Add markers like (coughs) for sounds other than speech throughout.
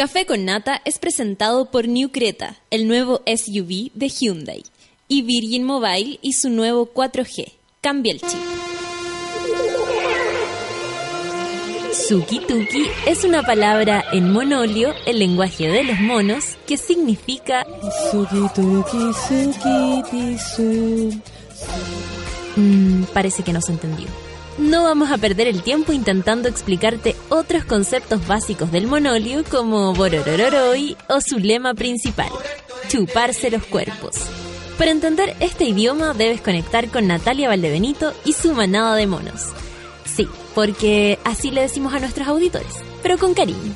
Café con Nata es presentado por New Creta, el nuevo SUV de Hyundai, y Virgin Mobile y su nuevo 4G. Cambia el chip. Suki Tuki es una palabra en monolio, el lenguaje de los monos, que significa Suki tuki suki tisu. Mm, parece que no se entendió. No vamos a perder el tiempo intentando explicarte otros conceptos básicos del monolio como Bororororoi o su lema principal, chuparse los cuerpos. Para entender este idioma debes conectar con Natalia Valdebenito y su manada de monos. Sí, porque así le decimos a nuestros auditores, pero con cariño.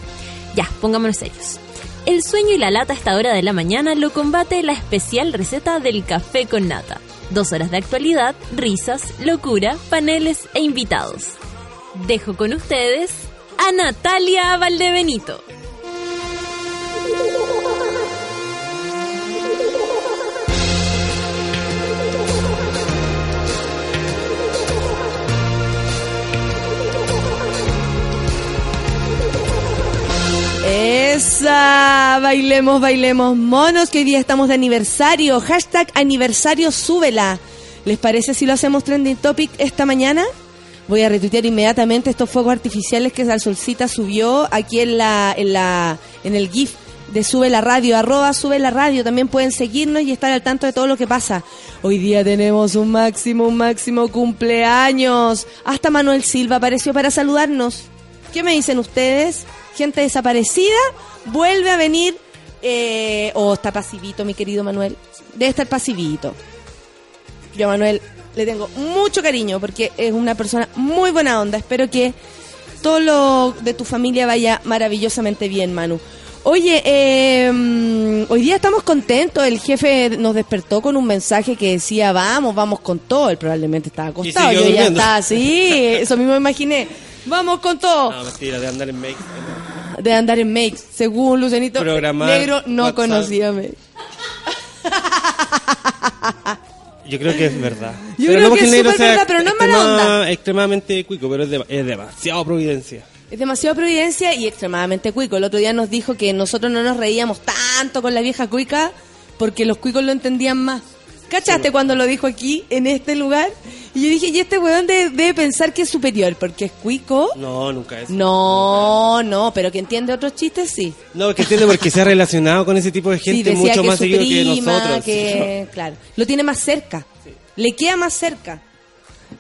Ya, pongámonos serios. El sueño y la lata a esta hora de la mañana lo combate la especial receta del café con nata. Dos horas de actualidad, risas, locura, paneles e invitados. Dejo con ustedes a Natalia Valdebenito. Bailemos, bailemos monos, que hoy día estamos de aniversario. Hashtag aniversario súbela. ¿Les parece si lo hacemos trending topic esta mañana? Voy a retuitear inmediatamente estos fuegos artificiales que la Solcita subió aquí en la, en la, en el GIF de Sube la Radio, arroba Sube la Radio. También pueden seguirnos y estar al tanto de todo lo que pasa. Hoy día tenemos un máximo, un máximo cumpleaños. Hasta Manuel Silva apareció para saludarnos. ¿Qué me dicen ustedes? Gente desaparecida vuelve a venir. Eh, o está pasivito, mi querido Manuel. Debe estar pasivito. Yo Manuel le tengo mucho cariño porque es una persona muy buena onda. Espero que todo lo de tu familia vaya maravillosamente bien, Manu. Oye, eh, hoy día estamos contentos. El jefe nos despertó con un mensaje que decía, vamos, vamos con todo. Él probablemente estaba acostado. Yo ya estaba así. Eso mismo me imaginé. Vamos con todo. No, mentira, de andar en make. De andar en Make. Según Lucenito Programar Negro, no WhatsApp. conocía Make. (laughs) Yo creo que es verdad. Yo creo que es negro súper verdad, pero no es mala onda. Extremadamente cuico, pero es, de- es demasiado providencia. Es demasiado providencia y extremadamente cuico. El otro día nos dijo que nosotros no nos reíamos tanto con la vieja cuica porque los cuicos lo entendían más. ¿Cachaste cuando lo dijo aquí, en este lugar? Y yo dije, y este weón de- debe, pensar que es superior porque es cuico. No, nunca es. No, no, pero que entiende otros chistes, sí. No, que entiende porque se ha relacionado con ese tipo de Sí, gente decía mucho que más seguido que nosotros. que- claro, lo tiene más cerca. Le queda más cerca.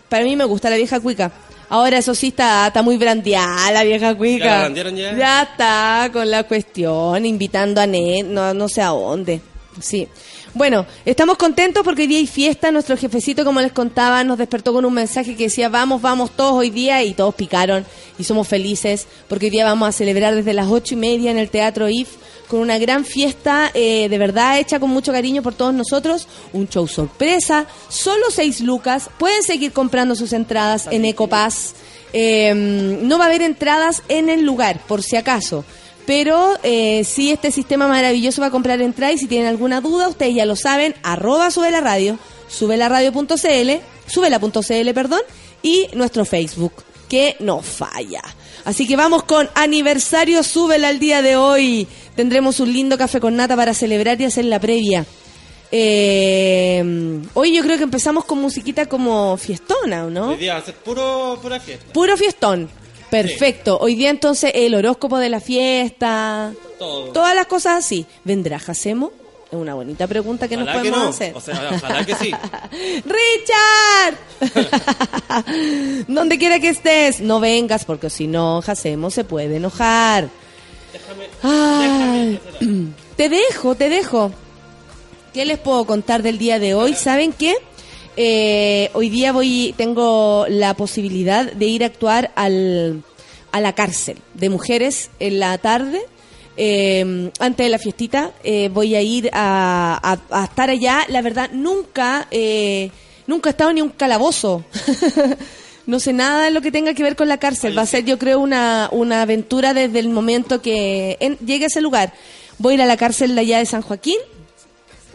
Para mí me gusta la vieja cuica. Ahora eso sí está, está muy brandeada la vieja cuica. ¿Ya la brandearon ya? está con la cuestión, invitando a Net, no, no sé a dónde. Sí. Bueno, estamos contentos porque hoy día hay fiesta. Nuestro jefecito, como les contaba, nos despertó con un mensaje que decía, vamos, vamos todos hoy día, y todos picaron y somos felices porque hoy día vamos a celebrar desde las ocho y media en el Teatro IF con una gran fiesta, eh, de verdad hecha con mucho cariño por todos nosotros, un show sorpresa, solo seis lucas, pueden seguir comprando sus entradas en Ecopass, Eh, no va a haber entradas en el lugar, por si acaso. Pero eh, sí, este sistema maravilloso va a comprar entradas y si tienen alguna duda, ustedes ya lo saben, arroba sube la radio, sube la radio.cl, sube la.cl, perdón, y nuestro Facebook, que no falla. Así que vamos con aniversario Súbela al día de hoy. Tendremos un lindo café con nata para celebrar y hacer la previa. Eh, hoy yo creo que empezamos con musiquita como fiestona, ¿o no? Hoy día va a ser puro, pura fiesta. Puro fiestón. Perfecto. Hoy día entonces el horóscopo de la fiesta. Todo. Todas las cosas así. ¿Vendrá Jacemo? Es una bonita pregunta que nos que podemos no. hacer. O sea, ojalá que sí. (laughs) ¡Richard! (laughs) Donde quiera que estés, no vengas porque si no, Jacemo se puede enojar. Ay, (clears throat) te dejo, te dejo. ¿Qué les puedo contar del día de hoy? ¿Saben qué? Eh, hoy día voy, tengo la posibilidad de ir a actuar al, a la cárcel de mujeres en la tarde. Eh, antes de la fiestita eh, voy a ir a, a- estar allá. La verdad, nunca, nunca he estado ni un calabozo. (laughs) no sé nada de lo que tenga que ver con la cárcel. Va a ser, yo creo, una, una aventura desde el momento que en- llegue a ese lugar. Voy a ir a la cárcel de allá de San Joaquín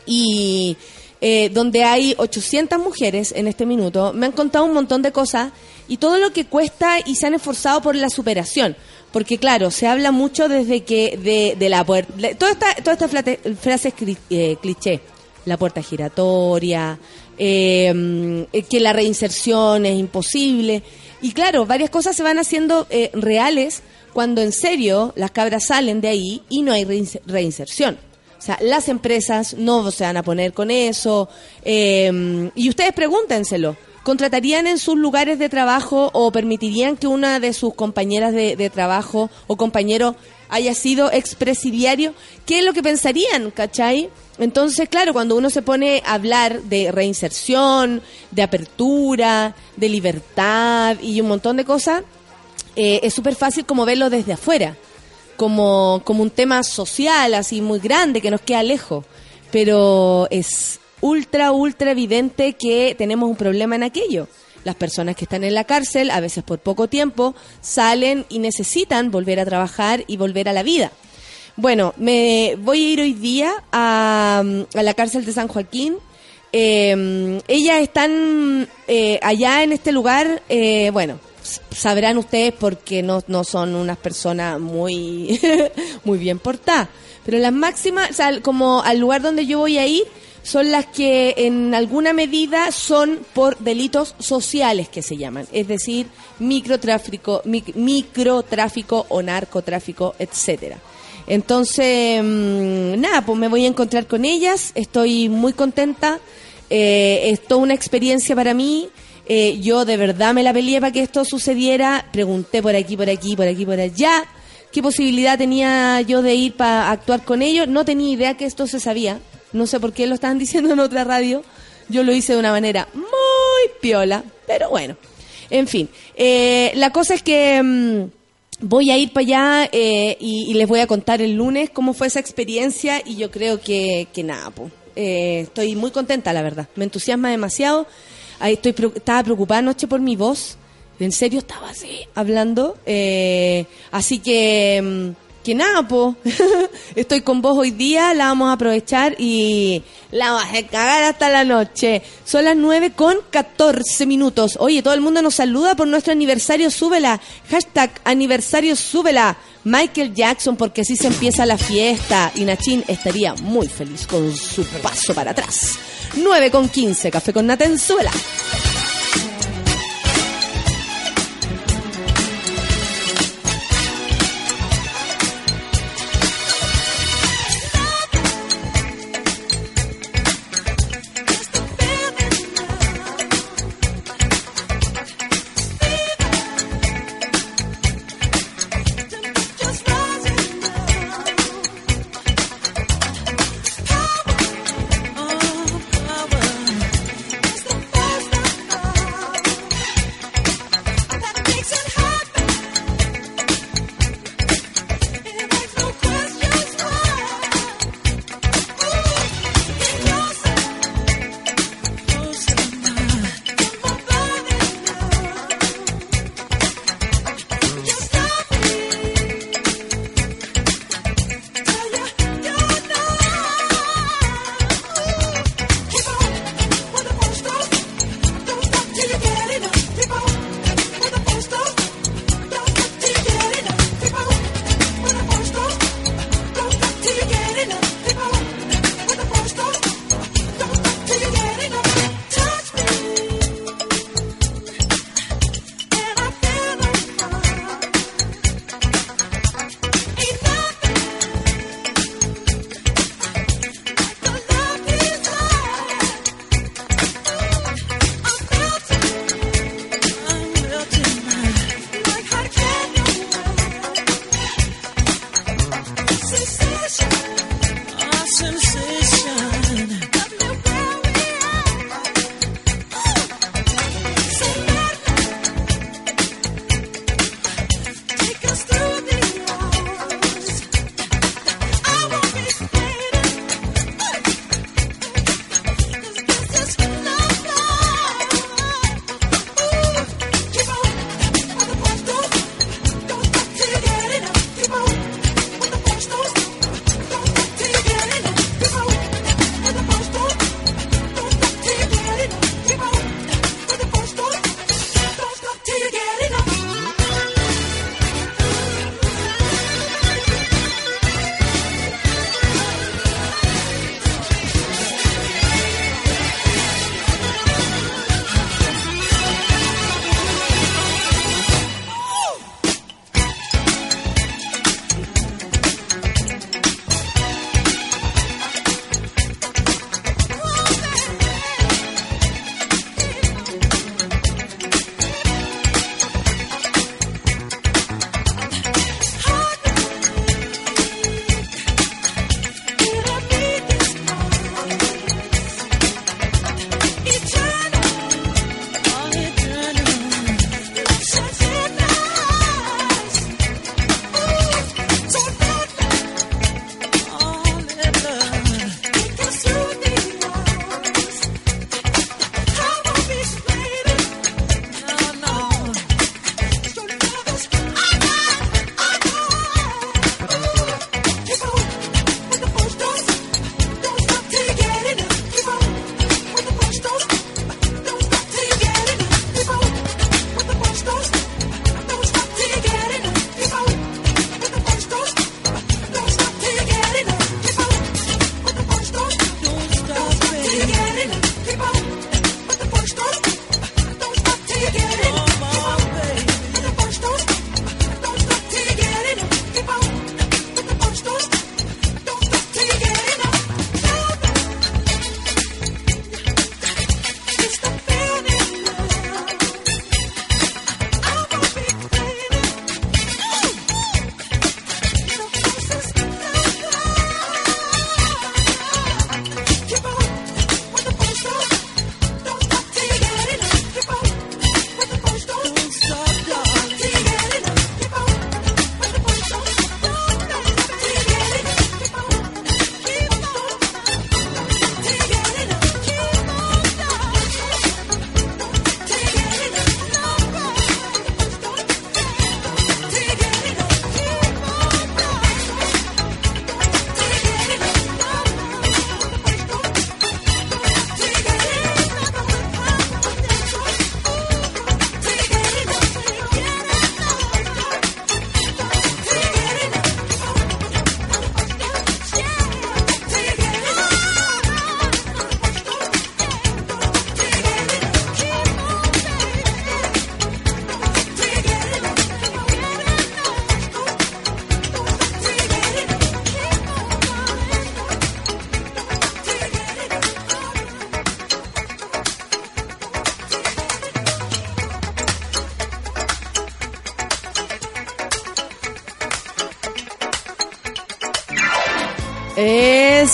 y eh, donde hay 800 mujeres en este minuto, me han contado un montón de cosas y todo lo que cuesta y se han esforzado por la superación. porque claro, se habla mucho desde que de, de la puerta, toda esta, frases eh, cliché, la puerta giratoria, eh, eh, que la reinserción es imposible, y claro, varias cosas se van haciendo eh, reales cuando en serio las cabras salen de ahí y no hay reinse- reinserción. O sea, las empresas no se van a poner con eso. eh, y ustedes pregúntenselo. ¿Contratarían en sus lugares de trabajo o permitirían que una de sus compañeras de, de trabajo o compañero haya sido expresidiario? ¿Qué es lo que pensarían, cachai? Entonces, claro, cuando uno se pone a hablar de reinserción, de apertura, de libertad y un montón de cosas, eh, es súper fácil como verlo desde afuera como, como un tema social así muy grande que nos queda lejos. Pero es ultra, ultra evidente que tenemos un problema en aquello. Las personas que están en la cárcel, a veces por poco tiempo, salen y necesitan volver a trabajar y volver a la vida. Bueno, me voy a ir hoy día a, a la cárcel de San Joaquín. Eh, ellas están eh, allá en este lugar, eh, bueno, sabrán ustedes porque no, no son unas personas muy, (laughs) muy bien portadas. Pero las máximas, como al lugar donde yo voy a ir, son las que en alguna medida son por delitos sociales que se llaman, es decir, microtráfico, mic- microtráfico o narcotráfico, etcétera. Entonces, mm, nada, pues me voy a encontrar con ellas, estoy muy contenta, eh, es toda una experiencia para mí, eh, yo de verdad me la peleé para que esto sucediera, pregunté por aquí, por aquí, por aquí, por allá, qué posibilidad tenía yo de ir para actuar con ellos, no tenía idea que esto se sabía, no sé por qué lo estaban (laughs) diciendo en otra radio, yo lo hice de una manera muy piola, pero bueno, en fin, eh, la cosa es que... mm, Voy a ir para allá eh, y, les voy a contar el lunes cómo fue esa experiencia y yo creo que, que nada, po. Eh, estoy muy contenta, la verdad. Me entusiasma demasiado. Ahí estoy, estaba preocupada anoche por mi voz. En serio estaba así, hablando. Eh, así que, mm, que nada, po. (laughs) estoy con vos hoy día, la vamos a aprovechar y la vas a cagar hasta la noche. Son las 9 con 14 minutos. Oye, todo el mundo nos saluda por nuestro aniversario, súbela. Hashtag aniversario, súbela. Michael Jackson, porque así se empieza la fiesta. Y Nachín estaría muy feliz con su paso para atrás. 9 con 15, café con Natenzuela.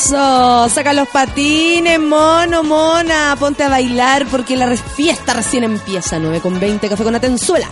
Saca los patines, mono, mona, ponte a bailar porque la fiesta recién empieza. 9 con 20, café con Atenzuela.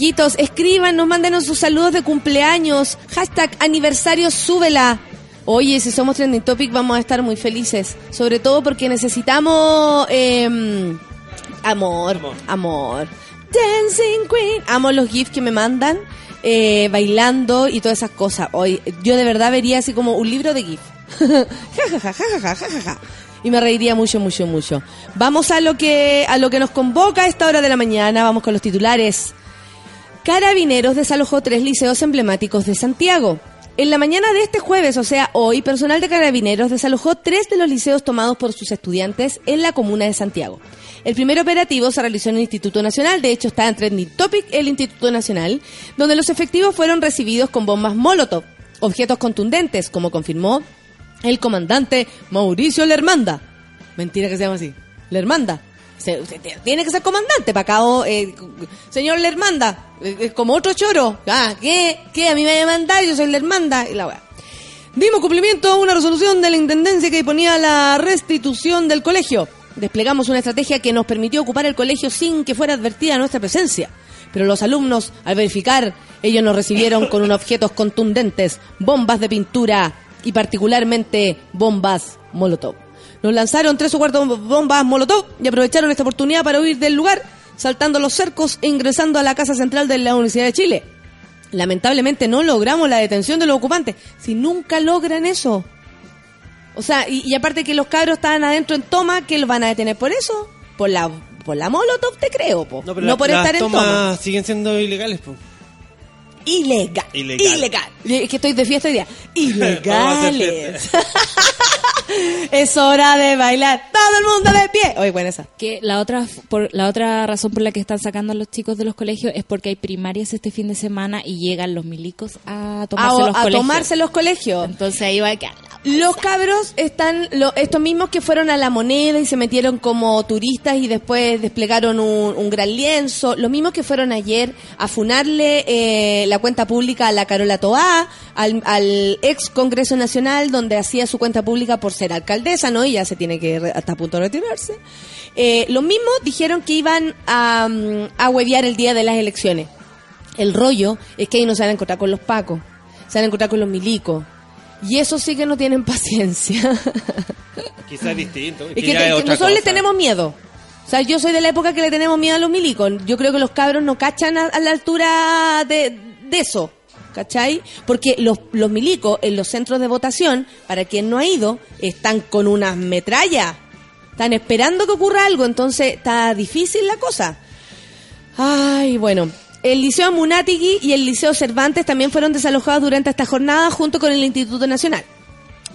Amiguitos, escriban, mándenos sus saludos de cumpleaños. Hashtag aniversario súbela. Oye, si somos trending topic vamos a estar muy felices. Sobre todo porque necesitamos em, amor, amor, Dancing Queen. Amo los gifs que me mandan. Eh, bailando y todas esas cosas. Hoy yo de verdad vería así como un libro de gif. (laughs) y me reiría mucho, mucho, mucho. Vamos a lo que a lo que nos convoca a esta hora de la mañana. Vamos con los titulares. Carabineros desalojó tres liceos emblemáticos de Santiago. En la mañana de este jueves, o sea, hoy, personal de Carabineros desalojó tres de los liceos tomados por sus estudiantes en la comuna de Santiago. El primer operativo se realizó en el Instituto Nacional, de hecho está en Trending el Instituto Nacional, donde los efectivos fueron recibidos con bombas Molotov, objetos contundentes, como confirmó el comandante Mauricio Lermanda. Mentira que se llama así. Lermanda. Tiene que ser comandante para acá. Eh, señor Lermanda, eh, como otro choro. Ah, ¿qué? ¿Qué? A mí me va a mandar, yo soy Lermanda. Y la weá. Dimos cumplimiento a una resolución de la Intendencia que ponía la restitución del colegio. Desplegamos una estrategia que nos permitió ocupar el colegio sin que fuera advertida nuestra presencia. Pero los alumnos, al verificar, ellos nos recibieron con unos objetos contundentes, bombas de pintura y particularmente bombas Molotov. Nos lanzaron tres o cuatro bombas Molotov y aprovecharon esta oportunidad para huir del lugar, saltando los cercos e ingresando a la casa central de la Universidad de Chile. Lamentablemente no logramos la detención de los ocupantes. Si nunca logran eso. O sea, y, y aparte que los cabros estaban adentro en toma, ¿qué los van a detener por eso? Por la, por la molotov te creo, po. No, pero la- por las estar en toma. siguen siendo ilegales, po. Ilegal. Ilegal. Ilegal. Es que estoy de fiesta hoy día. (laughs) Ilegales. Es hora de bailar. Todo el mundo de pie. Oye, buena esa. Que la otra, por, la otra razón por la que están sacando a los chicos de los colegios es porque hay primarias este fin de semana y llegan los milicos a tomarse A, los a colegios. tomarse los colegios. Entonces ahí va a quedar Los cabros están, lo- estos mismos que fueron a la moneda y se metieron como turistas y después desplegaron un, un gran lienzo, los mismos que fueron ayer a funarle eh, la cuenta pública a la Carola Toá, al, al ex Congreso Nacional donde hacía su cuenta pública por ser alcaldesa, ¿no? Y ya se tiene que, hasta a punto de retirarse. Eh, los mismos dijeron que iban a, mm, a huevear el día de las elecciones. El rollo es que ahí no se van a encontrar con los pacos, se van a encontrar con los milicos. Y eso sí que no tienen (laughs) paciencia. Quizás distinto. es que, nosotros le tenemos miedo. O sea, yo soy de la época que le tenemos miedo a los milicos. Yo creo que los cabros no cachan a, a la altura de, de eso. ¿Cachai? Porque los, los milicos en los centros de votación, para quien no ha ido, están con unas metrallas. Están esperando que ocurra algo, entonces está difícil la cosa. Ay, bueno. El Liceo Amunátegui y el Liceo Cervantes también fueron desalojados durante esta jornada junto con el Instituto Nacional.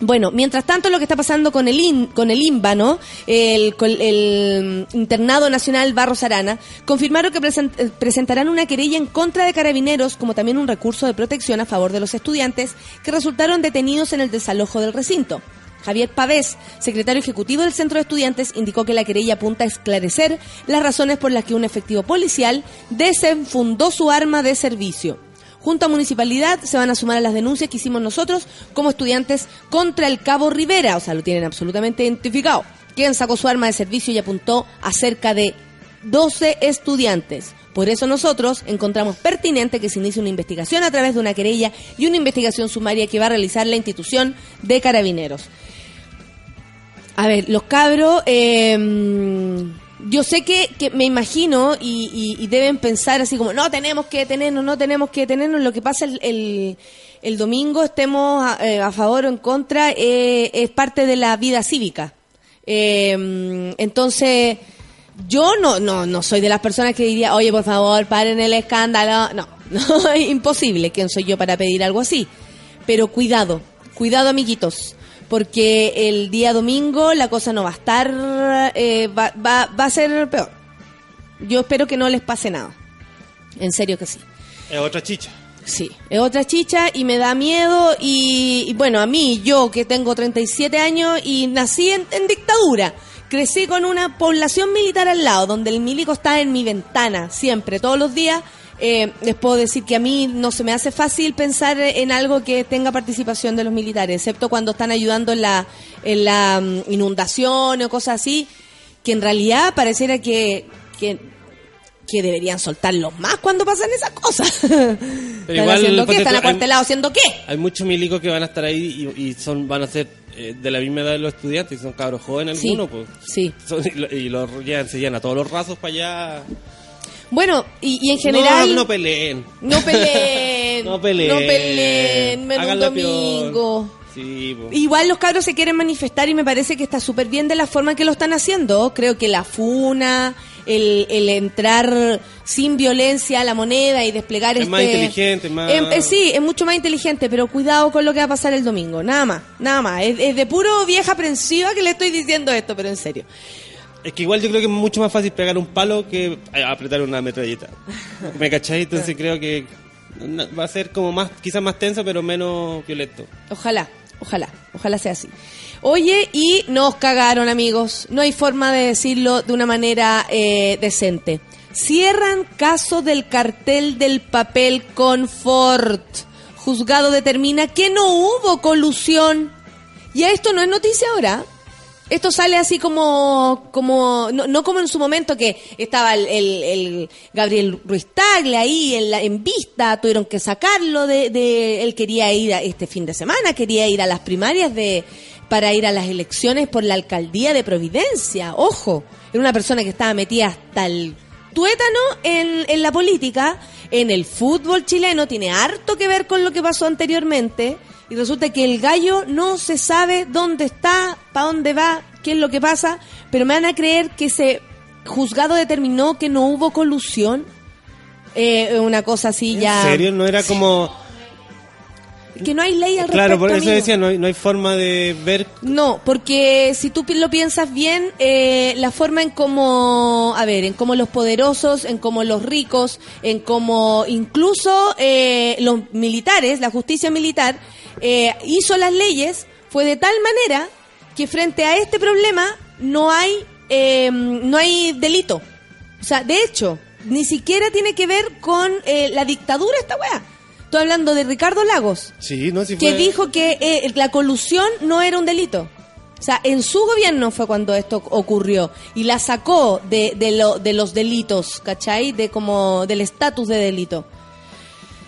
Bueno, mientras tanto lo que está pasando con el IN, con el INBA, ¿no? El, el Internado Nacional Barros Arana, confirmaron que presen- eh, presentarán una querella en contra de carabineros, como también un recurso de protección a favor de los estudiantes que resultaron detenidos en el desalojo del recinto. Javier Pavés, secretario ejecutivo del Centro de Estudiantes, indicó que la querella apunta a esclarecer las razones por las que un efectivo policial desenfundó su arma de servicio. Junto a Municipalidad se van a sumar a las denuncias que hicimos nosotros como estudiantes contra el Cabo Rivera, o sea, lo tienen absolutamente identificado, quien sacó su arma de servicio y apuntó a cerca de 12 estudiantes. Por eso nosotros encontramos pertinente que se inicie una investigación a través de una querella y una investigación sumaria que va a realizar la institución de carabineros. A ver, los cabros, eh, yo sé que, que me imagino y, y- deben pensar así como, no tenemos que detenernos, no tenemos que detenernos. Lo que pasa el, el, el domingo, estemos a, eh, a favor o en contra, eh, es parte de la vida cívica. Eh, entonces, yo no, no, no soy de las personas que diría, oye, por favor, paren el escándalo. No, (laughs) no, es imposible. ¿Quién soy yo para pedir algo así? Pero cuidado, cuidado, amiguitos. Porque el día domingo la cosa no va a estar, eh, va, va, va a ser peor. Yo espero que no les pase nada. En serio que sí. Es otra chicha. Sí, es otra chicha y me da miedo y, y bueno, a mí, yo que tengo 37 años y nací en, en dictadura, crecí con una población militar al lado, donde el milico está en mi ventana, siempre, todos los días, eh, les puedo decir que a mí no se me hace fácil pensar en algo que tenga participación de los militares, excepto cuando están ayudando en la, en la mm, inundación o cosas así, que en realidad pareciera que... que que deberían soltarlos más cuando pasan esas cosas. (laughs) ¿Están igual, haciendo qué? ¿Están acuartelados haciendo qué? Hay muchos milicos que van a estar ahí y, y son van a ser eh, de la misma edad de los estudiantes son cabros jóvenes Sí, algunos, pues. sí. Son- y lo- y los llevan, se llevan a todos los rasos para allá. Bueno, y, y en general... No, no peleen. No peleen. (laughs) No peleen. No peleen. menos un domingo. Sí. Igual los cabros se quieren manifestar y me parece que está súper bien de la forma en que lo están haciendo. Creo que la funa, el, el entrar sin violencia a la moneda y desplegar Es este... más inteligente, más- Em, eh, sí, es mucho más inteligente, pero cuidado con lo que va a pasar el domingo. Nada más, nada más. Es, es de puro vieja aprensiva que le estoy diciendo esto, pero en serio. Es que igual yo creo que es mucho más fácil pegar un palo que eh, apretar una metralleta. (laughs) ¿Me cachai? Entonces creo que va a ser como más, quizás más tenso, pero menos violento. Ojalá, ojalá, ojalá sea así. Oye, y nos cagaron, amigos. No hay forma de decirlo de una manera eh, decente. Cierran caso del cartel del papel confort. Juzgado determina que no hubo colusión. Y esto no es noticia ahora. Esto sale así como, como no, no como en su momento que estaba el, el- el Gabriel Ruiz Tagle ahí en, la, en vista, tuvieron que sacarlo de, de, él quería ir a, este fin de semana, quería ir a las primarias de, para ir a las elecciones por la alcaldía de Providencia. Ojo, era una persona que estaba metida hasta el tuétano en, en la política, en el fútbol chileno, tiene harto que ver con lo que pasó anteriormente. Y resulta que el gallo no se sabe dónde está, para dónde va, qué es lo que pasa, pero me van a creer que ese juzgado determinó que no hubo colusión. Eh, una cosa así ya. ¿En serio? ¿No era como...? Que no hay ley al Claro, por respecto, eso amigo. decía, no hay, no hay forma de ver... No, porque si tú lo piensas bien, eh, la forma en cómo, a ver, en cómo los poderosos, en cómo los ricos, en cómo incluso eh, los militares, la justicia militar, eh, hizo las leyes, fue de tal manera que frente a este problema no hay, eh, no hay delito. O sea, de hecho, ni siquiera tiene que ver con eh, la dictadura esta weá. Estoy hablando de Ricardo Lagos Sí, ¿no? Si que dijo que eh, la colusión no era un delito. O sea, en su gobierno fue cuando esto ocurrió y la sacó de, de, lo- de los delitos, ¿cachai? De como del estatus de delito.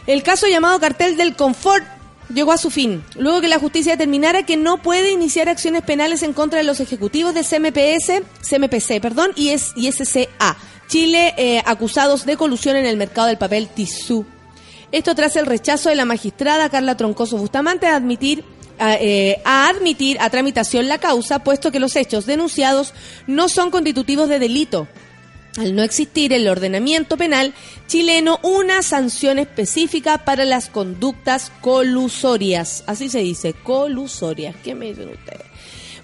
El caso llamado cartel del confort llegó a su fin, luego que la justicia determinara que no puede iniciar acciones penales en contra de los ejecutivos de CMPS, CMPC, perdón, y, es, y SCA, Chile, eh, acusados de colusión en el mercado del papel tisú. Esto tras el rechazo de la magistrada Carla Troncoso Bustamante a admitir a, eh, a admitir a tramitación la causa, puesto que los hechos denunciados no son constitutivos de delito. Al no existir el ordenamiento penal chileno una sanción específica para las conductas colusorias. Así se dice, colusorias. ¿Qué me dicen ustedes?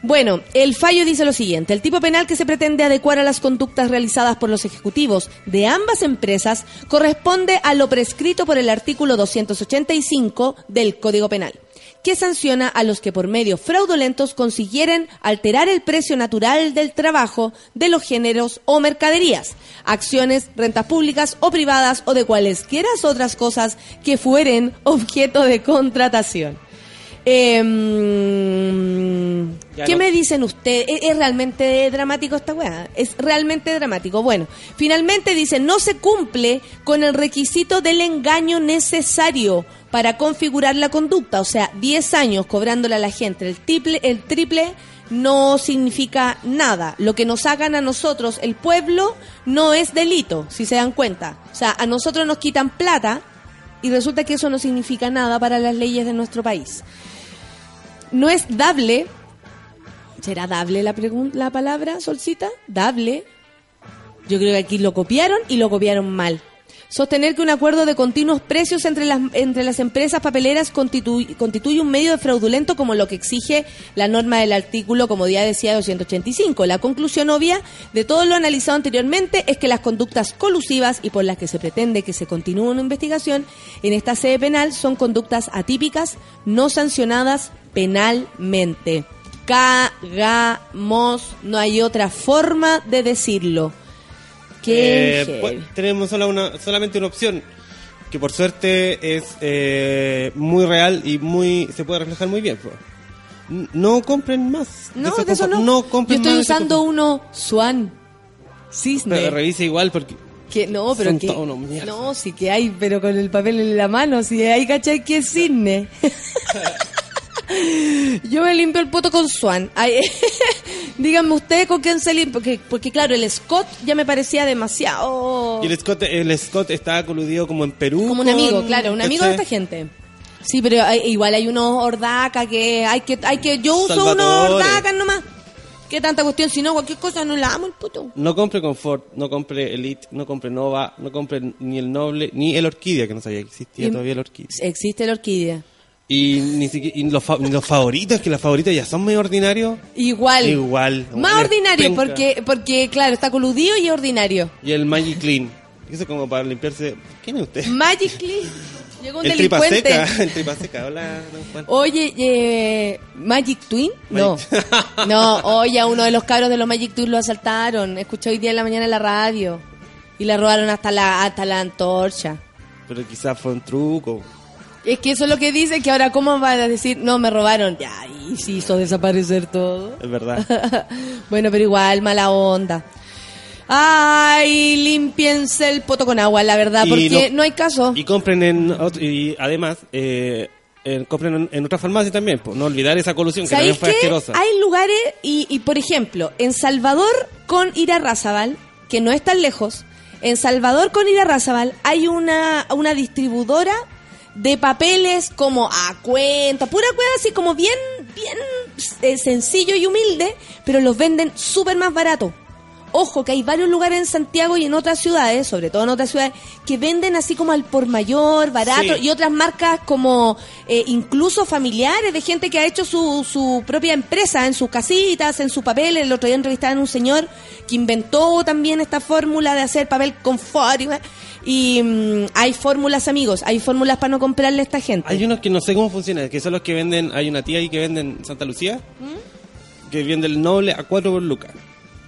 Bueno, el fallo dice lo siguiente. El tipo penal que se pretende adecuar a las conductas realizadas por los ejecutivos de ambas empresas corresponde a lo prescrito por el artículo 285 del Código Penal que sanciona a los que por medios fraudulentos consiguieren alterar el precio natural del trabajo de los géneros o mercaderías, acciones, rentas públicas o privadas o de cualesquiera otras cosas que fueren objeto de contratación. Ya ¿Qué no- me dicen ustedes? ¿Es, es realmente dramático esta weá? Es realmente dramático. Bueno, finalmente dicen, no se cumple con el requisito del engaño necesario para configurar la conducta. O sea, 10 años cobrándole a la gente el triple, el triple no significa nada. Lo que nos hagan a nosotros, el pueblo, no es delito, si se dan cuenta. O sea, a nosotros nos quitan plata y resulta que eso no significa nada para las leyes de nuestro país. No es dable. ¿Será dable la, la palabra, Solcita? Dable. Yo creo que aquí lo copiaron y lo copiaron mal. Sostener que un acuerdo de continuos precios entre las, entre las empresas papeleras constituye, constituye un medio de fraudulento como lo que exige la norma del artículo, como ya decía, 285. La conclusión obvia de todo lo analizado anteriormente es que las conductas colusivas y por las que se pretende que se continúe una investigación en esta sede penal son conductas atípicas, no sancionadas penalmente. Cagamos, no hay otra forma de decirlo. Qué Eh, pues, tenemos sola una, solamente una opción, que por suerte es eh, muy real y muy se puede reflejar muy bien. pues. No compren más. No, de eso no. compren Yo estoy más usando uno Swan. Cisne. Pero revise igual porque que no, pero son que. No, sí que hay, pero con el papel en la mano, si hay, ¿cachai? Que es cisne. (laughs) Yo me limpio el poto con Swan. Ay, (laughs) díganme ustedes con quién se limpia. Porque, porque, claro, el Scott ya me parecía demasiado. y el Scott, el Scott está coludido como en Perú. Como un con- amigo, claro, un amigo de esta gente. Sí, pero hay- igual hay unos ordaca que hay que, hay que, yo uso unos Salvatore. ordacas nomás. ¿Qué tanta cuestión? Si no, cualquier cosa no la amo el puto. No compre Confort, no compre Elite, no compre Nova, no compre ni el Noble, ni el Orquídea, que no sabía que existía Y- todavía el Orquídea. Existe la orquídea. Y ni siquiera y los, fa- los favoritos, que los favoritos ya son muy ordinarios. Igual. Igual. Más ordinario, penca. porque, porque, claro, está coludido y es ordinario. Y el Magic Clean. Eso como para limpiarse. ¿Quién es usted? Magically llegó un el tripa delincuente. seca. (laughs) El tripa seca. Hola. Oye, eh, Magic Twin? No. Magic- (laughs) No, oye, a uno de los cabros de los Magic Twin lo asaltaron. Escuché hoy día en la mañana en la radio. Y le robaron hasta la, hasta la antorcha. Pero quizás fue un truco. Es que eso es lo que dice, que ahora cómo van a decir, no, me robaron. Ya, y se hizo desaparecer todo. Es verdad. (laughs) bueno, pero igual, mala onda. Ay, limpiense el poto con agua, la verdad, Y porque no- no, hay caso. Y compren en otro- y además eh, en- compren en, en otra farmacia también, pues, no olvidar esa colusión que también ¿Sabéis fue qué? asquerosa. Hay lugares, y, y por ejemplo, en Salvador con Irarrázaval, que no es tan lejos, en Salvador con Irarrázaval hay una, una distribuidora de papeles como a cuenta, pura cuenta, así como bien, bien eh, sencillo y humilde, pero los venden súper más barato. Ojo, que hay varios lugares en Santiago y en otras ciudades, sobre todo en otras ciudades, que venden así como al por mayor, barato, Sí. y otras marcas como eh, incluso familiares de gente que ha hecho su, su propia empresa en sus casitas, en su papel. El otro día entrevistaban a un señor que inventó también esta fórmula de hacer papel confort. Y, y, mm, hay fórmulas, amigos, hay fórmulas para no comprarle a esta gente. Hay unos que no sé cómo funciona, que son los que venden, hay una tía ahí que vende en Santa Lucía, ¿Mm? que vende el noble a 4 por lucas.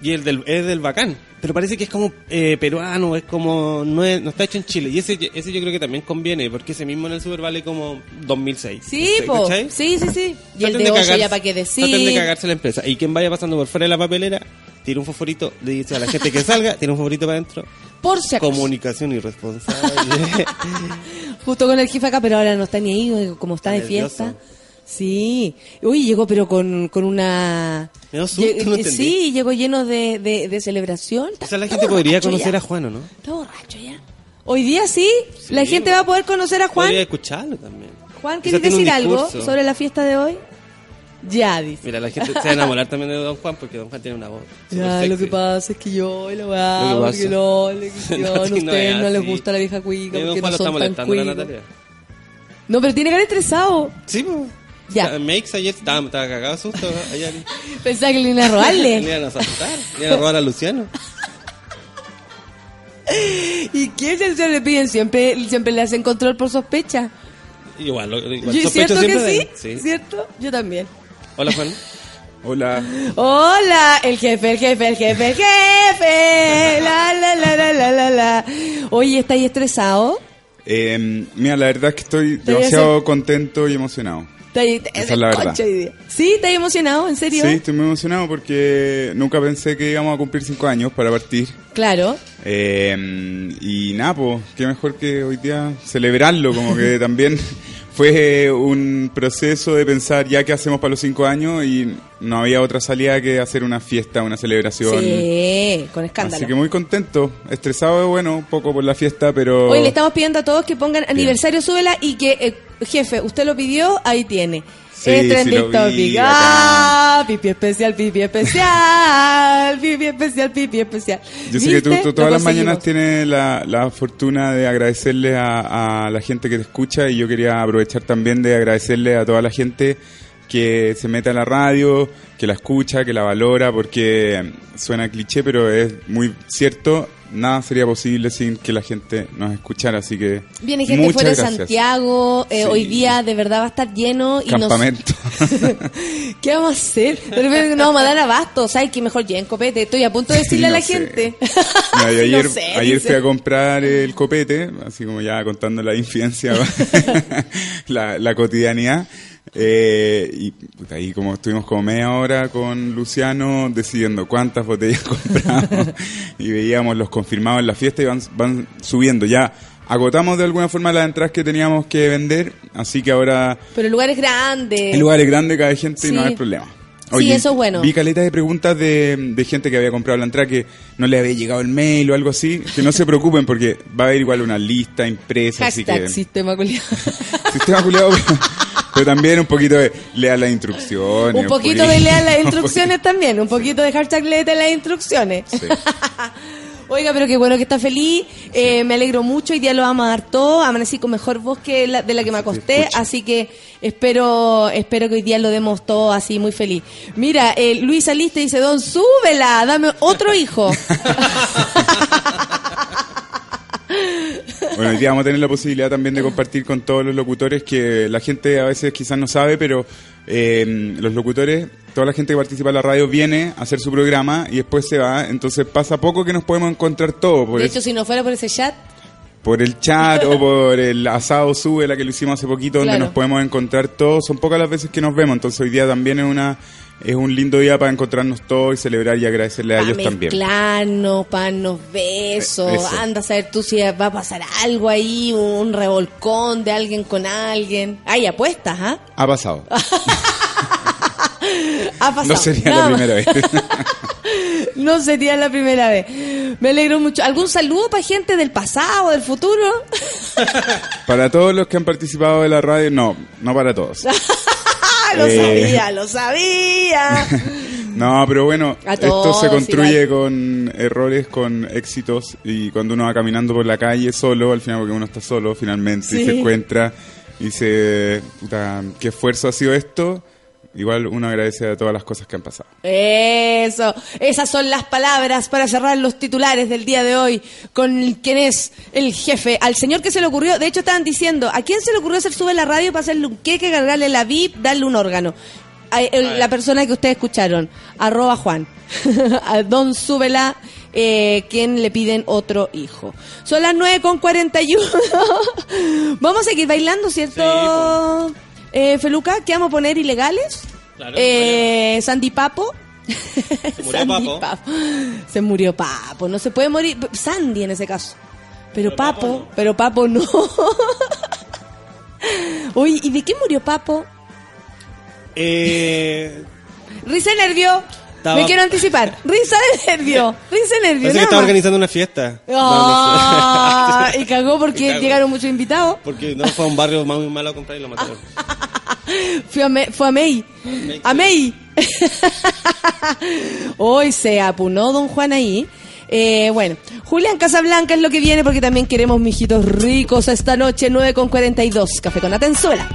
Y el del, es del bacán. Pero parece que es como eh, peruano, es como, no, es- no está hecho en Chile. Y ese, ese yo creo que también conviene, porque ese mismo en el super vale como 2006. Sí, po. Sí, sí, sí. Y el de cagarse- ya para qué decir. Traten de cagarse la empresa. Y quien vaya pasando por fuera de la papelera, tira un fosforito, le dice a la gente que salga, tira un fosforito para adentro. Por si acaso. Comunicación irresponsable. (laughs) Justo con el jefe acá, pero ahora no está ni ahí, como está de fiesta. Sí. Uy, llegó pero con, con una... Me dio susto, no entendí. sí, llegó lleno de, de, de celebración. o sea, la gente podría conocer ya. a Juan, ¿o no? Está borracho ya. Hoy día sí, Sí, la gente va a poder conocer a Juan. Podría escucharlo también. Juan, Quizá ¿quieres tiene un decir algo sobre la fiesta de hoy? Ya, dice. Mira, la gente se va a enamorar también de Don Juan porque Don Juan tiene una voz. (laughs) Ya, lo que pasa es que yo Lo que porque no, le (laughs) No, a ustedes es no, les gusta la vieja cuica, Don Juan no lo está molestando a. Natalia. No, pero tiene que haber estresado. Sí, pues. Ya. Makes ayer estaba, estaba cagado de susto. Ayer (laughs) Pensaba que le iban a (laughs) le robarle. iban a asaltar, le iban a robar a Luciano. ¿Y qué se se le piden? Siempre, siempre le hacen control por sospecha. Igual, igual Yo- sospecho ¿Cierto que sí? Sí. ¿Cierto? Yo también. Hola, Juan. Hola. Hola, el jefe, el jefe, el jefe, el jefe. (laughs) La, la, la, la, la, la, la. Oye, ¿estáis estresado? Eh, mira, la verdad es que estoy demasiado contento y emocionado. ¿Estáis Esa es la verdad. ¿Sí? ¿Estás emocionado? ¿En serio? Sí, estoy muy emocionado porque nunca pensé que íbamos a cumplir cinco años para partir. Claro. Eh, y nada, pues, qué mejor que hoy día celebrarlo, como que (laughs) también fue un proceso de pensar ya qué hacemos para los cinco años y no había otra salida que hacer una fiesta, una celebración. Sí, con escándalo. Así que muy contento, estresado, bueno, un poco por la fiesta, pero... Hoy le estamos pidiendo a todos que pongan aniversario, súbela y que, eh, jefe, usted lo pidió, ahí tiene. Sí, es sí trending vi, topic. bacán. Ah, pipi especial, pipi especial, pipi especial, pipi especial. Yo sé que tú, todas las mañanas tienes la, la fortuna de agradecerle a, a la gente que te escucha y yo quería aprovechar también de agradecerle a toda la gente que se mete a la radio, que la escucha, que la valora, porque suena cliché, pero es muy cierto. Nada sería posible sin que la gente nos escuchara, así que Viene gente fuera de. Santiago, eh, Sí. hoy día de verdad va a estar lleno y nos... Campamento. (laughs) ¿Qué vamos a hacer? No vamos a dar abasto, ¿sabes qué mejor lleven copete? Estoy a punto de decirle a No la sé. gente. (laughs) (laughs) Ayer, No sé, ayer dice. fui a comprar el copete, así como ya contando la infidencia, la, la cotidianidad. Eh, y puta, ahí como estuvimos como media hora con Luciano decidiendo cuántas botellas (laughs) compramos y veíamos los confirmados en la fiesta y van, van subiendo. Ya agotamos de alguna forma las entradas que teníamos que vender, así que ahora Pero el lugar es grande. el lugar es grande, cae gente y no Sí. hay problema. Sí, eso es bueno. Vi caleta de preguntas de, de gente que había comprado la entrada que no le había llegado el mail o algo así. Que no se preocupen porque va a haber igual una lista impresa. así Hashtag que sistema culiao. (laughs) sistema culiado, (laughs) pero, también un poquito de lea las instrucciones. Un poquito de leer las instrucciones también, un poquito de hashtag léete las instrucciones. Sí. (laughs) Oiga, pero qué bueno que está feliz, eh, me alegro mucho, hoy día lo vamos a dar todo, amanecí con mejor voz que la, de la que me acosté, así que espero espero que hoy día lo demos todo así muy feliz. Mira, eh, Luis Aliste dice, Don, súbela, dame otro hijo. (laughs) Bueno, hoy día vamos a tener la posibilidad también de compartir con todos los locutores que la gente a veces quizás no sabe, pero eh, los locutores, toda la gente que participa en la radio viene a hacer su programa y después se va, entonces pasa poco que nos podemos encontrar todos. De hecho, si no fuera por ese chat, por el chat o (laughs) por el asado sube la que lo hicimos hace poquito donde Claro. nos podemos encontrar todos. Son pocas las veces que nos vemos, entonces hoy día también es una es un lindo día para encontrarnos todos y celebrar y agradecerle a ellos también. mezclarnos, para darnos besos. Eh, eso. Anda a saber tú si va a pasar algo ahí, un revolcón de alguien con alguien. Hay apuestas, ¿ah? Ha pasado. (laughs) (laughs) Ha pasado. No sería Nada la más. primera vez. (laughs) No sería la primera vez. Me alegro mucho. ¿Algún saludo para gente del pasado, del futuro? (laughs) para todos los que han participado de la radio, no, no para todos. ¡Ah, lo Eh. sabía, lo sabía! No, pero bueno, esto se construye igual. con errores, con éxitos y cuando uno va caminando por la calle solo, al final porque uno está solo finalmente y se encuentra y dice, puta, qué esfuerzo ha sido esto, igual uno agradece a todas las cosas que han pasado. Eso, esas son las palabras para cerrar los titulares del día de hoy con quien es el jefe, al señor que se le ocurrió, de hecho estaban diciendo, ¿a quién se le ocurrió hacer sube la radio para hacerle un queque, cargarle la VIP, darle un órgano? A- el- la persona que ustedes escucharon, arroba Juan, (laughs) a don súbela, eh, quien le piden otro hijo. Son las 9 con 41. (laughs) Vamos a seguir bailando, ¿cierto? Eh, Feluca, ¿qué vamos a poner ilegales? Claro, eh, Sandy Papo. Se murió Sandy Papo. Se murió Papo. No se puede morir. Sandy en ese caso. Pero, Pero Papo, Papo no. pero Papo no. (laughs) Oye, ¿y de qué murió Papo? Eh, Risa nervio. Estaba- Me quiero anticipar. Risa de nervio. Risa de nervio. parece que estaba organizando una fiesta. Ah, No, no sé. y cagó porque (laughs) Y cagó. llegaron muchos invitados. Porque no fue a un barrio más muy malo a comprar y lo mataron. (laughs) Fui a Me- fue a May. A May. (laughs) Hoy se apunó don Juan ahí. Eh, bueno, Julián Casablanca es lo que viene porque también queremos mijitos ricos esta noche, 9 con 42. Café con Atenzuela.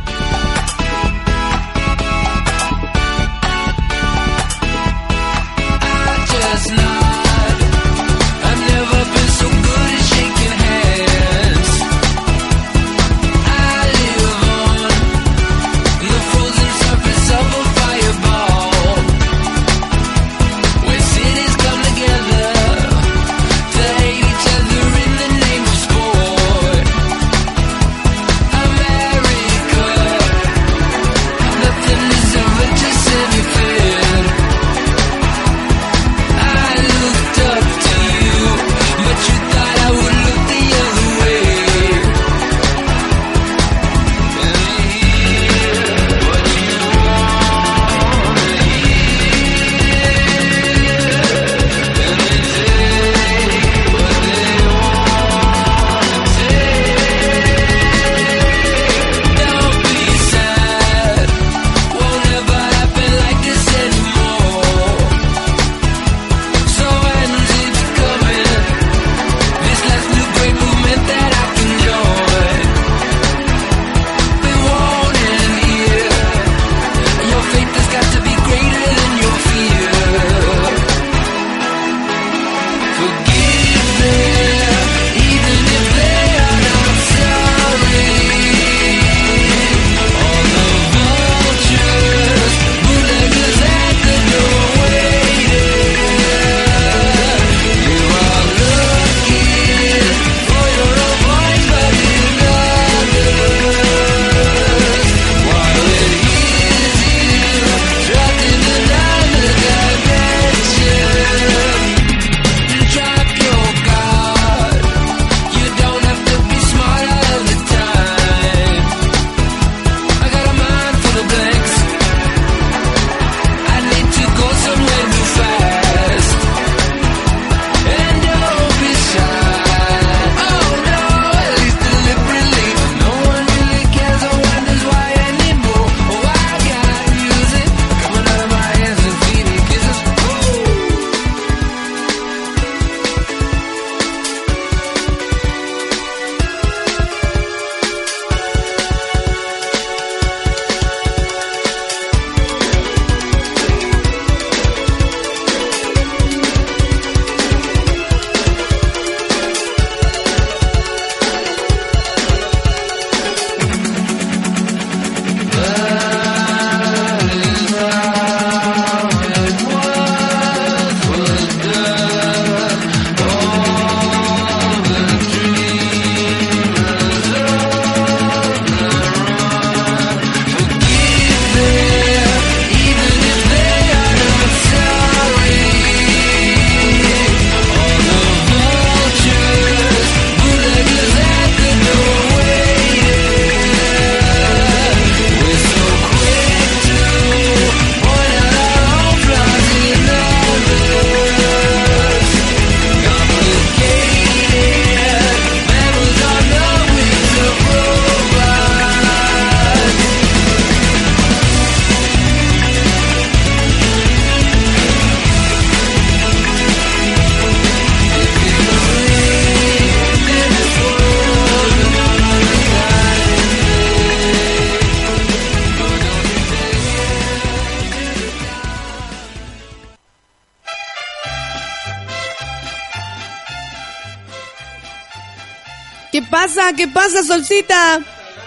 Pasa? ¿Qué pasa, Solcita?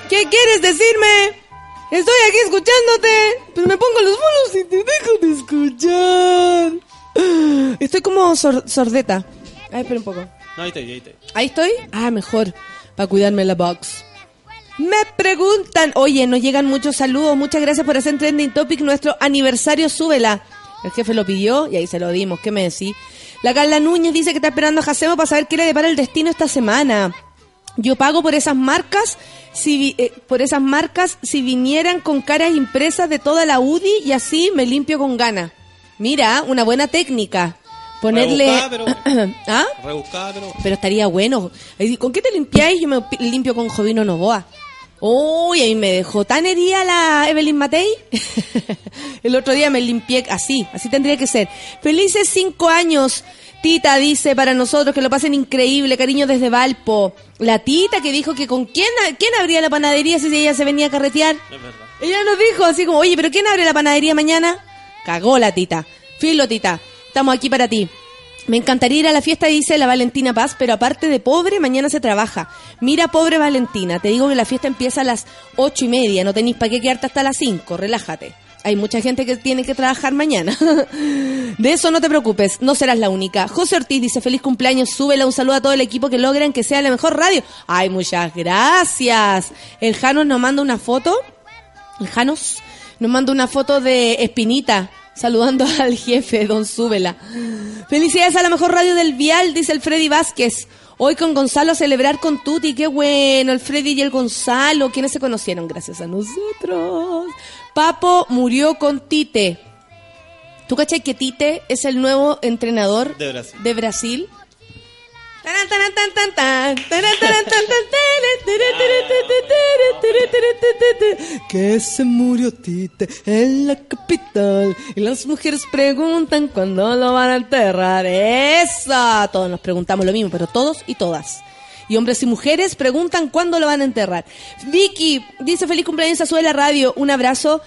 ¿Qué quieres decirme? Estoy aquí escuchándote. Pero me pongo los bolos y te dejo de escuchar. Estoy como sor- sordeta. Ay, espera un poco. No, ahí está, ahí está. ¿Ahí estoy? Ah, mejor. Para cuidarme la box. Me preguntan, oye, nos llegan muchos saludos. Muchas gracias por hacer trending topic nuestro aniversario. Súbela. El jefe lo pidió y ahí se lo dimos. ¿Qué me decís? La Carla Núñez dice que está esperando a Jacemo para saber qué le depara el destino esta semana. Yo pago por esas marcas, si eh, por esas marcas si vinieran con caras impresas de toda la UDI y así me limpio con ganas. Mira, una buena técnica. Ponerle... Rebuscada, pero- (clears throat) ¿Ah? Rebuscada, pero. Pero estaría bueno. ¿Con qué te limpiáis? Yo me pi- limpio con Jovino Novoa. Uy, ahí me dejó tan herida la Evelyn Matei. (laughs) El otro día me limpié así, así tendría que ser. Felices cinco años. Tita dice para nosotros que lo pasen increíble, cariño desde Valpo. La tita que dijo que con quién, quién abría la panadería si ella se venía a carretear. Es verdad. Ella nos dijo así como, oye, pero ¿quién abre la panadería mañana? Cagó la tita. Filo, tita. Estamos aquí para ti. Me encantaría ir a la fiesta, dice la Valentina Paz, pero aparte de pobre, mañana se trabaja. Mira, pobre Valentina, te digo que la fiesta empieza a las ocho y media, no tenéis para qué quedarte hasta las cinco, relájate. Hay mucha gente que tiene que trabajar mañana. (laughs) De eso no te preocupes, no serás la única. José Ortiz dice, feliz cumpleaños, súbela un saludo a todo el equipo que logran que sea la mejor radio. Ay, muchas gracias. El Janos nos manda una foto el Janos nos manda una foto de Espinita saludando (laughs) al jefe, don Súbela. Felicidades a la mejor radio del Vial, dice el Freddy Vázquez. Hoy con Gonzalo celebrar con Tuti, qué bueno, el Freddy y el Gonzalo, quienes se conocieron gracias a nosotros. Papo murió con Tite. ¿Tú cachai que Tite es el nuevo entrenador de Brasil? Que se murió Tite en la capital y las mujeres preguntan cuándo lo van a enterrar. Eso, todos nos preguntamos lo mismo, pero todos y todas. Y hombres y mujeres preguntan cuándo lo van a enterrar. Vicky dice feliz cumpleaños a Suela Radio, un abrazo.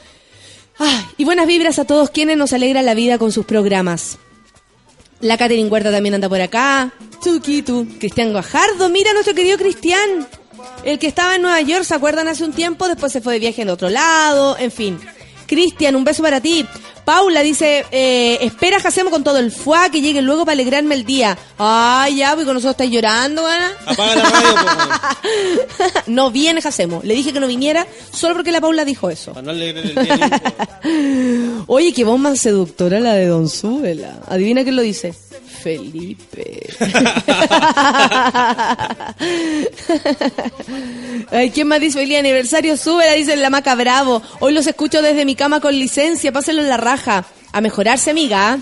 Y buenas vibras a todos quienes nos alegran la vida con sus programas. La Catherine Huerta también anda por acá. Chuquitu. Cristian Guajardo. Mira nuestro querido Cristian. El que estaba en Nueva York, ¿se acuerdan? Hace un tiempo. Después se fue de viaje en otro lado. En fin. Cristian, un beso para ti. Paula dice, eh, espera Jacemo con todo el fuá que llegue luego para alegrarme el día. Ay, ya, pues con nosotros estáis llorando, Ana. Apaga la radio, pues, (laughs) no viene Jacemo. Le dije que no viniera solo porque la Paula dijo eso. para no alegrar el día. (laughs) Oye, qué voz más seductora la de Don Súbela. Adivina quién lo dice. Felipe. (laughs) Ay, ¿quién más dice? Feliz aniversario, súbela, dice la Maca Bravo. Hoy los escucho desde mi cama con licencia, pásenlo en la raja. A mejorarse, amiga.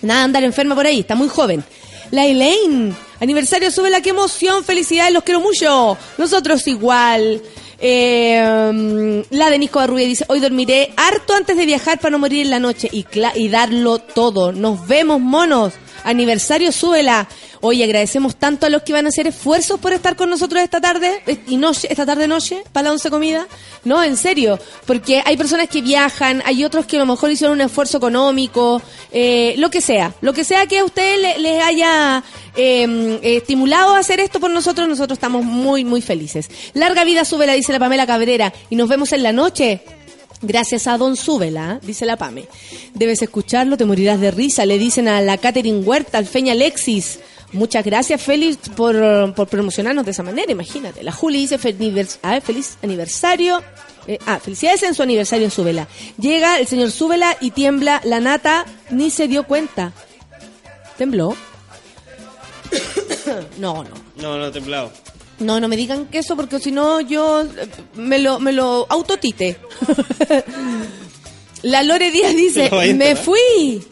Nada, andar enferma por ahí, está muy joven. La Elaine, aniversario, súbela, qué emoción, felicidades, los quiero mucho. Nosotros igual. Eh, la de Nico dice, hoy dormiré harto antes de viajar para no morir en la noche y, y darlo todo. Nos vemos, monos. Aniversario, súbela. Hoy agradecemos tanto a los que van a hacer esfuerzos por estar con nosotros esta tarde y noche, esta tarde noche para la once comida. No, en serio, porque hay personas que viajan, hay otros que a lo mejor hicieron un esfuerzo económico, eh, lo que sea, lo que sea que a ustedes le- les haya eh, estimulado a hacer esto por nosotros, nosotros estamos muy, muy felices. Larga vida, súbela, dice la Pamela Cabrera, y nos vemos en la noche. Gracias a Don Súbela, dice la Pame. Debes escucharlo, te morirás de risa, le dicen a la Catherine Huerta, al Feña Alexis. Muchas gracias, Félix, por, por promocionarnos de esa manera, imagínate. La Juli dice feliz, a ver, feliz aniversario. Eh, ah, felicidades en su aniversario en Súbela. Llega el señor Súbela y tiembla la nata, ni se dio cuenta. ¿Tembló? (coughs) no, no. No, no, temblado. No, no me digan que eso porque si no yo eh, me lo, me lo autotite. (laughs) la Lore Díaz dice, (laughs) me enterrar". fui.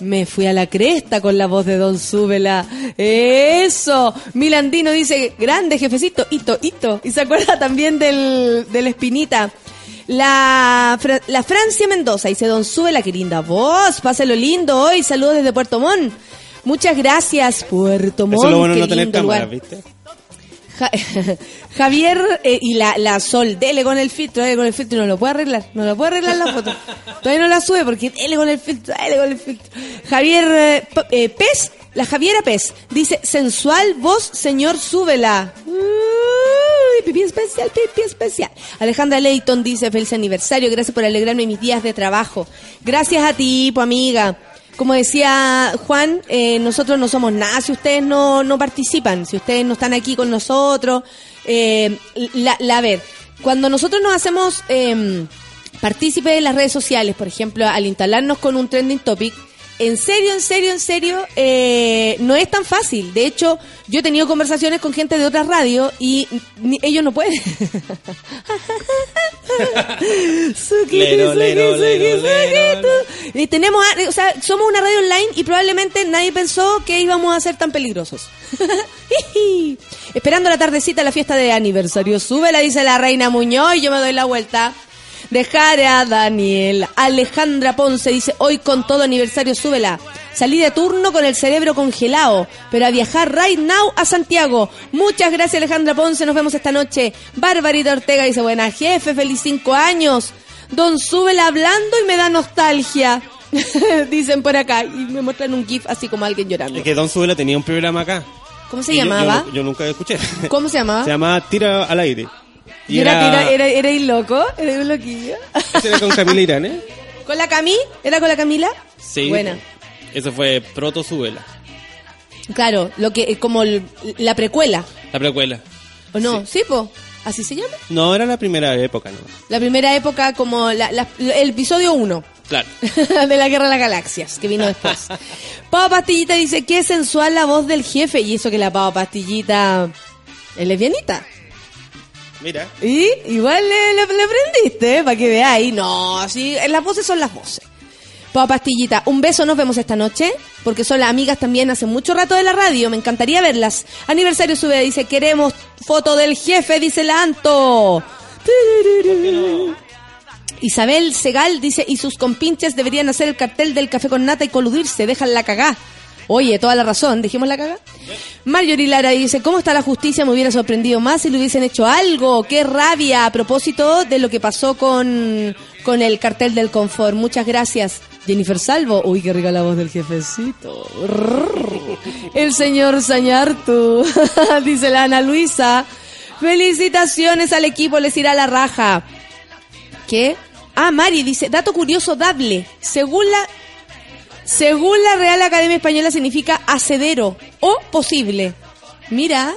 Me fui a la cresta con la voz de Don Súbela. Eso. Milandino dice, grande jefecito, hito, hito. Y se acuerda también del, del Espinita. La, la Francia Mendoza dice, Don Súbela, qué linda voz. Páselo lindo hoy. Saludos desde Puerto Montt. Muchas gracias, Puerto Montt. Eso es lo bueno qué no tener cámaras. ¿viste? Ja- (laughs) Javier eh, y la, la Sol, dele con el filtro, dele con el filtro, no lo puede arreglar, no lo puede arreglar la (laughs) foto. Todavía no la sube porque dele con el filtro, dele con el filtro. Javier eh, eh, Pez, la Javiera Pez, dice, sensual voz, señor, súbela. Uh, y pipí especial, pipí especial. Alejandra Leighton dice, feliz aniversario, gracias por alegrarme mis días de trabajo. Gracias a ti, pues amiga. Como decía Juan, eh, nosotros no somos nada si ustedes no, no participan, si ustedes no están aquí con nosotros. Eh, la, la- a ver, cuando nosotros nos hacemos eh, partícipes de las redes sociales, por ejemplo, al instalarnos con un trending topic, en serio, en serio, en serio, eh, no es tan fácil. De hecho, yo he tenido conversaciones con gente de otras radios y ni- ellos no pueden. (laughs) Lero, lero. Y tenemos, o sea, somos una radio online y probablemente nadie pensó que íbamos a ser tan peligrosos. (laughs) Esperando la tardecita la fiesta de aniversario. Súbela, dice la reina Muñoz, y yo me doy la vuelta. Dejar a Daniel. Alejandra Ponce dice, hoy con todo aniversario, súbela. Salí de turno con el cerebro congelado, pero a viajar right now a Santiago. Muchas gracias Alejandra Ponce, nos vemos esta noche. Barbarita Ortega dice, buena jefe, feliz cinco años. Don Súbela hablando y me da nostalgia. (laughs) Dicen por acá. Y me muestran un gif así como alguien llorando. Es que Don Suela tenía un programa acá. ¿Cómo se Y yo- llamaba? Yo, yo nunca escuché. ¿Cómo se llamaba? Se llamaba Tira al aire. Y era, era, era, era un loco, era un loquillo. Ese era con Camila Irán, ¿eh? (laughs) ¿Con la Cami? ¿Era con la Camila? Sí. Buena. Eso fue Proto Suela, Claro, lo que eh, como el- la precuela, la precuela. ¿o no? Sí, po. ¿Así se llama? No, era la primera época, ¿no? La primera época como la- la- el episodio 1 Claro. (laughs) de la Guerra de las Galaxias, que vino después. (laughs) Papa Pastillita dice, qué sensual la voz del jefe. Y eso que la Papa Pastillita es lesbianita. Mira. Y igual le, le, le aprendiste, para que veáis. No, sí, las voces son las voces. Papa Pastillita, un beso, nos vemos esta noche, porque son las amigas también hace mucho rato de la radio, me encantaría verlas. Aniversario sube, dice, queremos foto del jefe, dice la Anto. Isabel Segal dice, y sus compinches deberían hacer el cartel del café con nata y coludirse, dejan la cagá. Oye, toda la razón, dejemos la cagá. Marjorie Lara dice, ¿cómo está la justicia? Me hubiera sorprendido más si le hubiesen hecho algo. ¡Qué rabia! A propósito de lo que pasó con, con el cartel del confort. Muchas gracias. Jennifer Salvo. Uy, qué rica la voz del jefecito. El señor Sañartu. (laughs) dice la Ana Luisa. Felicitaciones al equipo, les irá la raja. ¿Qué? Ah, Mari dice, dato curioso dable. Según la según la Real Academia Española significa hacedero o posible. Mira,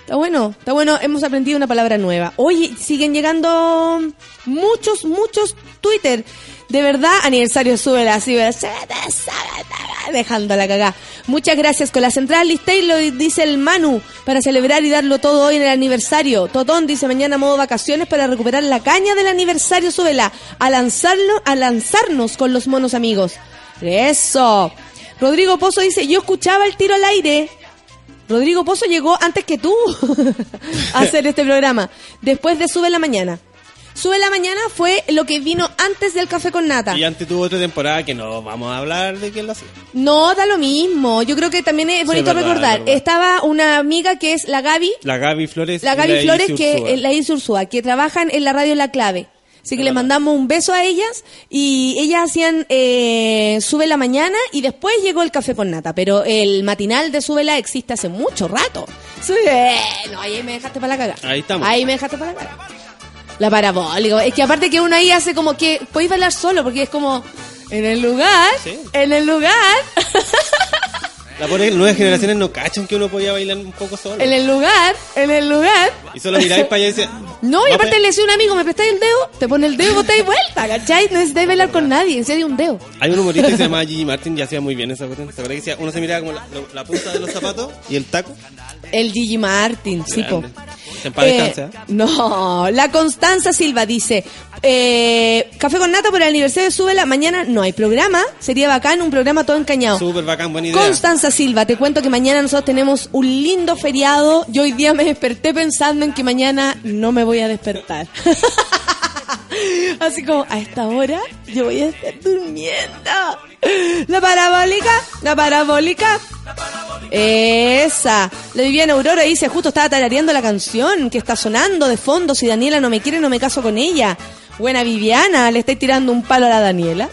está bueno, está bueno, hemos aprendido una palabra nueva. Oye, siguen llegando muchos, muchos Twitter. De verdad, aniversario sube la dejando la cagá. Muchas gracias con la central listé lo dice el Manu para celebrar y darlo todo hoy en el aniversario. Totón dice mañana modo vacaciones para recuperar la caña del aniversario súbela a lanzarlo, a lanzarnos con los monos amigos. Eso. Rodrigo Pozo dice, yo escuchaba el tiro al aire. Rodrigo Pozo llegó antes que tú (laughs) a hacer este programa. Después de Sube la Mañana. Sube la Mañana fue lo que vino antes del Café con Nata. Y antes tuvo otra temporada que no vamos a hablar de quién lo hacía. No, da lo mismo. Yo creo que también es bonito verdad, recordar. verdad. Estaba una amiga que es la Gaby, La Gaby Flores. la Gaby Flores, Isi que la Isur Ursúa, que trabajan en la radio La Clave. Así que le mandamos un beso a ellas y ellas hacían eh, Sube la Mañana y después llegó el Café con Nata. Pero el matinal de Súbela existe hace mucho rato. Sube. No, ahí me dejaste para la caga. Ahí estamos. Ahí me dejaste para la caga. La parabólica. Es que aparte que uno ahí hace como que podéis bailar solo porque es como en el lugar, Sí. en el lugar, (laughs) las nuevas generaciones no cachan que uno podía bailar un poco solo. en el lugar, en el lugar. Y solo miráis para allá y decís... (laughs) No, y "Va, aparte pe-". le decía a un amigo, ¿me prestáis el dedo? Te pone el dedo y vos te das vuelta, ¿cachai? No necesitáis bailar con nadie, en serio un dedo. Hay un humorista que se llama (laughs) Gigi Martin y hacía muy bien esa cuestión. ¿Se que decía, uno se miraba como la, punta de los zapatos y el taco? El Gigi Martin, sí, Eh, ¿eh? no, la Constanza Silva dice, eh, café con nata por el aniversario de Súbela, mañana no hay programa, sería bacán un programa todo encañado. Súper bacán, buena idea. Constanza Silva, te cuento que mañana nosotros tenemos un lindo feriado. Yo hoy día me desperté pensando en que mañana no me voy a despertar. (laughs) Así como, a esta hora yo voy a estar durmiendo. La parabólica, la parabólica. Esa. La Viviana Aurora dice, justo estaba tarareando la canción que está sonando de fondo. Si Daniela no me quiere, no me caso con ella. Buena Viviana, le estáis tirando un palo a la Daniela.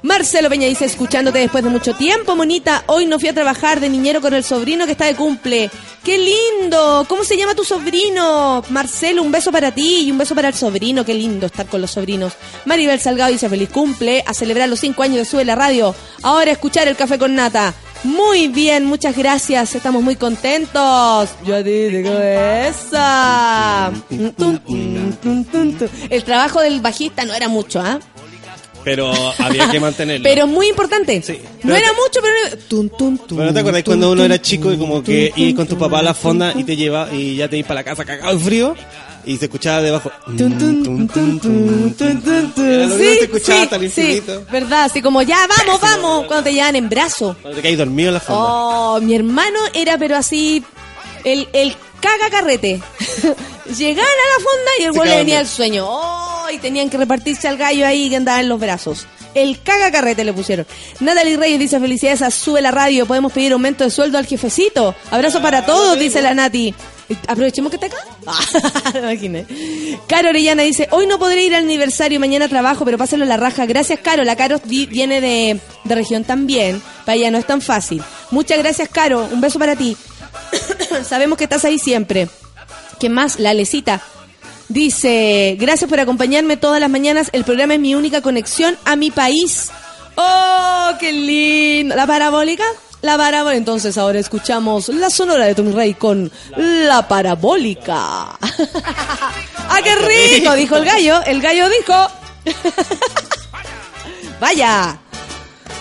Marcelo Peña dice, escuchándote después de mucho tiempo, monita. Hoy no fui a trabajar de niñero con el sobrino que está de cumple. ¡Qué lindo! ¿Cómo se llama tu sobrino? Marcelo, un beso para ti y un beso para el sobrino. Qué lindo estar con los sobrinos. Maribel Salgado dice, feliz cumple, a celebrar los cinco años de Sube la Radio. Ahora escuchar el café con nata. Muy bien, muchas gracias. Estamos muy contentos. Yo digo esa. El trabajo del bajista no era mucho, ¿ah? Pero había que mantenerlo. Pero muy importante. Sí. No era mucho, pero... Tun, Pero ¿no te acordás cuando uno era chico y como que ibas con tu papá a la fonda y te lleva y ya te ibas para la casa cagado de frío y se escuchaba debajo. tun, tun, tun, se escuchaba sí, verdad, así como ya, vamos, vamos, cuando te llevan en brazo. Cuando te caes dormido en la fonda. Oh, mi hermano era pero así, el, el caga carrete. (laughs) Llegaban a la fonda y el güey le venía el sueño. Oh, y tenían que repartirse al gallo ahí que andaba en los brazos. El caga carrete le pusieron. Natalie Reyes dice felicidades a Sube la Radio. Podemos pedir aumento de sueldo al jefecito. Abrazo para todos, dice la Nati. Aprovechemos que está acá. (laughs) Me imaginé. Caro Orellana dice, hoy no podré ir al aniversario, mañana trabajo, pero pásenlo la raja. Gracias, Caro. La Caro vi- viene de, de región también. Para ella no es tan fácil. Muchas gracias, Caro. Un beso para ti. (coughs) Sabemos que estás ahí siempre. ¿Qué más? La Lecita. Dice, gracias por acompañarme todas las mañanas. El programa es mi única conexión a mi país. ¡Oh, qué lindo! ¿La parabólica? La parabólica. Entonces ahora escuchamos la sonora de Tom Rey con la parabólica. (laughs) ¡Ah, qué rico! Dijo el gallo. El gallo dijo. Vaya.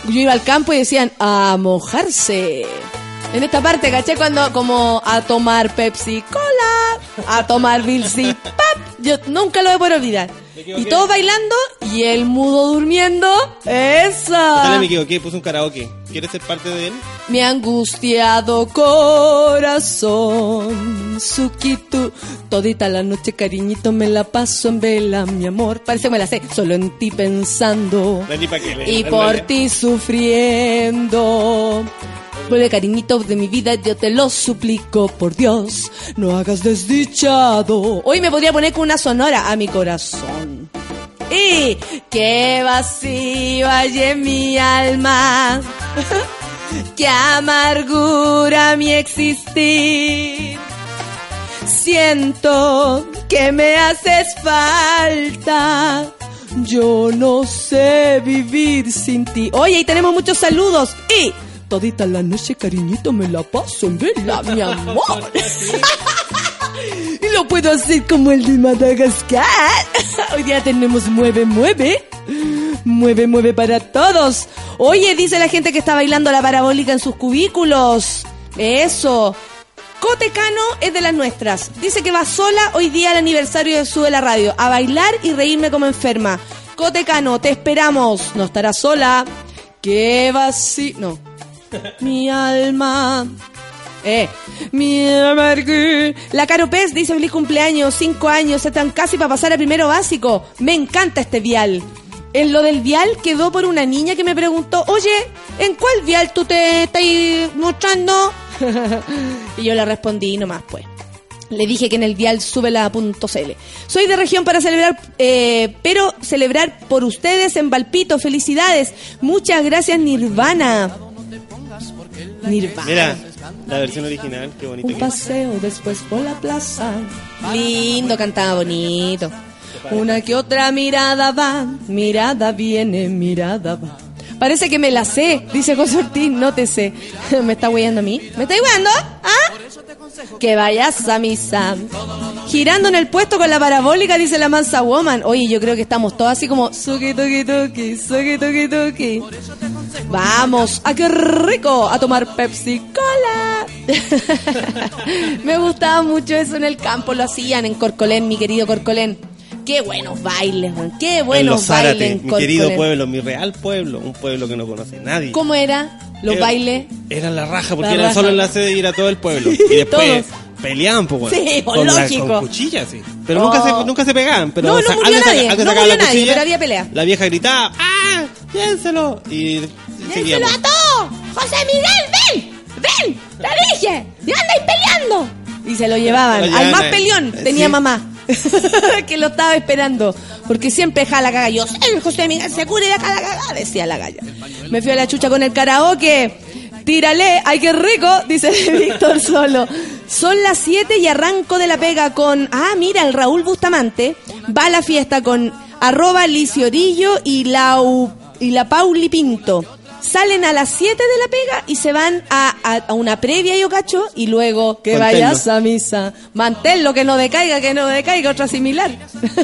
Yo iba al campo y decían, a mojarse. En esta parte, caché cuando como a tomar Pepsi Cola, a tomar Bilsi Pap. Yo nunca lo voy a poder olvidar. Y todos bailando y el mudo durmiendo. Dale, ¡Esa! me equivoqué, puse un karaoke. ¿Quieres ser parte de él? Mi angustiado corazón, Sukitu, todita la noche cariñito me la paso en vela, mi amor. Parece que me la sé, solo en ti pensando. Dale, pa' que le- y dale, por dale. ti sufriendo. Vuelve cariñito de mi vida, yo te lo suplico, por Dios, no hagas desdichado. Hoy me podría poner con una sonora a mi corazón. Y qué vacío hay mi alma, (laughs) qué amargura mi existir. Siento que me haces falta. Yo no sé vivir sin ti. Oye, y tenemos muchos saludos. Y todita la noche, cariñito, me la paso en vela, mi (laughs) amor. (laughs) y lo puedo hacer como el de Madagascar. (laughs) Hoy día tenemos mueve, mueve. Mueve, mueve para todos. Oye, dice la gente que está bailando la parabólica en sus cubículos. Eso. Cotecano es de las nuestras. Dice que va sola hoy día al aniversario de Sube la Radio a bailar y reírme como enferma. Cotecano, te esperamos. No estarás sola. Qué vacío. No. Mi alma. Eh, mi amargura. La Caro Pez dice feliz cumpleaños, cinco años, están casi para pasar a primero básico. Me encanta este vial. En lo del vial quedó por una niña que me preguntó, oye, ¿en cuál vial tú te estás mostrando? (laughs) y yo le respondí nomás, pues. Le dije que en el dial subela.cl. Soy de región para celebrar, eh, pero celebrar por ustedes en Valpito. Felicidades. Muchas gracias, Nirvana. Nirvana. Mira, la versión original, qué bonito Un paseo después por la plaza. Lindo, cantaba bonito. Una que otra mirada va, mirada viene, mirada va. Parece que me la sé, dice José Ortiz, no te sé. (laughs) ¿Me está huyendo a mí? ¿Me está huyendo? ¿Ah? Que vayas a misa. Girando en el puesto con la parabólica, dice la mansa woman. Oye, yo creo que estamos todos así como suki tuki tuki, suki tuki tuki. Vamos, a qué rico, a tomar Pepsi Cola. (laughs) Me gustaba mucho eso en el campo, lo hacían en Corcolén, mi querido Corcolén. Qué buenos bailes, man, qué en buenos Los Zárate, bailes en mi querido pueblo, mi real pueblo, un pueblo que no conoce nadie. ¿Cómo era? Los bailes. Era la raja, porque La era raja. solo en la sede y era todo el pueblo. Y después peleaban, pues, bueno, Sí, pues, con, la- con cuchillas, sí. Pero Oh. nunca, se, nunca se pegaban. Pero No, no murió saca- nadie, no murió la nadie, cuchilla, pero había pelea. La vieja gritaba, ¡ah! ¡Piénselo! Y ¡Dénselo seguíamos. a todos! ¡José Miguel, ven! ¡Ven! ¡Te dije! ¡Ya andáis peleando! Y se lo llevaban. Lo Al más a- peleón eh, tenía sí. mamá. (laughs) que lo estaba esperando. porque siempre jala caga. Yo soy José Miguel Segura y la jala caga, decía la galla. Me fui a la chucha con el karaoke. Tírale, ay qué rico, dice (laughs) Víctor Solo. Son las 7 y arranco de la pega con, ah, mira, el Raúl Bustamante va a la fiesta con arroba Liciorillo y la, y la Pauli Pinto. Salen a las 7 de la pega y se van a, a- a una previa, yo cacho, y luego que Manténlo. vayas a misa. Manténlo, que no decaiga, que no decaiga, otra similar.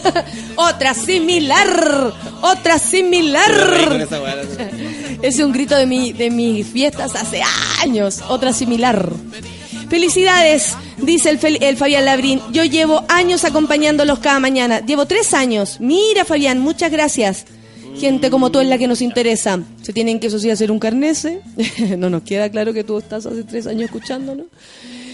(laughs) otra similar, otra similar. (laughs) Es un grito de, mi, de mis fiestas hace años. Otra similar. Felicidades, dice el, Fel- el Fabián Labrín. Yo llevo años acompañándolos cada mañana. Llevo tres años. Mira, Fabián, muchas gracias. Gente como tú es la que nos interesa. Se tienen que, eso sí, hacer un carnese. (laughs) no nos queda claro que tú estás hace tres años escuchándonos.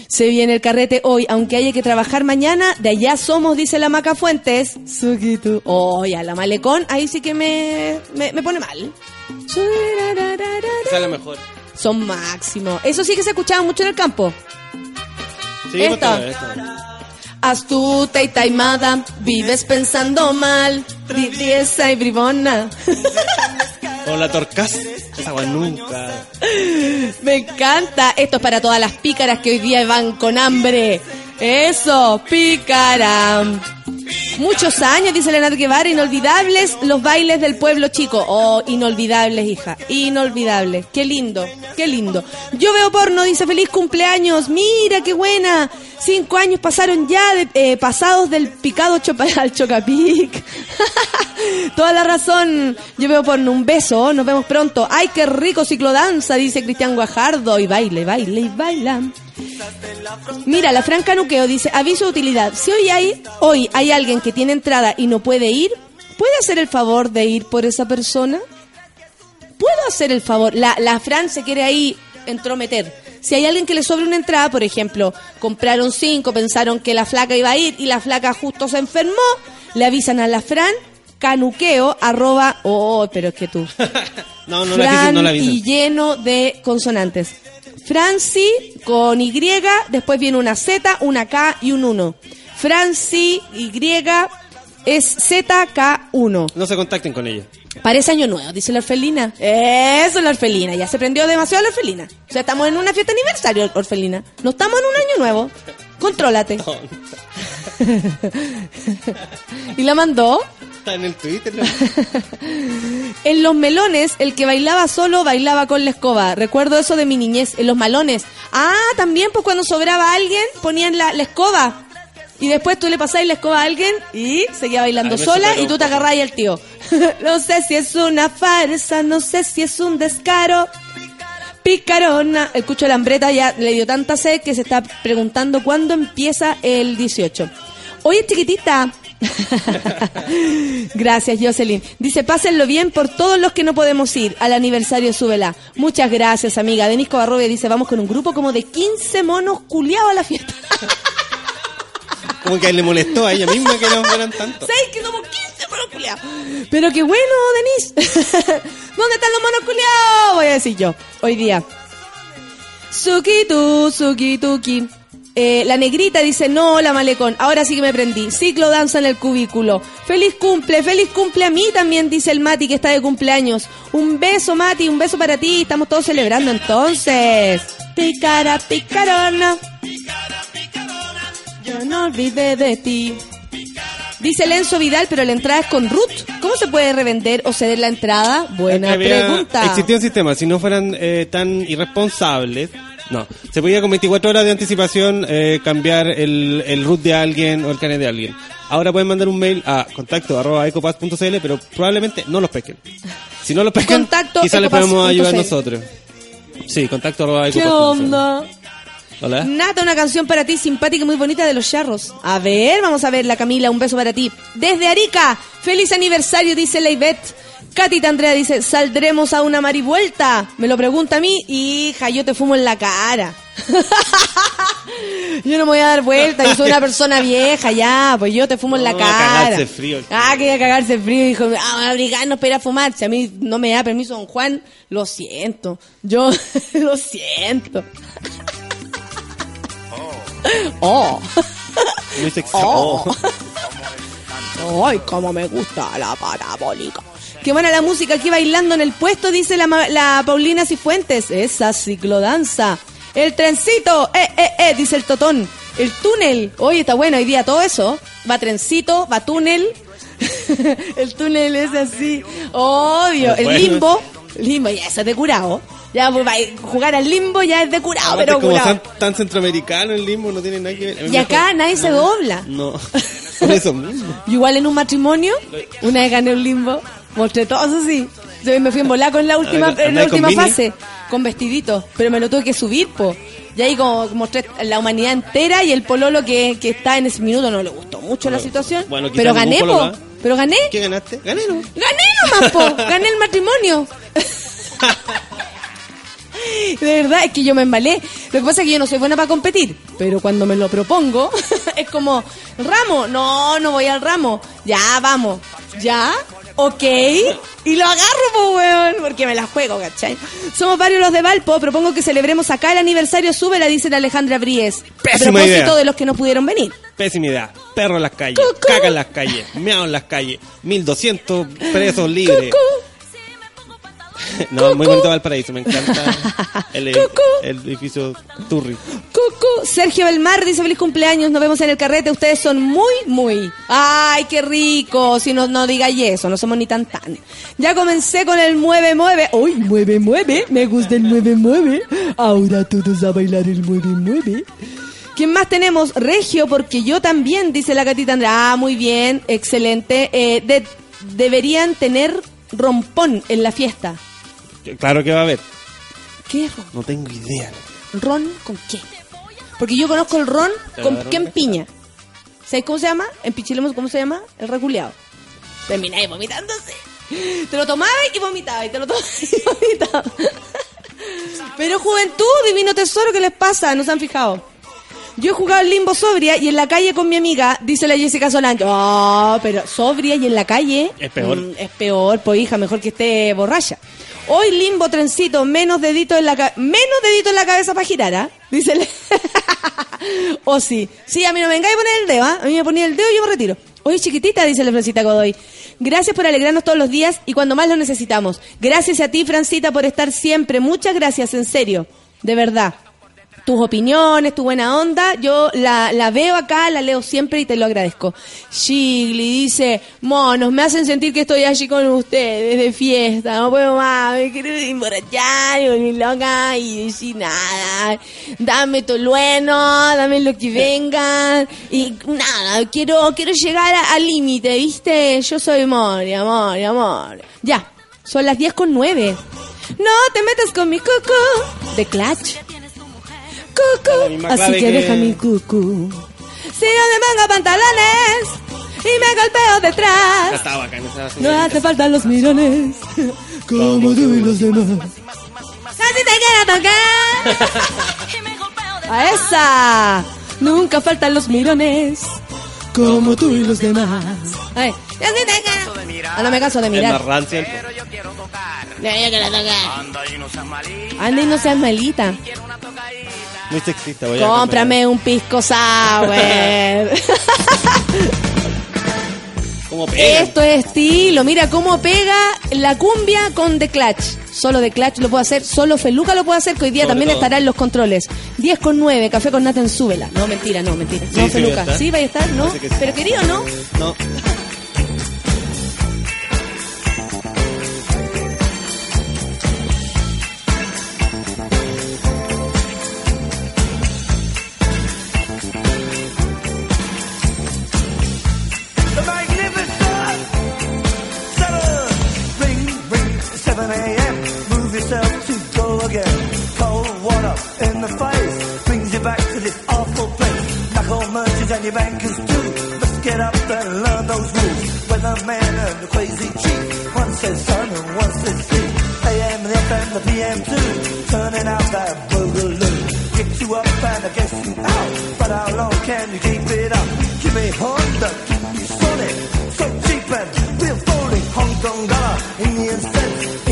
Se viene el carrete hoy, aunque haya que trabajar mañana. De allá somos, dice la Maca Fuentes. Sukitu. Oh, ya, la malecón, ahí sí que me, me, me pone mal. Esa es la mejor. Son máximos. Eso sí que se escuchaba mucho en el campo. Sí, Esta. Astuta y taimada, vives pensando mal, tiesa y bribona. (laughs) O la torcas. Esa weá nunca. Me encanta. Esto es para todas las pícaras que hoy día van con hambre. Eso, pícara. Muchos años, dice Leonardo Guevara, inolvidables los bailes del pueblo chico. Oh, inolvidables, hija, inolvidables. Qué lindo, qué lindo. Yo veo porno, dice feliz cumpleaños. Mira, qué buena. Cinco años pasaron ya, eh, pasados del picado (laughs) al chocapic. (laughs) Toda la razón. Yo veo porno. Un beso, nos vemos pronto. Ay, qué rico ciclodanza, dice Cristian Guajardo. Y baile, baile y baila. Mira, la Franca Nuqueo dice, aviso de utilidad. Si hoy hay, hoy hay alguien que tiene entrada y no puede ir, ¿puede hacer el favor de ir por esa persona? ¿Puedo hacer el favor? La, la Fran se quiere ahí entrometer. Si hay alguien que le sobre una entrada, por ejemplo, compraron cinco, pensaron que la flaca iba a ir y la flaca justo se enfermó, le avisan a la Fran, canuqueo, arroba, oh, pero es que tú. (laughs) No, no la Fran avisen, no la y lleno de consonantes. Franci con Y, después viene una Z, una K y un 1. Franci Y es ZK1. No se contacten con ella. Parece año nuevo, dice la orfelina. Eso, la orfelina. Ya se prendió demasiado la orfelina. O sea, estamos en una fiesta aniversario, orfelina. No estamos en un año nuevo. Contrólate. (laughs) ¿Y la mandó? Está en el Twitter. ¿no? (laughs) En los melones, el que bailaba solo bailaba con la escoba. Recuerdo eso de mi niñez. En los malones. Ah, también, pues cuando sobraba alguien, ponían la, la escoba. Y después tú le pasabas la escoba a alguien y seguía bailando Ay, me sola y tú te agarrabas al tío. (laughs) no sé si es una farsa, no sé si es un descaro. Picarona. El cucho de la hambreta ya le dio tanta sed que se está preguntando cuándo empieza el 18. Oye, chiquitita. (laughs) gracias, Jocelyn. Dice, pásenlo bien por todos los que no podemos ir al aniversario Súbela. Muchas gracias, amiga. Denis Covarrubia dice, vamos con un grupo como de 15 monos culiados a la fiesta. (laughs) Como que le molestó a ella misma que no fueran tantos. ¿Sabes que somos 15 monos culiados? Pero qué bueno, Denis. (laughs) ¿Dónde están los monos culiados? Voy a decir yo, hoy día. Sukitu, sukituki. Eh, la negrita dice, no, la malecón, ahora sí que me prendí. Ciclo danza en el cubículo. Feliz cumple, feliz cumple a mí también, dice el Mati que está de cumpleaños. Un beso, Mati, un beso para ti. Estamos todos celebrando entonces. Picara, picarona. Yo no olvidé de ti. Dice Lenzo Vidal, pero la entrada es con Ruth. ¿Cómo se puede revender o ceder la entrada? Buena Había- pregunta. Existía un sistema, si no fueran eh, tan irresponsables, no. Se podía con 24 horas de anticipación eh, cambiar el, el root de alguien o el carnet de alguien. Ahora pueden mandar un mail a contacto arroba ecopass.cl, pero probablemente no los pesquen. Si no los pescan, Contacto quizás les podemos ayudar nosotros. Sí, contacto arroba ¿Qué ecopass.cl. onda? Hola. Nata, una canción para ti simpática y muy bonita de los charros. A ver, vamos a verla, Camila, un beso para ti. Desde Arica, feliz aniversario, dice Leivet. Catita Andrea dice, saldremos a una marivuelta. Me lo pregunta a mí, hija, yo te fumo en la cara. (laughs) yo no me voy a dar vuelta, yo soy una (laughs) persona vieja, ya, pues yo te fumo en la a cara. cagarse frío. Ah, quería cagarse frío, dijo, ah, a abrigarnos para ir a fumar. Si a mí no me da permiso don Juan, lo siento. Yo (laughs) lo siento. Oh. Muy sexy. Oh. Oh. ¡Ay, cómo me gusta la parabólica! Qué buena la música aquí bailando en el puesto, dice la, la Paulina Cifuentes. Esa ciclodanza. El trencito, eh, eh, eh, dice el Totón. El túnel. Oye, está bueno hoy día todo eso. Va trencito, va túnel. (laughs) el túnel es así. Obvio. El Bueno. limbo. Limbo, ya eso es de curado. Ya pues, jugar al limbo ya es de curado, Aparte, pero como curado. tan, tan centroamericano el limbo no tiene nada que ver. Y acá nadie se dobla. No, (laughs) por eso mismo. Igual en un matrimonio, una vez gané un limbo, mostré todo eso sí. Yo me fui en volar con la última, en la última fase, con vestidito, pero me lo tuve que subir, po. Y ahí como mostré la humanidad entera y el pololo que, que está en ese minuto no le gustó mucho la situación. bueno, pero gané, po. Pero gané. ¿Qué ganaste? Gané, ¿no? Gané nomás, po. (laughs) Gané el matrimonio. (laughs) De verdad, es que yo me embalé. Lo que pasa es que yo no soy buena para competir, pero cuando me lo propongo, (laughs) es como, ramo, no, no voy al ramo. Ya, vamos. Ya, ok. Y lo agarro, pues, weón, porque me la juego, ¿cachai? Somos varios los de Valpo, propongo que celebremos acá el aniversario Sube, la dice la Alejandra Bríez. A Pésima propósito idea. de los que no pudieron venir. Pésima idea. Perro en las calles, Cucú. caca en las calles, meao en las calles, 1200 presos libres. Cucú. No, muy bonito Valparaíso, me encanta el, Cucú. el edificio Turri. Cucu, Sergio Belmar dice feliz cumpleaños, nos vemos en el carrete, ustedes son muy, muy. Ay, qué rico, si no, no digáis eso, no somos ni tan tan. Ya comencé con el mueve, mueve, uy, mueve, mueve, me gusta el mueve, mueve, ahora todos a bailar el mueve, mueve. ¿Quién más tenemos? Regio, porque yo también, dice la gatita Andrea. Ah, muy bien, excelente. Eh, de- deberían tener rompón en la fiesta. Claro que va a haber. ¿Qué es ron? No tengo idea. ¿Ron con qué? Porque yo conozco el ron ¿Te con un en piña. ¿Sabes cómo se llama? En Pichilemos, ¿cómo se llama? El reculeado. Termináis vomitándose. Te lo tomabas y vomitabas, y te lo tomabas (laughs) y vomitabas. Pero juventud, divino tesoro, ¿qué les pasa? ¿No se han fijado? Yo he jugado el limbo sobria y en la calle con mi amiga, dice la Jessica Solange. Oh, pero sobria y en la calle. Es peor. mm, es peor, pues hija, mejor que esté borracha. Hoy limbo trencito, menos dedito en la ca- menos dedito en la cabeza para girar, ¿ah? Dice el- (laughs) O sí. Sí, a mí no me vengáis a poner el dedo, ¿ah? A mí me ponía el dedo y yo me retiro. Oye, chiquitita, dice la Francita Godoy. Gracias por alegrarnos todos los días y cuando más lo necesitamos. Gracias a ti, Francita, por estar siempre. Muchas gracias, en serio. De verdad. Tus opiniones, tu buena onda, yo la, la veo acá, la leo siempre y te lo agradezco. Shigli dice, monos, me hacen sentir que estoy allí con ustedes de fiesta, no puedo más, me quiero emborrachar y volver loca y decir nada. Dame bueno, dame lo que venga y nada, quiero, quiero llegar al límite, ¿viste? Yo soy amor, amor, amor. Ya, son las 10 con 9. No te metas con mi cucu de Clutch. Cucu, así que, que- deja mi cucu. Si yo me pongo pantalones y me golpeo Ya detrás, está bacán esa no hace falta los mirones, como tú y los demás. Así te quiero tocar. A esa, nunca faltan los mirones, como tú y los demás. Ay, y así te quiero. Ah, no me canso de Es más mirar. rancia el- Ya, ya que la tocar. Anda y no seas malita. Muy sexista. Voy a Cómprame un pisco sour. cambiar. (laughs) ¿Cómo pega? Esto es estilo. Mira cómo pega la cumbia con The Clutch. Solo The Clutch lo puede hacer, solo Feluca lo puede hacer, que hoy día Sobre también todo. estará en los controles. 10 con 9, café con nata en súbela. No, mentira, no, mentira. Sí, no, sí, Feluca. va a estar. Sí, va a estar, ¿no? Parece que sí. Pero querido, ¿no? No. Your bankers too. Let's get up and learn those rules. Weatherman and the crazy chief. One says sun and one says sea. AM, the FM, the PM too. Turning out that boogaloo. Get you up and I guess you out. But how long can you keep it up? Give me Honda, keep me solid. So cheap and real folding. Hong Kong dollar, Indian cents,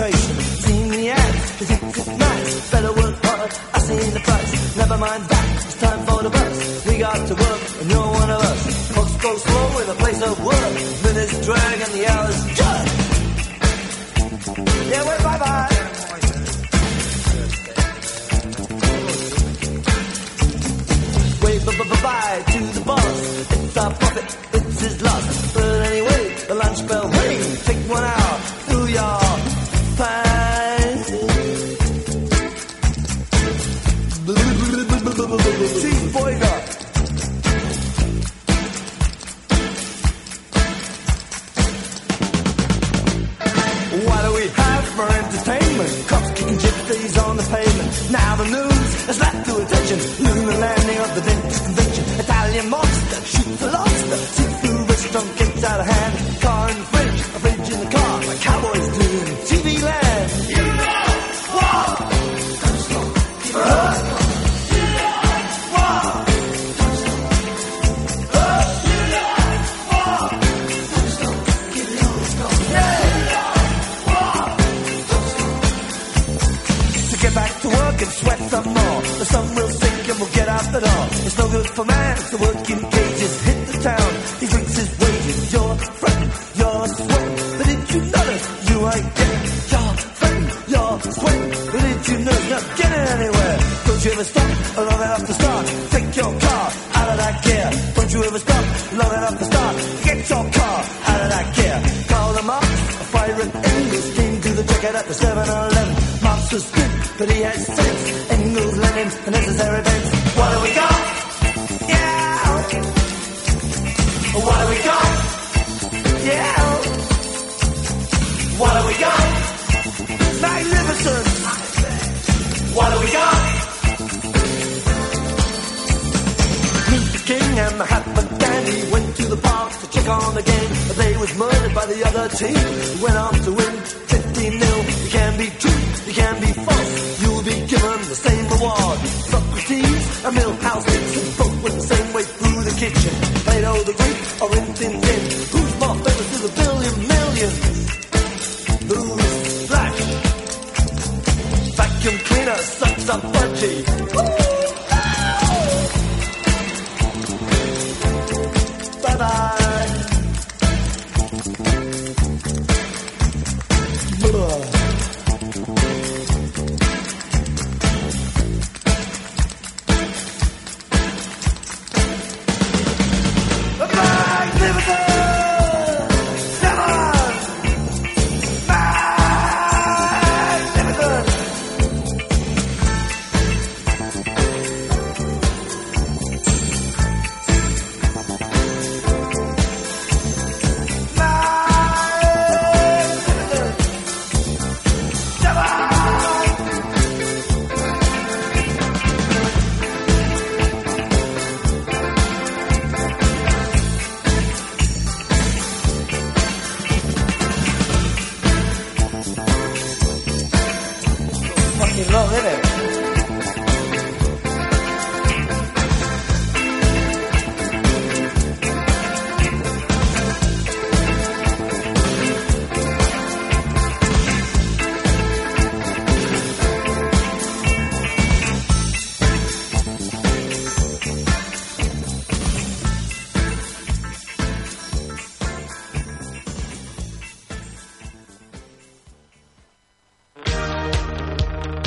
case. See me out.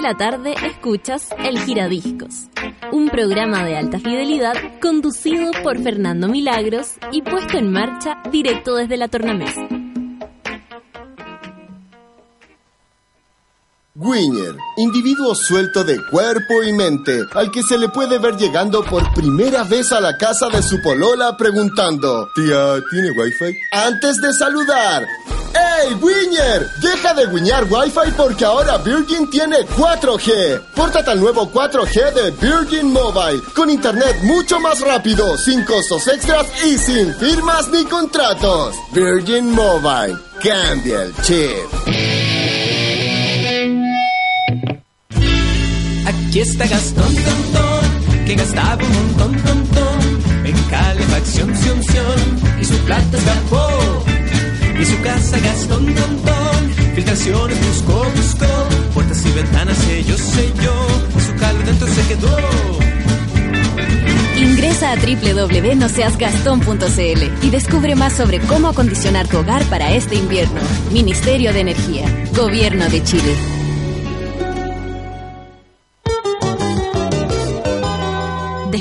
de la tarde escuchas El Giradiscos, un programa de alta fidelidad conducido por Fernando Milagros y puesto en marcha directo desde la tornamesa. Wiener, individuo suelto de cuerpo y mente, al que se le puede ver llegando por primera vez a la casa de su polola preguntando, tía, ¿tiene wifi? Antes de saludar, ¡Hey, Wiener! Deja de guiñar Wi-Fi porque ahora Virgin tiene 4G. Pórtate al nuevo 4G de Virgin Mobile con internet mucho más rápido, sin costos extras y sin firmas ni contratos. Virgin Mobile, cambia el chip. Aquí está Gastón Tontón, que gastaba un montón, tontón, en calefacción, sion, sion, y su plata escapó. Y su casa Gastón Tontón, filtraciones buscó, buscó, puertas y ventanas selló, selló, y su calor dentro se quedó. Ingresa a www.noseasgastón.cl y descubre más sobre cómo acondicionar tu hogar para este invierno. Ministerio de Energía, Gobierno de Chile.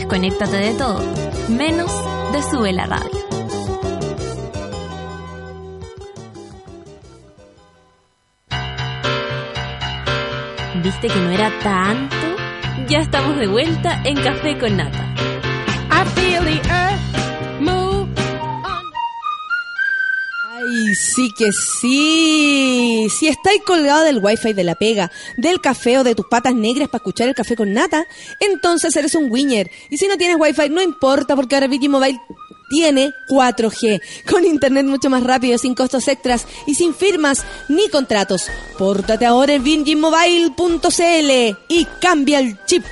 Desconéctate de todo, menos de Sube la Radio. ¿Viste que no era tanto? Ya estamos de vuelta en Café con Nata. Ay, sí que sí. Si estáis colgado del wifi de la pega, del café o de tus patas negras para escuchar el café con nata, entonces eres un winner. Y si no tienes wifi, no importa porque ahora Virgin Mobile tiene 4G, con internet mucho más rápido, sin costos extras y sin firmas ni contratos. Pórtate ahora en virginmobile.cl y cambia el chip.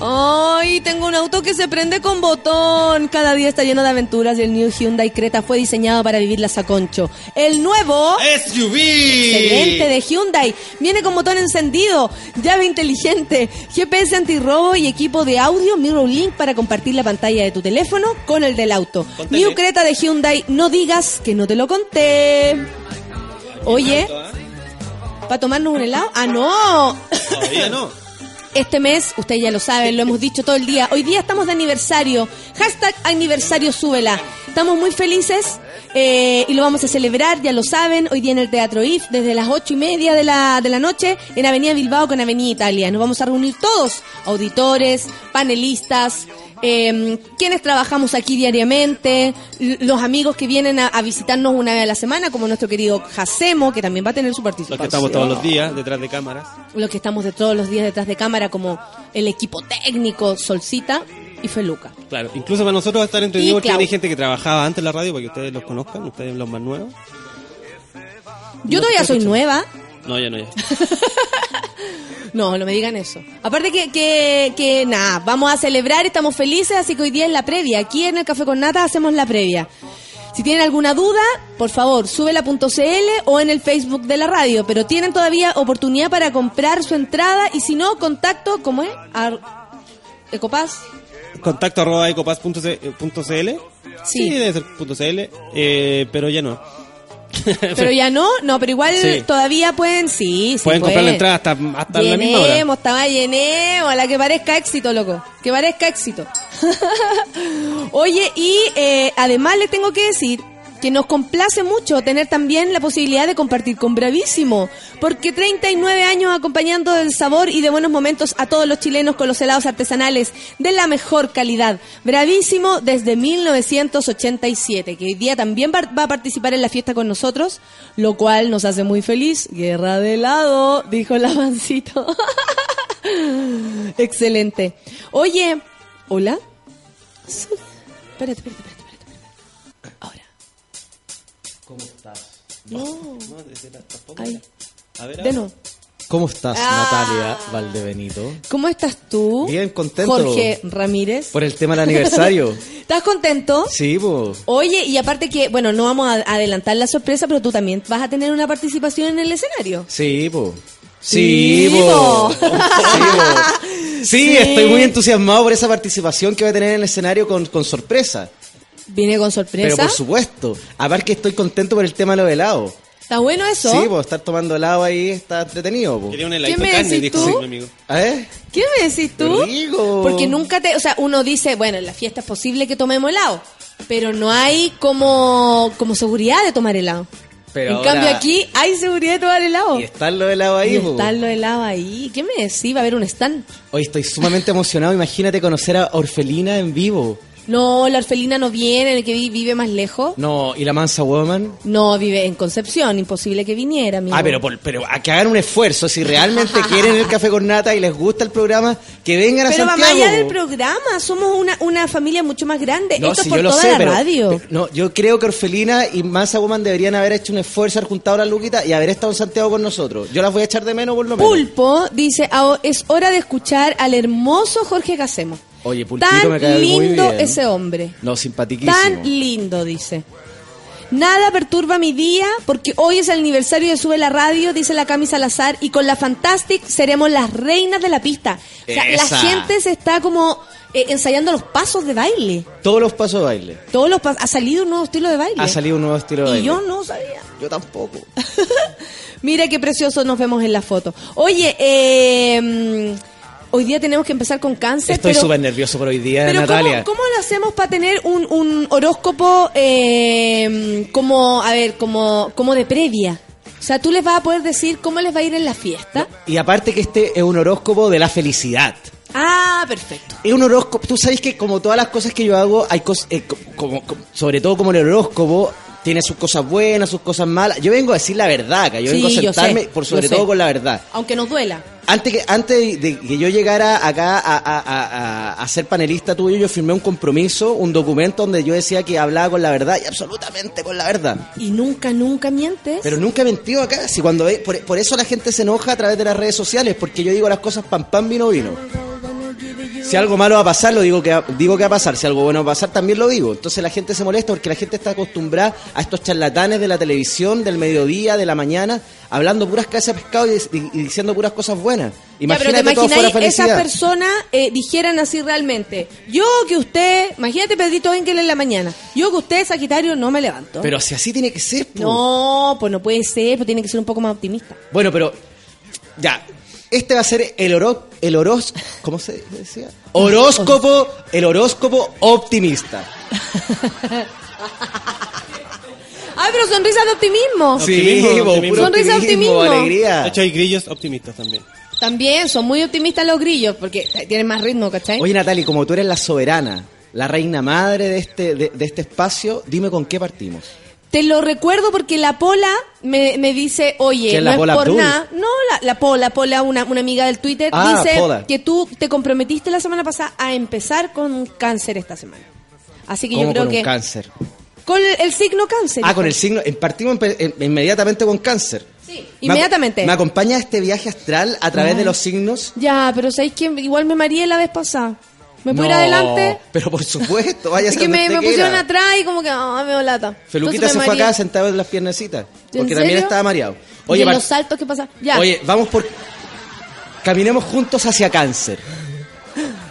Ay, tengo un auto que se prende con botón. Cada día está lleno de aventuras y el New Hyundai Creta fue diseñado para vivirlas a concho. El nuevo SUV. excelente de Hyundai viene con botón encendido, llave inteligente, GPS antirrobo y equipo de audio Mirror Link para compartir la pantalla de tu teléfono con el del auto. New Creta de Hyundai, no digas que no te lo conté. Oye, ¿para tomarnos un helado? Ah, no. Todavía no. Este mes, ustedes ya lo saben, lo hemos dicho todo el día. Hoy día estamos de aniversario. Hashtag aniversario súbela. Estamos muy felices eh, y lo vamos a celebrar, ya lo saben. Hoy día en el Teatro IF, desde las ocho y media de la, de la noche, en Avenida Bilbao con Avenida Italia. Nos vamos a reunir todos, auditores, panelistas, eh, quienes trabajamos aquí diariamente, los amigos que vienen a, a visitarnos una vez a la semana, como nuestro querido Jacemo, que también va a tener su Los participación. que estamos todos los días detrás de cámaras. Los que estamos de todos los días detrás de cámara, como el equipo técnico, Solcita y Feluca. Claro, incluso para nosotros va a estar entretenido porque hay gente que trabajaba antes en la radio para que ustedes los conozcan, ustedes los más nuevos. Yo todavía soy nueva. No, ya no, ya. (laughs) No, no me digan eso. Aparte que, que, que nada, vamos a celebrar, estamos felices, así que hoy día es la previa. Aquí en el Café con Nata hacemos la previa. Si tienen alguna duda, por favor, súbela.cl o en el Facebook de la radio, pero tienen todavía oportunidad para comprar su entrada y si no, contacto, ¿cómo es? Ar- Ecopaz. Contacto arroba ecopaz.cl. Sí. debe ser punto .cl, eh, pero ya no. (laughs) Pero ya no, no, pero igual Sí. todavía pueden, sí, sí. Pueden comprar la entrada hasta, hasta la misma hora. Llenemos, estaba llenemos, a la que parezca éxito, loco. Que parezca éxito. (laughs) Oye, y eh, además le tengo que decir que nos complace mucho tener también la posibilidad de compartir con Bravísimo, porque 39 años acompañando del sabor y de buenos momentos a todos los chilenos con los helados artesanales de la mejor calidad. Bravísimo desde 1987, que hoy día también va a participar en la fiesta con nosotros, lo cual nos hace muy feliz. Guerra de helado, dijo el avancito. (laughs) Excelente. Oye, hola. Espérate, espérate, espérate, espérate. Ahora. ¿Cómo estás? No. Ay, A ver, de nuevo. ¿Cómo estás, Ah. Natalia Valdebenito? ¿Cómo estás tú? Bien, contento. Jorge Ramírez. Por el tema del aniversario. (laughs) ¿Estás contento? sí, pues. Oye, y aparte que, bueno, no vamos a adelantar la sorpresa, pero tú también vas a tener una participación en el escenario. Sí, po. Sí, Sí, po. po. Sí, po. Sí, (laughs) Sí. estoy muy entusiasmado por esa participación que va a tener en el escenario con, con sorpresa. Viene con Pero sorpresa. por supuesto. Aparte que estoy contento por el tema de los helados. ¿Está bueno eso? Sí, pues estar tomando helado ahí está entretenido, po. Quería un ¿Qué me de carne, decís dijo tú? mi amigo. Ver. ¿Qué me decís tú? Porque nunca te, o sea, uno dice, bueno, en la fiesta es posible que tomemos helado, pero no hay como, como seguridad de tomar helado. Pero en ahora- cambio aquí hay seguridad de tomar helado. Y están los helados ahí, Y po. están los helados ahí. ¿Qué me decís? Va a haber un stand. Hoy estoy sumamente emocionado. Imagínate conocer a Orfelina en vivo. No, la orfelina no viene, el que vi- vive más lejos. No, ¿y la mansa woman? No, vive en Concepción, imposible que viniera, amigo. Ah, pero, pero a que hagan un esfuerzo. Si realmente (laughs) quieren el café con nata y les gusta el programa, que vengan a Pero va Santiago. más allá del programa, somos una, una familia mucho más grande. No, Esto si es por yo lo toda sé, la pero, radio. pero- no, yo creo que Orfelina y Mansa Woman deberían haber hecho un esfuerzo, haber juntado la luquita y haber estado en Santiago con nosotros. Yo las voy a echar de menos por lo menos. Pulpo dice, "Ah, es hora de escuchar al hermoso Jorge Casemo. Oye, Pulpito Tan me cae muy lindo bien. ese hombre. No, simpatiquísimo. Tan lindo, dice. Nada perturba mi día porque hoy es el aniversario de Sube la Radio, dice la Cami Salazar, y con la Fantastic seremos las reinas de la pista. O sea, Esa. la gente se está como eh, ensayando los pasos de baile. Todos los pasos de baile. Todos los pas- ha salido un nuevo estilo de baile. Ha salido un nuevo estilo de y baile. yo no sabía. Yo tampoco. (laughs) Mira qué precioso nos vemos en la foto. Oye, eh, mm, hoy día tenemos que empezar con cáncer. Estoy súper nervioso por hoy día, Pero Natalia. ¿cómo, cómo lo hacemos para tener un, un horóscopo eh, como, a ver, como, como de previa? O sea, tú les vas a poder decir cómo les va a ir en la fiesta. Y aparte que este es un horóscopo de la felicidad. Ah, perfecto. Es un horóscopo, tú sabes que como todas las cosas que yo hago, hay cosas, eh, co- como, como- sobre todo como el horóscopo, tiene sus cosas buenas, sus cosas malas. Yo vengo a decir la verdad, acá. yo Sí, vengo a sentarme sé, por sobre sé. todo con la verdad. Aunque nos duela. Antes que antes de, que yo llegara acá a, a- a- ser panelista tuyo, yo firmé un compromiso, un documento donde yo decía que hablaba con la verdad y absolutamente con la verdad. Y nunca, nunca mientes. Pero nunca he mentido acá. Si cuando por, por eso la gente se enoja a través de las redes sociales, porque yo digo las cosas pam pam vino vino. Si algo malo va a pasar, lo digo que va- digo que va a pasar. Si algo bueno va a pasar, también lo digo. Entonces la gente se molesta porque la gente está acostumbrada a estos charlatanes de la televisión, del mediodía, de la mañana, hablando puras cabezas de pescado y, diciendo puras cosas buenas. Ya, pero te Imagínate esas personas eh, dijeran así realmente. Yo que usted, imagínate Pedrito Enkel en la mañana. Yo que usted, Sagitario, no me levanto. Pero si así tiene que ser. po. No, pues no puede ser, pues tiene que ser un poco más optimista. Bueno, pero ya. Este va a ser el oro, el horos, ¿cómo se decía? Horóscopo, el horóscopo optimista. (laughs) Ay, pero sonrisa de optimismo. Sí, Optimismo, optimismo. puro Sonrisa de optimismo. alegría. De hecho, hay grillos optimistas también. También son muy optimistas los grillos porque tienen más ritmo, ¿cachai? Oye, Natalie, como tú eres la soberana, la reina madre de este, de, de este espacio, dime con qué partimos. Te lo recuerdo porque la Pola me, me dice, oye, ¿Quién, no la es por nada. No, la, la Pola, Pola, una, una amiga del Twitter, Ah, dice Pola. que tú te comprometiste la semana pasada a empezar con un cáncer esta semana. Así que yo ¿Cómo creo con que... un cáncer? Con el, el signo cáncer. Ah, con el signo. en- Partimos en- inmediatamente con cáncer. Sí, inmediatamente. Me acompaña este viaje astral a través Ay. de los signos. Ya, pero ¿sabéis que Igual me mareé la vez pasada. ¿Me puedo ir No, adelante? Pero por supuesto, vaya a que me, me pusieron atrás y como que, ah, me lata. Feluquita Entonces se fue acá sentado en las piernecitas. ¿En Porque también estaba mareado. ¿Y Oye, en par- los saltos qué pasa? Ya, Oye, vamos por. Caminemos juntos hacia cáncer.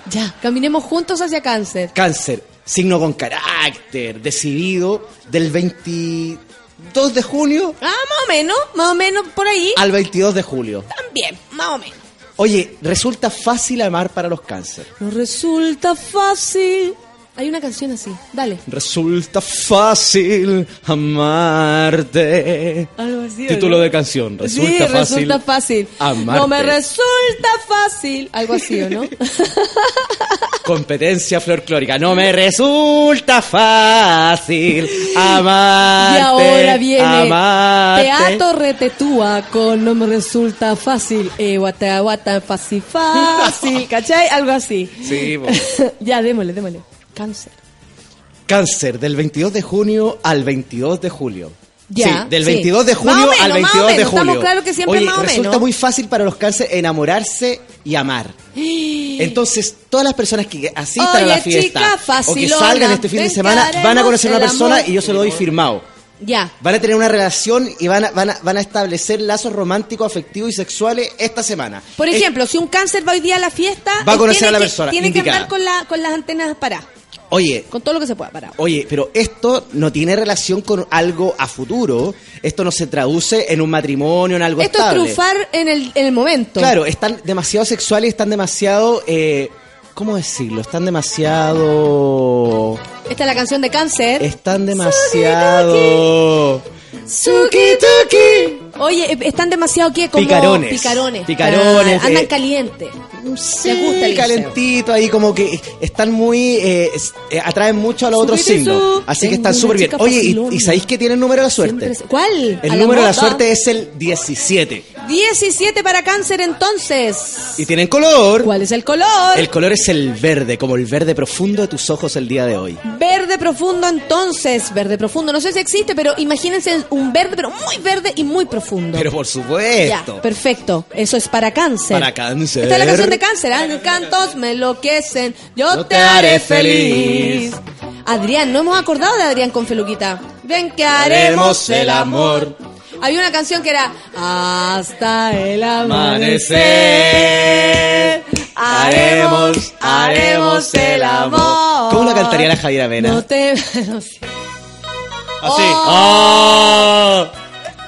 ya. Caminemos juntos hacia cáncer. Cáncer, signo con carácter, decidido, del 22 de junio Ah, más o menos, más o menos por ahí. al 22 de julio. También, más o menos. Oye, resulta fácil amar para los cáncer. No resulta fácil. Hay una canción así, dale. Resulta fácil amarte. Algo así. ¿o Título no? de canción. Resulta sí, fácil. resulta fácil. amarte. No me resulta fácil. Algo así, ¿o no? (laughs) Competencia folclórica. No me resulta fácil amarte. y ahora viene amarte. Teatro Retetúa con No me resulta fácil. Eh, guata, guata, fácil, fácil. (laughs) ¿Cachai? Algo así. Sí, po. (laughs) ya, démosle, démosle. Cáncer. Cáncer, del 22 de junio al 22 de julio. Ya, sí, del sí. 22 de Más junio menos, al más o 22 de menos. julio. Estamos claros que siempre Oye, más o resulta menos. muy fácil para los cáncer enamorarse y amar. (gasps) Entonces, todas las personas que asistan a la Oye, fiesta chica, o que salgan este fin de semana que van a conocer a una persona y yo se lo doy firmado. Ya. Van a tener una relación y van a, van a, van a establecer lazos románticos, afectivos y sexuales esta semana. Por Es- ejemplo, si un cáncer va hoy día a la fiesta, Va a conocer tiene a la que- persona Tiene que indicada. andar con, la, con las antenas paradas. Oye, Con todo lo que se pueda parar. Oye, pero esto no tiene relación con algo a futuro. Esto no se traduce en un matrimonio, en algo Esto estable. es trufar en el, en el momento. Claro, están demasiado sexuales, están demasiado... Eh, ¿Cómo decirlo? Están demasiado... Esta es la canción de cáncer. Están demasiado... Suki tuki. Oye, eh, están demasiado ¿qué? Como Picarones. Picarones. Picarones, Claro, andan eh. calientes. Sí, Les gusta el calentito ahí, como que están muy. eh, eh, atraen mucho a los otros signos. Así que están súper bien. Oye, ¿y, y sabéis que tiene el número de la suerte? ¿Cuál? El número de la suerte es el 17. 17 para cáncer entonces. Y tienen color. ¿Cuál es el color? El color es el verde, como el verde profundo de tus ojos el día de hoy. Verde profundo entonces, verde profundo. No sé si existe, pero imagínense un verde, pero muy verde y muy profundo. Pero por ya, supuesto. perfecto. Eso es para cáncer. Para cáncer. Esta es la canción de cáncer. cantos me enloquecen. Yo, Yo te haré feliz. Adrián, no hemos acordado de Adrián con Feluquita. Ven que haremos el amor. Había una canción que era Hasta el amanecer. Haremos, haremos el amor. ¿Cómo la cantaría la Javiera Vena? No te. (laughs) no sé. Así. ¡Oh!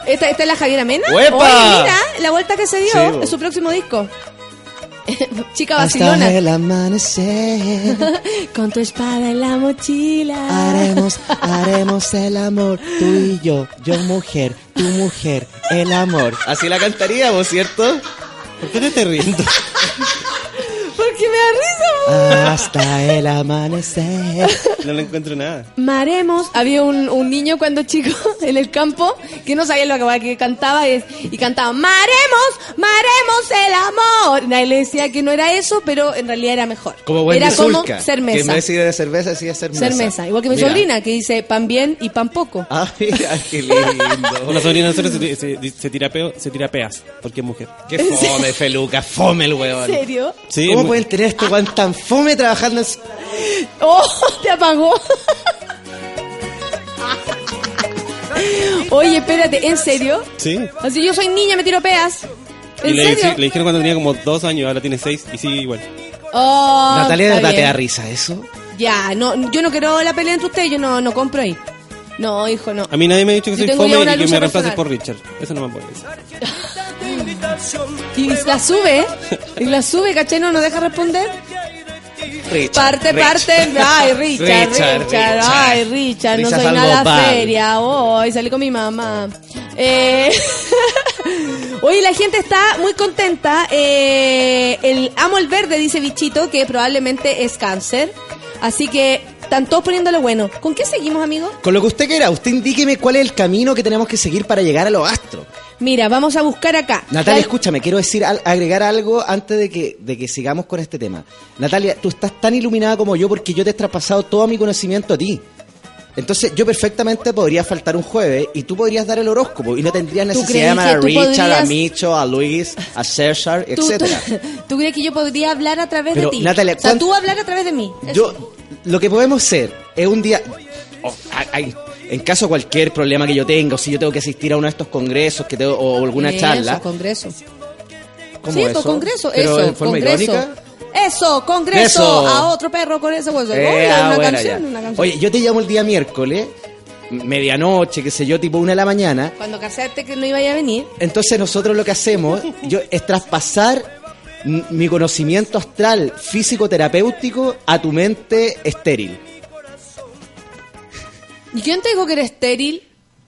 ¿Esta, esta es la Javiera Mena? ¡Uepa! Oye, mira, la vuelta que se dio Sí, es su próximo disco. (laughs) Chica Hasta vacilona. el amanecer. (laughs) Con tu espada en la mochila. Haremos, haremos el amor, tú y yo, yo mujer, tu mujer, el amor. Así la cantaríamos, ¿cierto? ¿Por qué te estás riendo? (laughs) Porque me da risa. Hasta el amanecer. No le encuentro nada. Maremos. Había un, un niño cuando chico (laughs) en el campo que no sabía lo que, que cantaba y, y cantaba Maremos, maremos el amor. Nadie le decía que no era eso, pero en realidad era mejor. Como buen Era como Zulka, ser Que mesa. en vez de de cerveza, decía ser mesa. Ser mesa. Igual que mi Mira. sobrina que dice pan bien y pan poco. (laughs) Ah, mira, qué lindo. (laughs) La sobrina de nosotros se, se, se tira peo, se tira peas, porque es mujer. Qué fome, Feluca, fome el ¿En weón. serio? Sí, ¿Cómo pueden tener este weón tan fome trabajando en... su- ¡Oh! ¡Te apagó! Oye, espérate, ¿en serio? Sí. Así yo soy niña, me tiro peas. Y ¿En le, serio? le dijeron cuando tenía como dos años, ahora tiene seis y sigue igual. Oh, Natalia, ¿de está verdad te bien. da risa eso? Ya, no, yo no quiero la pelea entre ustedes, yo no, no compro ahí. No, hijo, no. A mí nadie me ha dicho que Yo soy fome y que me reemplaces personal. por Richard. Eso no me puede decir. Y la sube, y la sube, ¿cachai? No nos deja responder. Richard, Parte, Richard. parte. Ay, Richard, Richard, Richard, Richard. Ay, Richard, no Richard soy nada feria. Hoy salí con mi mamá. Eh... (laughs) Oye, la gente está muy contenta. Eh, el amo el verde, dice Bichito, que probablemente es cáncer. Así que están todos poniéndole bueno. ¿Con qué seguimos, amigo? Con lo que usted quiera, usted indíqueme cuál es el camino que tenemos que seguir para llegar a los astros. Mira, vamos a buscar acá. Natalia, escúchame, quiero decir agregar algo antes de que, de que sigamos con este tema. Natalia, tú estás tan iluminada como yo porque yo te he traspasado todo mi conocimiento a ti. Entonces, yo perfectamente podría faltar un jueves y tú podrías dar el horóscopo y no tendrías ¿Tú necesidad de llamar a Richard, a Micho, a Luis, a César, ¿Tú, (laughs) tú, crees que yo podría hablar a través Pero, de ti? Natalia, o sea, ¿cuánto- tú hablar a través de mí. Yo, lo que podemos hacer es un día, en caso de cualquier problema que yo tenga, o si yo tengo que asistir a uno de estos congresos que tengo, o alguna Eso, charla, congreso. ¿cómo sí, eso? congreso, Pero eso, en forma congreso. irónica. Eso, congreso, Eso. a otro perro con eso, pues, Eh, ah, una, canción, ya. una canción. Oye, yo te llamo el día miércoles, medianoche, qué sé yo, tipo una de la mañana. Cuando casaste que no iba a venir, Entonces nosotros lo que hacemos (laughs) yo, es traspasar mi conocimiento astral físico-terapéutico a tu mente estéril. ¿y quién te dijo que eres estéril?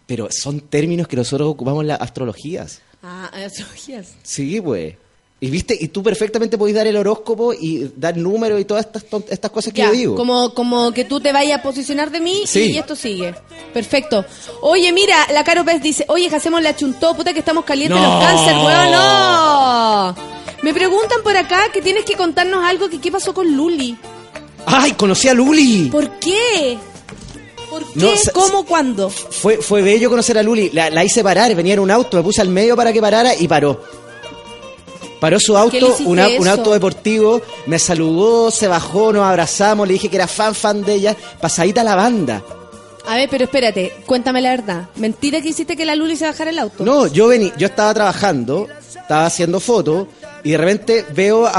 Pero son términos que nosotros ocupamos en las astrologías. Ah, astrologías. Sí, pues. Y viste, y tú perfectamente podés dar el horóscopo y dar números y todas estas, estas cosas que Ya, yo digo. como, como que tú te vayas a posicionar de mí Sí. y esto sigue. Perfecto. Oye, mira, la Caro Pez dice, oye, hacemos la chuntó, puta que estamos calientes No. los cáncer, weón, no. Me preguntan por acá que tienes que contarnos algo que qué pasó con Luli. ¡Ay, conocí a Luli! ¿Por qué? ¿Por qué? No, ¿Cómo? ¿Cuándo? Fue, fue bello conocer a Luli. La, la hice parar, venía en un auto, me puse al medio para que parara y paró. Paró su auto, una- un auto deportivo, me saludó, se bajó, nos abrazamos, le dije que era fan, fan de ella, pasadita la banda. A ver, pero espérate, cuéntame la verdad. ¿Mentira que hiciste que la Luli se bajara el auto? No, yo vení, yo estaba trabajando, estaba haciendo fotos y de repente veo,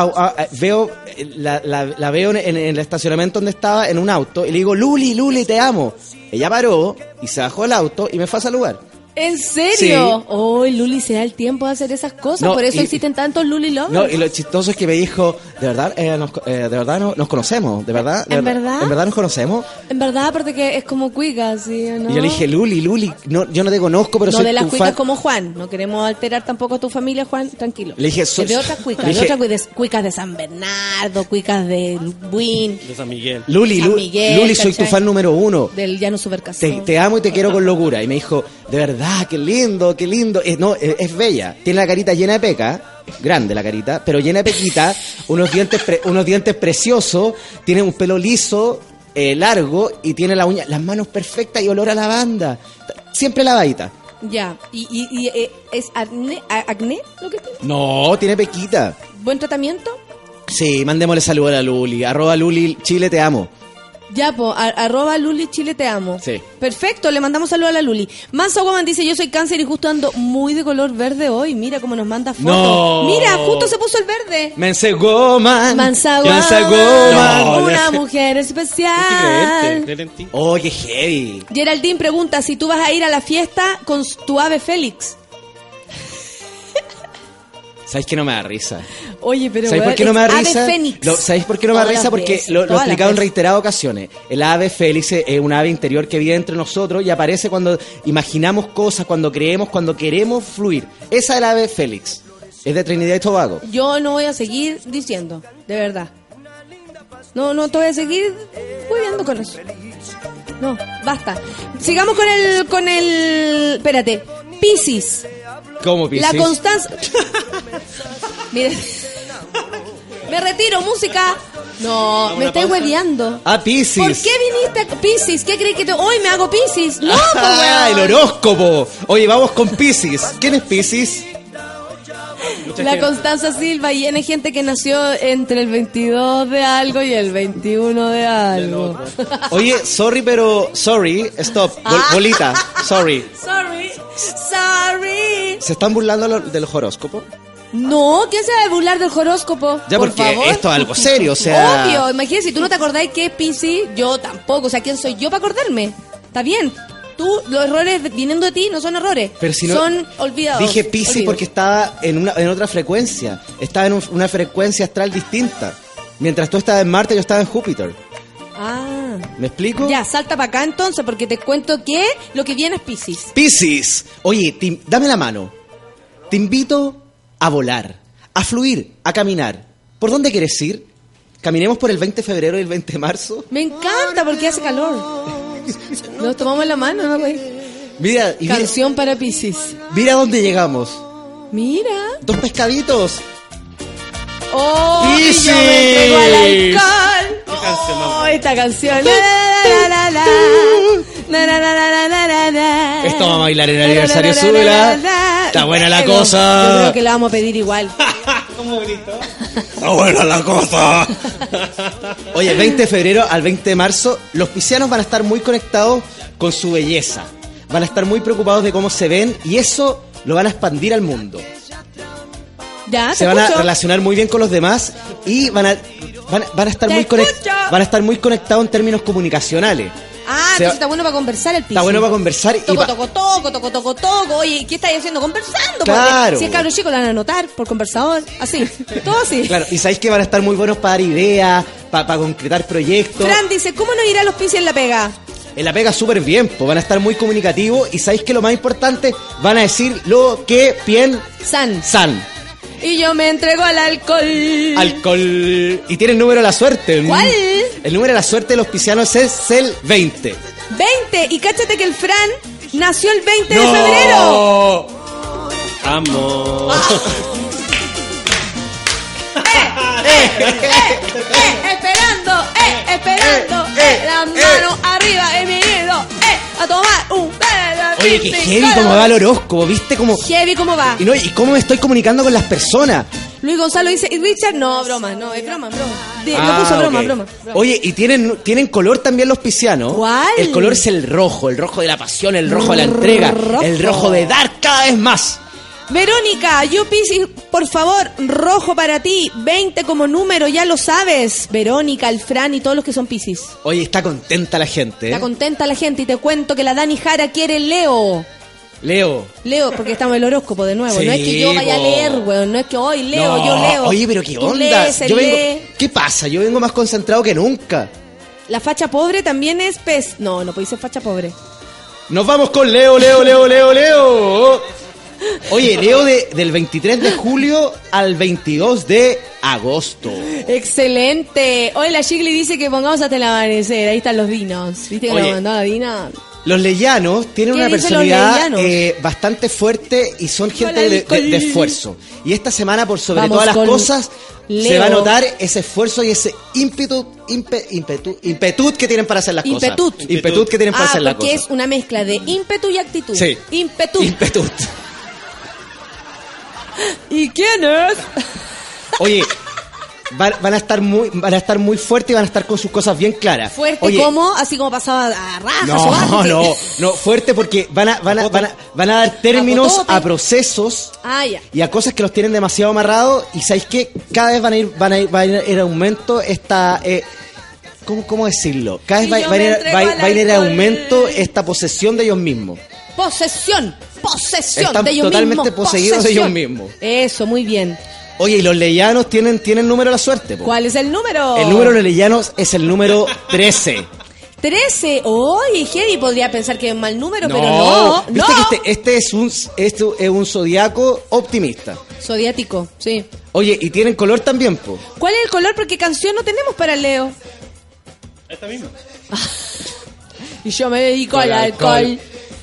veo, eh, la veo en, en el estacionamiento donde estaba en un auto y le digo, Luli, Luli, te amo. Ella paró y se bajó el auto y me fue a saludar. ¿En serio? Oh, Luli se da el tiempo de hacer esas cosas, No, por eso y- existen tantos Luli lovers. No, y lo chistoso es que me dijo, de verdad, eh, nos, eh, de verdad no- nos conocemos, de verdad, de ¿En verdad? en verdad nos conocemos. En verdad, aparte que es como cuica, ¿sí o no? Y yo le dije, Luli, Luli, no, yo no te conozco, pero no soy de las tu cuicas fan. como Juan. No queremos alterar tampoco a tu familia, Juan. Tranquilo. Le dije, Es so- de (laughs) otras cuicas. de otras cuicas, cuicas de San Bernardo, cuicas de Buin, De San Miguel. Luli, San Lu- Miguel, Luli, soy tu fan número uno. del llano Te, supercasón. te amo y te quiero con locura. Y me dijo, de verdad, qué lindo, qué lindo. Es, no, es, es bella. Tiene la carita llena de peca, grande la carita, pero llena de pequita, unos dientes, pre- unos dientes preciosos, tiene un pelo liso, eh, largo, y tiene la uña, las manos perfectas y olor a lavanda. Siempre lavadita. Ya. ¿Y, y, y, eh, es acné, lo que tiene? No, tiene pequita. ¿Buen tratamiento? Sí, mandémosle saludos a la Luli. Arroba Luli, Chile, te amo. Ya, po, a- arroba Luli Chile te amo. Sí. Perfecto, le mandamos saludos a la Luli. Mansa Woman dice, yo soy cáncer y justo ando muy de color verde hoy. Mira cómo nos manda fotos. No. Mira, justo se puso el verde. Mense Goman. Mansa Goman. una mujer especial. ti. Oh, heavy. Geraldine pregunta si tú vas a ir a la fiesta con tu ave Félix. ¿Sabéis que no me da risa? Oye, pero ¿Sabéis por qué no me da risa? Lo- ¿Sabéis por qué no me da risa? Porque lo, lo he explicado en reiteradas ocasiones. El ave félix es un ave interior que vive entre nosotros y aparece cuando imaginamos cosas, cuando creemos, cuando queremos fluir. Esa es el ave félix. Es de Trinidad y Tobago. Yo no voy a seguir diciendo, de verdad. No, no te voy a seguir viendo con eso. No, basta. Sigamos con el, con el, espérate, Piscis. ¿Cómo, Piscis? La constancia. (laughs) Mire. Me retiro, música. No, me estáis hueveando. Ah, Piscis. ¿Por qué viniste a Piscis? ¿Qué crees que te... hoy me hago Piscis? No, (laughs) Ah, el horóscopo. Oye, vamos con Piscis. ¿Quién es Piscis? La Constanza Silva y hay gente que nació entre el 22 de algo y el 21 de algo. (laughs) Oye, sorry, pero sorry, stop, Bol- Ah. bolita, sorry. Sorry, sorry. ¿Se están burlando lo- del horóscopo? No, ¿quién se va a burlar del horóscopo? Ya, Por porque favor. esto es algo serio, o sea- Obvio, imagínate, si tú no te acordáis que es yo tampoco. O sea, ¿quién soy yo para acordarme? Está bien. Tú, los errores viniendo de ti no son errores. Pero si no- son olvidados. Dije olvidos. porque estaba en, una, en otra frecuencia. Estaba en un- una frecuencia astral distinta. Mientras tú estabas en Marte, yo estaba en Júpiter. Ah. ¿Me explico? Ya, salta para acá entonces, porque te cuento que lo que viene es Piscis. Piscis. Oye, te- dame la mano. Te invito a volar, a fluir, a caminar. ¿Por dónde quieres ir? ¿Caminemos por el 20 de febrero y el 20 de marzo? Me encanta porque hace calor. Nos tomamos la mano, ¿no, güey? Mira, y mira, Canción para Piscis. mira dónde llegamos. Mira. Dos pescaditos. Oh, yo me al canción más Oh, esta canción. Esto vamos a bailar en el aniversario súbela. Está buena la cosa. Yo creo que la vamos a pedir igual. (laughs) Está buena la cosa. (laughs) Oye, 20 de febrero al 20 de marzo, los piscianos van a estar muy conectados con su belleza. Van a estar muy preocupados de cómo se ven y eso lo van a expandir al mundo. Ya, Se van a relacionar muy bien con los demás y van a, van, a- van a estar Te muy conec- escucho. van a estar muy conectados en términos comunicacionales. Ah, entonces está bueno para conversar el piso. Está bueno para conversar y Toco, toco, toco, toco, toco, toco. Oye, ¿qué estáis haciendo? Conversando. Claro. Si es cabro chico, lo van a anotar por conversador. Así. (laughs) Todo así. Claro, y sabéis que van a estar muy buenos para dar ideas, para, concretar proyectos. Fran dice, ¿cómo no irá los pisos en la pega? En la pega súper bien, pues van a estar muy comunicativos y sabéis que lo más importante, van a decir lo que piensan. San. Y yo me entrego al alcohol. Alcohol. Y tiene el número de la suerte. ¿Cuál? El número de la suerte de los piscianos es el 20. 20. Y cáchate que el Fran nació el 20 de febrero. Amo. (laughs) Eh, esperando, eh, (laughs) esperando. Eh, la mano arriba, eh, a tomar un Oye, qué heavy como va el horóscopo, ¿viste? Como... Heavy, ¿cómo va? Y, no, y cómo me estoy comunicando con las personas. Luis Gonzalo dice, ¿y Richard? No, broma, no, es broma, broma. Ah, lo puso broma, broma. Oye, y tienen, tienen color también los piscianos. ¿Cuál? El color es el rojo, el rojo de la pasión, el rojo de la entrega, Rojo. el rojo de dar cada vez más. Verónica, yo Piscis, por favor, rojo para ti, 20 como número, ya lo sabes. Verónica, el Fran y todos los que son Piscis. Oye, está contenta la gente. ¿eh? Está contenta la gente y te cuento que la Dani Jara quiere Leo. Leo. Leo, porque estamos en el horóscopo de nuevo. Sí, no es que yo vaya a leer, weón. No es que hoy leo, No, yo leo. Oye, pero qué onda. lees, Yo vengo-. ¿Qué pasa? Yo vengo más concentrado que nunca. La facha pobre también es pez. No, no puede ser facha pobre. Nos vamos con Leo, Leo, Leo, Leo, Leo. Oye, Leo de- del 23 de julio al 22 de agosto. Excelente. Hoy la Shigli dice que pongamos hasta el amanecer. Ahí están los dinos. ¿Viste que Oye. lo mandó la Dina? Los leyanos tienen ¿Qué una personalidad eh, bastante fuerte y son gente de, de- Nicole. de esfuerzo. Y esta semana, por sobre Vamos todas las cosas, se va a notar ese esfuerzo y ese ímpetu, impetu, impetud que tienen para hacer las Impetut. cosas. Impetud que tienen para Ah, hacer las porque cosas. es una mezcla de ímpetu y actitud. Sí. Ímpetu. Impetud. ¿Y quién es? Oye, van, van a estar muy, van a estar muy fuertes y van a estar con sus cosas bien claras. Fuerte Oye, como, así como pasaba a rajas No, (laughs) no, no, fuerte porque van a, van a, van a, van a dar términos a procesos Ah, y a cosas que los tienen demasiado amarrados y sabéis que cada vez van a ir, van a ir, va a ir en aumento esta, eh, ¿cómo, cómo decirlo? Cada vez va, va a ir, va va a en aumento esta posesión de ellos mismos. Posesión. Posesión Están de ellos totalmente mismos. poseídos de ellos mismos. Eso, muy bien. Oye, y los leyanos tienen, tienen número de la suerte. po. ¿Cuál es el número? El número de los leyanos es el número 13. 13. Oye, Heavy podría pensar que es un mal número, pero no. Viste no. que este, este es un este es un zodiaco optimista. Zodiático, sí. Oye, y tienen color también, po. ¿Cuál es el color? Porque canción no tenemos para el Leo. Esta misma. (laughs) Y yo me dedico al alcohol.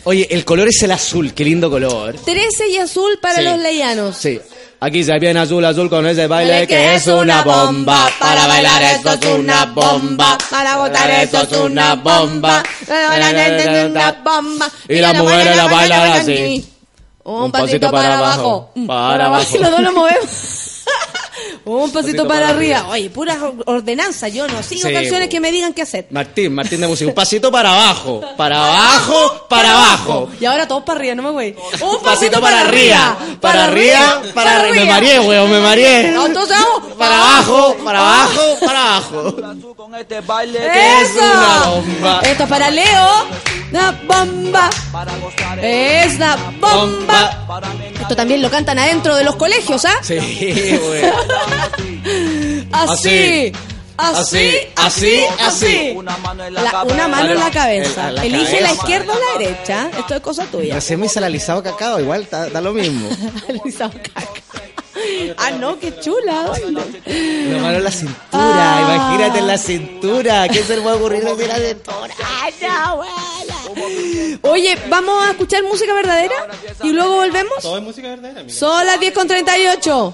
Oye, el color es el azul, qué lindo color. 13 y azul para Sí. los leyanos. Sí. Aquí se viene azul, azul con ese baile que es una bomba. Para bailar esto es una bomba. Para votar esto es una bomba. Para bailar esto es una bomba. Y las mujeres la bailan así. Un pasito para abajo. Para abajo. Y los dos lo movemos. (laughs) Un pasito para arriba. Oye, pura ordenanza. Yo no sigo Sí, canciones po. que me digan qué hacer. Martín, Martín de música. Un (laughs) pasito para abajo. Para abajo, para abajo. Y ahora todos para arriba, no me voy. Un pasito para arriba. Para arriba, para arriba. Me mareé, weón, me mareé. No, entonces vamos. Para abajo, para abajo, para abajo. ¡Eso! una bomba. Esto es para Leo. La bomba. Es la bomba. Esto también lo cantan adentro de los colegios, ¿ah? Sí, weón. Así. Así, así, así. Una mano en La- una mano en la cabeza. La Elige la cabeza. izquierda o la derecha. Esto es cosa tuya. Recién me hice el alisado cacao, igual, da, da lo mismo. (laughs) Alisado caca. Ah, no, qué chula. ¿dónde? La mano en la cintura, Ah. imagínate en la cintura. ¿Qué se le puede ocurrir en la cintura? Ay, abuela. Oye, ¿vamos a escuchar música verdadera? ¿Y luego volvemos? Todo es música verdadera. Son las 10 con 38.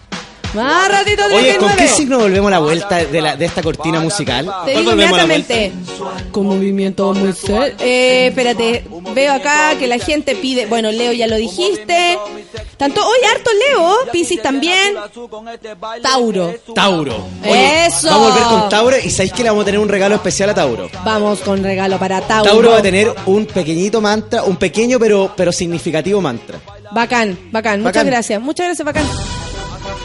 Más ratito 39. Oye, ¿con qué signo volvemos a la vuelta de, la, de esta cortina musical? Te digo inmediatamente. Con movimiento muy ser. Eh, espérate, veo acá que la gente pide. Bueno, Leo ya lo dijiste. Tanto hoy harto Leo, Piscis también. Tauro. Tauro. Eso. Vamos a volver con Tauro y sabéis que le vamos a tener un regalo especial a Tauro. Vamos con regalo para Tauro. Tauro va a tener un pequeñito mantra, un pequeño pero, pero significativo mantra. Bacán, bacán. Muchas gracias. Muchas gracias, bacán.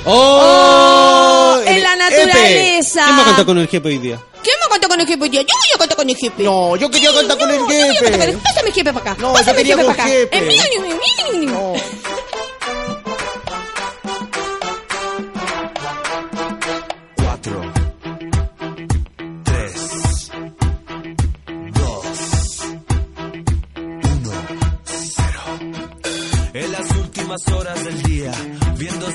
¡Oh! en la Epe. naturaleza. ¿Quién va a cantar con el jefe hoy día? ¿Quién me contó con el jefe? Yo, yo voy a contar con el jefe. No, yo quería el a contar con el- jefe. Pásame el jefe para acá. No, yo Pásame el quería jefe con para acá. jefe. Eh, mío, mío, mío, mío, mío. Cuatro, tres, dos, uno, cero. En las últimas horas del día, viendo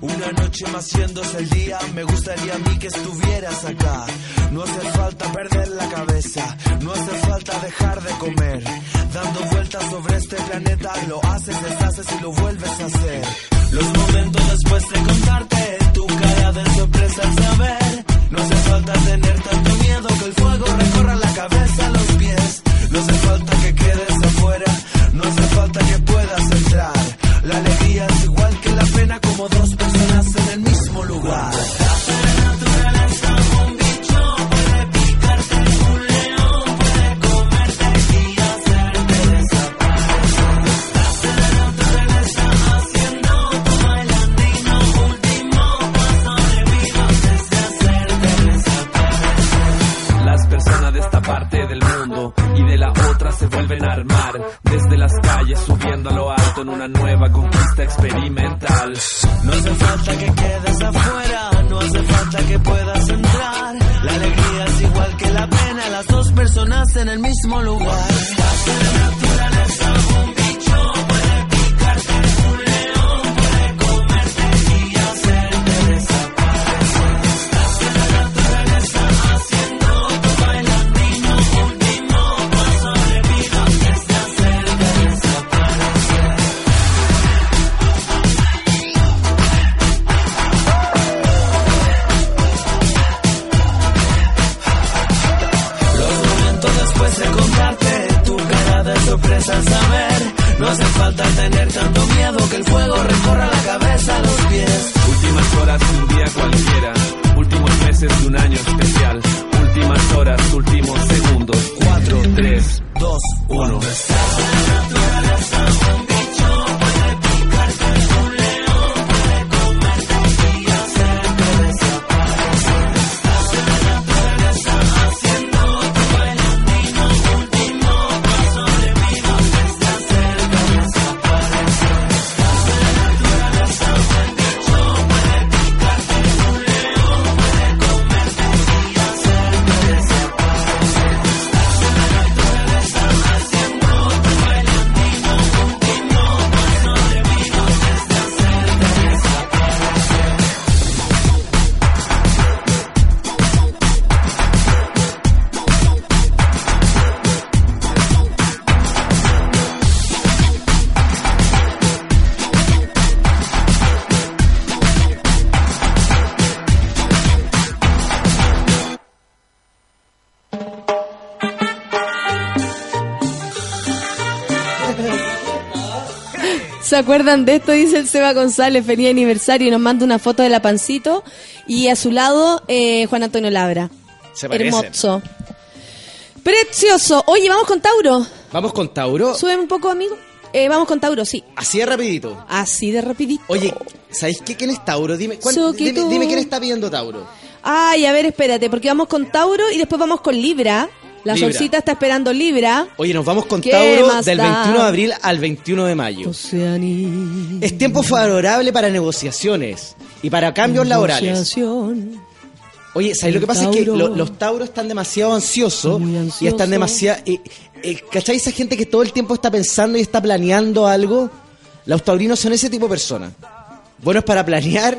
Una noche más yéndose el día, me gustaría a mí que estuvieras acá. No hace falta perder la cabeza, no hace falta dejar de comer. Dando vueltas sobre este planeta, lo haces, deshaces y lo vuelves a hacer. Los momentos después de contarte, tu cara de sorpresa al saber. No hace falta tener tanto miedo que el fuego recorra la cabeza los pies. ¿Se acuerdan de esto? Dice el Seba González, feliz aniversario y nos manda una foto de la pancito y a su lado eh, Juan Antonio Labra. Se. Hermoso. Precioso. Oye, vamos con Tauro. Vamos con Tauro. Sube un poco, amigo. Eh, vamos con Tauro, sí. Así de rapidito. Así de rapidito. Oye, ¿sabéis qué? ¿Quién es Tauro? Dime, Suquito. dime, dime quién está pidiendo Tauro. Ay, a ver, espérate, porque vamos con Tauro y después vamos con Libra. La Libra. solcita está esperando Libra. Oye, nos vamos con ¿Qué Tauro del da? 21 de abril al 21 de mayo. Es tiempo favorable para negociaciones y para cambios laborales. Oye, ¿sabes lo que pasa? Es que lo- los tauros están demasiado ansiosos Muy y ansioso. están demasiado... eh, eh, ¿Cachai? Esa gente que todo el tiempo está pensando y está planeando algo. Los taurinos son ese tipo de personas. Buenos para planear,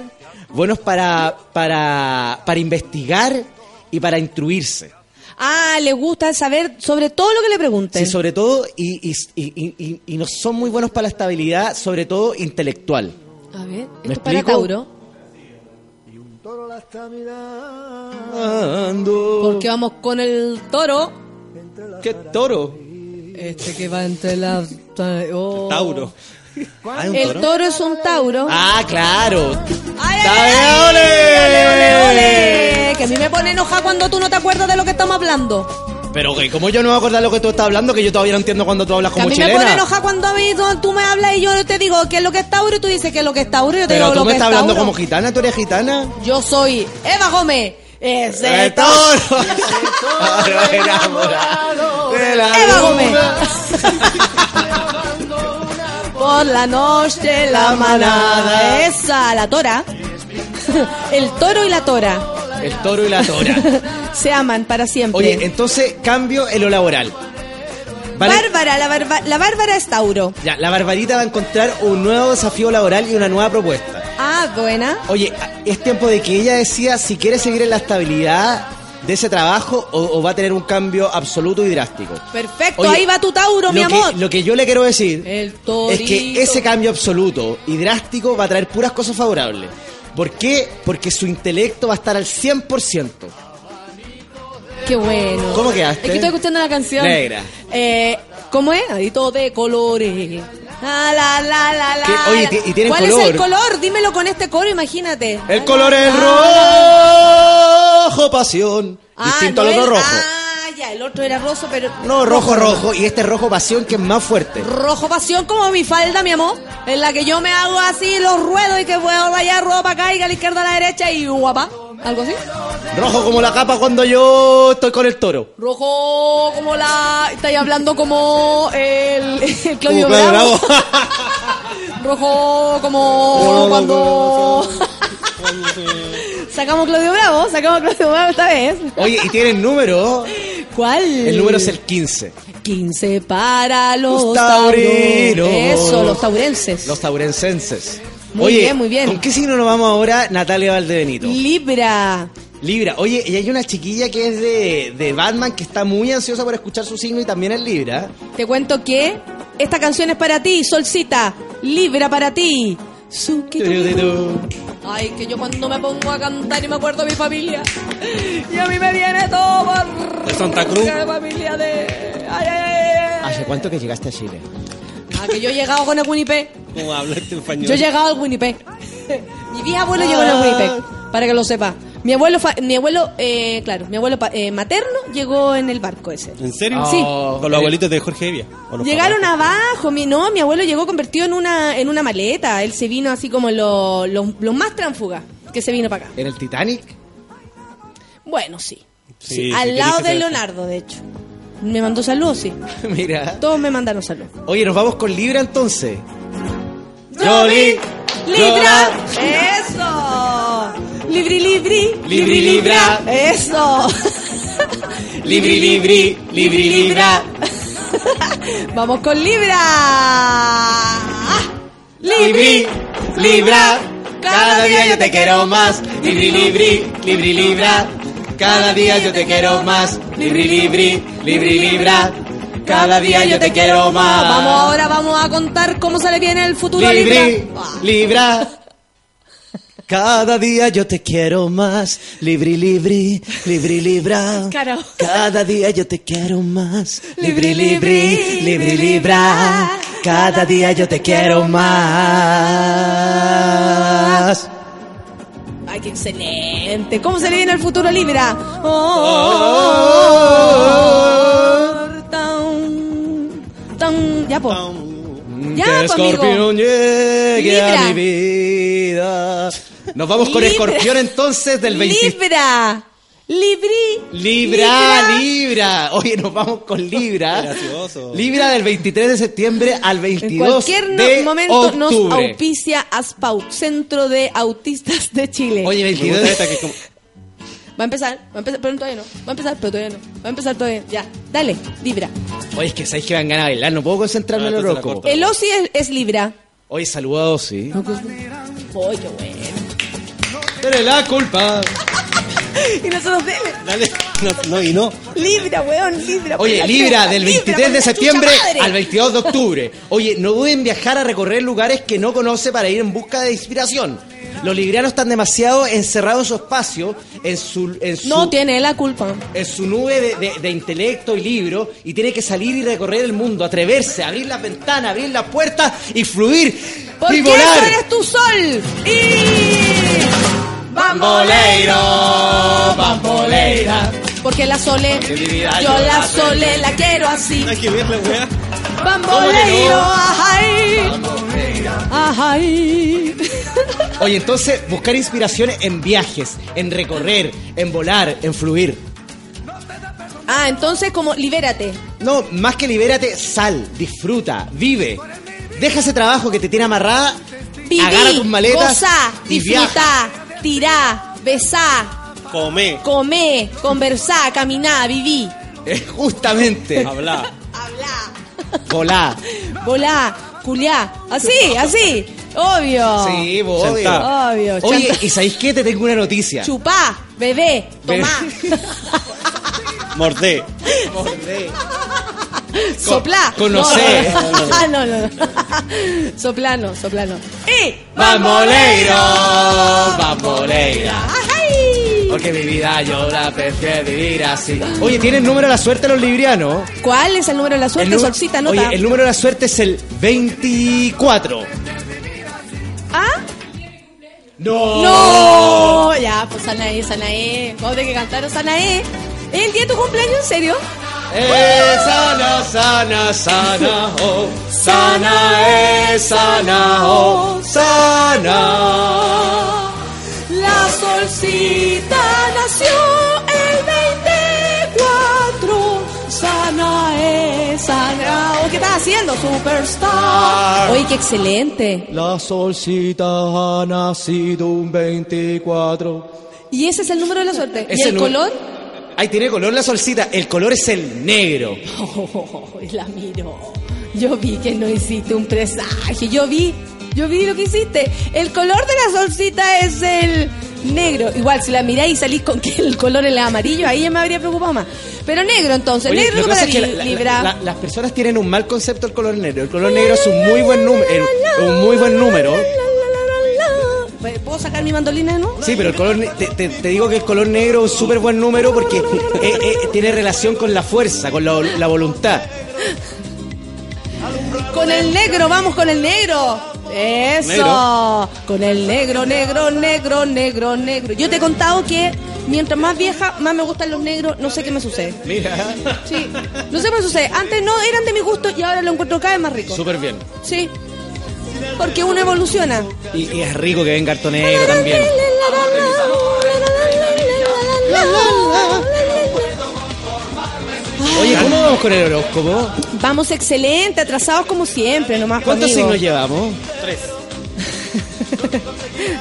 buenos para, para, para investigar y para instruirse. Ah, le gusta saber sobre todo lo que le pregunten. Sí, sobre todo, y, y, y, y- y no son muy buenos para la estabilidad, sobre todo intelectual. A ver, ¿Me esto es para? Tauro. Porque vamos con el toro. ¿Qué toro? Este que va entre las... oh. Tauro. Ah, ¿es un El toro es un Tauro. Ah, claro. ¡Ay, ¡Está ay, ay! ole! ¡Ole, ole, ole! Que a mí me pone enoja cuando tú no te acuerdas de lo que estamos hablando. Pero, güey, ¿cómo yo no me voy a acordar lo que tú estás hablando? Que yo todavía no entiendo cuando tú hablas Que a como mí me pone enoja cuando a mí tú, tú me hablas y yo te digo qué es lo que es Tauro y tú dices qué es lo que es Tauro y yo te Pero digo tú lo me que es estás hablando Tauro. como gitana, tú eres gitana. Yo soy Eva Gómez. Ese ¡El toro! (laughs) Enamorado de la Eva. Gómez. (laughs) Por la noche la manada. Esa, la tora. (laughs) El toro y la tora. El toro y la tora. (laughs) Se aman para siempre. Oye, entonces cambio en lo laboral. Vale, Bárbara, la, barba- la Bárbara es Tauro. ya, la Barbarita va a encontrar un nuevo desafío laboral y una nueva propuesta. Ah, buena. Oye, es tiempo de que ella decida si quiere seguir en la estabilidad de ese trabajo o, o va a tener un cambio absoluto y drástico. Perfecto, Oye, ahí va tu Tauro, mi que- amor. lo que yo le quiero decir El es que ese cambio absoluto y drástico va a traer puras cosas favorables. ¿Por qué? Porque su intelecto va a estar al 100%. Qué bueno. ¿Cómo quedaste? Es que estoy escuchando la canción. Negra. Eh, ¿Cómo es? Adito de colores. La, la, la, la, la. Que- oye, ti- y tienen ¿Cuál es el color? Dímelo con este coro, imagínate. El La, color la, es la, rojo, pasión. Ah, Distinto no al otro es- rojo. Ah, ya, el otro era roso, pero. No, rojo, rojo. Y este rojo pasión que es más fuerte. Rojo pasión como mi falda, mi amor. En la que yo me hago así los ruedos y que puedo rayar ruedo para acá y a la izquierda a la derecha y guapa. ¿Algo así? Rojo como la capa cuando yo estoy con el toro. Rojo como la... Estáis hablando como el, (laughs) el Claudio Como Claudio Bravo. Bravo. (laughs) Rojo como cuando... (laughs) Sacamos Claudio Bravo, sacamos Claudio Bravo esta vez. Oye, y tienen número. ¿Cuál? El número es el 15. 15 para los, Los taurinos. Eso, los taurenses. Los taurensenses. Muy Oye, bien, muy bien. ¿con qué signo nos vamos ahora, Natalia Valdebenito? Libra. Libra. Oye, y hay una chiquilla que es de, de Batman que está muy ansiosa por escuchar su signo y también es Libra. Te cuento que esta canción es para ti, Solcita. Libra para ti. Ay, que yo cuando me pongo a cantar y me acuerdo de mi familia. Y a mí me viene todo por... De Santa Cruz. De familia de... Ay, ay, ay, ay. ¿Hace cuánto que llegaste a Chile? Ah, que yo he llegado con el Winnipeg. ¿Cómo hablaste español? Yo he llegado al Winnipeg. (laughs) Mi bisabuelo llegó en el Winnipeg, para que lo sepa. Mi abuelo, fa- mi abuelo, eh, claro, mi abuelo pa- eh, materno llegó en el barco ese. ¿En serio? Sí. Con los abuelitos de Jorge Evia. ¿O los Llegaron papás? abajo, mi no, mi abuelo llegó convertido en una en una maleta. Él se vino así como los los los más tránfugas que se vino para acá. ¿En el Titanic? Bueno, sí. Sí, al lado de Leonardo, de hecho. Me mandó saludos, sí. (laughs) Mira. Todos me mandaron saludos. Oye, nos vamos con Libra entonces. Jolly, Libra, eso. Libri, libri, Libri, libra. eso. (laughs) Libri, libri, libri, libra. (laughs) Vamos con Libra. Libri, libra. Cada día yo te quiero más. Libri, libri, libri, libra. Cada día yo te quiero más. Libri, libri, libri, libra. Cada día yo te quiero más. Vamos ahora, vamos a contar cómo se le viene el futuro a Libra. Libra. Cada día yo te quiero más. Libri, libri, libri, libra. (laughs) Cada día yo te quiero más. Libri, Libri, libri, libra. Cada día yo te quiero más. Ay, qué excelente. ¿Cómo se le viene el futuro Libra? Oh, tan, tan, ya, po. Ya, que escorpión llegue Libra. a mi vida. Nos vamos con Libra. escorpión entonces del 20. Libra. Libri. Libra, Libra. Oye, nos vamos con Libra. (laughs) Gracioso. Libra del 23 de septiembre al En 22 cualquier no- de momento nos octubre. auspicia ASPAUT, Centro de Autistas de Chile. Oye, Me 22 gusta esta que es como... Va a empezar, va a empezar, pero todavía no. Va a empezar, pero todavía no. Va a empezar todavía. Ya, dale, Libra. Oye, es que sabéis que van ganas de bailar, no puedo concentrarme Ah, en lo loco. El Osi es, es Libra. Oye, saludados, sí. Oye, bueno. Pero la culpa. Y nosotros dele. Dale. No, no, y no. Libra, weón, Libra. Oye, Libra, del Libra, 23 por de septiembre al 22 de octubre. Oye, no duden en viajar a recorrer lugares que no conoce para ir en busca de inspiración. Los librianos están demasiado encerrados en su espacio, en su, en su, No tiene la culpa. en su nube de, de- de intelecto y libro, y tiene que salir y recorrer el mundo, atreverse, abrir las ventanas, abrir las puertas y fluir Porque y volar. eres tu sol. Y. Bamboleiro, bamboleira. Porque la Sole, yo yo la Sole la quiero así. Hay que ver la weá. Bamboleiro, ajay. Ajay. Oye, entonces, buscar inspiración en viajes, en recorrer, en volar, en fluir. Ah, entonces como libérate. No, más que libérate, sal, disfruta, vive. Deja ese trabajo que te tiene amarrada, Viví, agarra tus maletas y viaja. Tirá, besá, Come. comé, conversá, caminá, viví, (laughs) Eh, Justamente, Habla. hablá, volá. volá, culiá. Así, así. Obvio. Sí, bo, obvio. Sentá. Obvio. Oye, chanta. ¿y sabéis qué? Te tengo una noticia. Chupá, bebé, tomá, (laughs) Mordé. (laughs) soplá. conocé. (laughs) No, no, no. no. (laughs) Soplano, soplano. ¡Y! Bamboleiro, bamboleira. Porque mi vida yo la prefiero vivir así. Oye, ¿tienen número de la suerte los librianos? ¿Cuál es el número de la suerte? El Solcita, nota. Oye, el número de la suerte es el 24. ¿Ah? No. No, ya, pues Sanae, Sanae. Vamos a tener que cantar Sanae. ¿Es el día de tu cumpleaños, en serio? Sana, sana, sana, oh, sana, eh, sana, oh, sana. La solcita nació el 24, sana, eh, sana, oh, ¿qué estás haciendo, superstar? Oye, qué excelente. La solcita ha nacido un 24. ¿Y ese es el número de la suerte? ¿Y el color? Ahí tiene color la solcita. El color es el negro. (laughs) Oh, la miro. Yo vi que no hiciste un presagio. Yo vi, yo vi lo que hiciste. El color de la solcita es el negro. Igual, si la miráis y salís con que el color es el amarillo, ahí ya me habría preocupado más. Pero negro entonces, Oye, negro para es que la- Libra. la- las personas tienen un mal concepto del color negro. El color negro es un muy buen número. Un muy buen número. ¿Puedo sacar mi mandolina de nuevo? Sí, pero el color te, te- te digo que el color negro es un súper buen número porque eh, eh, tiene relación con la fuerza, con la, la voluntad. Con el negro, vamos con el negro. Eso. Negro. Con el negro, negro, negro, negro, negro. Yo te he contado que mientras más vieja, más me gustan los negros. No sé qué me sucede. Mira, Sí. No sé qué me sucede. Antes no eran de mi gusto y ahora lo encuentro cada vez más rico. súper bien. Sí. Porque uno evoluciona. Y, y es rico que venga harto negro también. Oye, ¿cómo vamos con el horóscopo? Vamos excelente, atrasados como siempre, nomás. ¿Cuántos conmigo. signos llevamos? Tres. (laughs)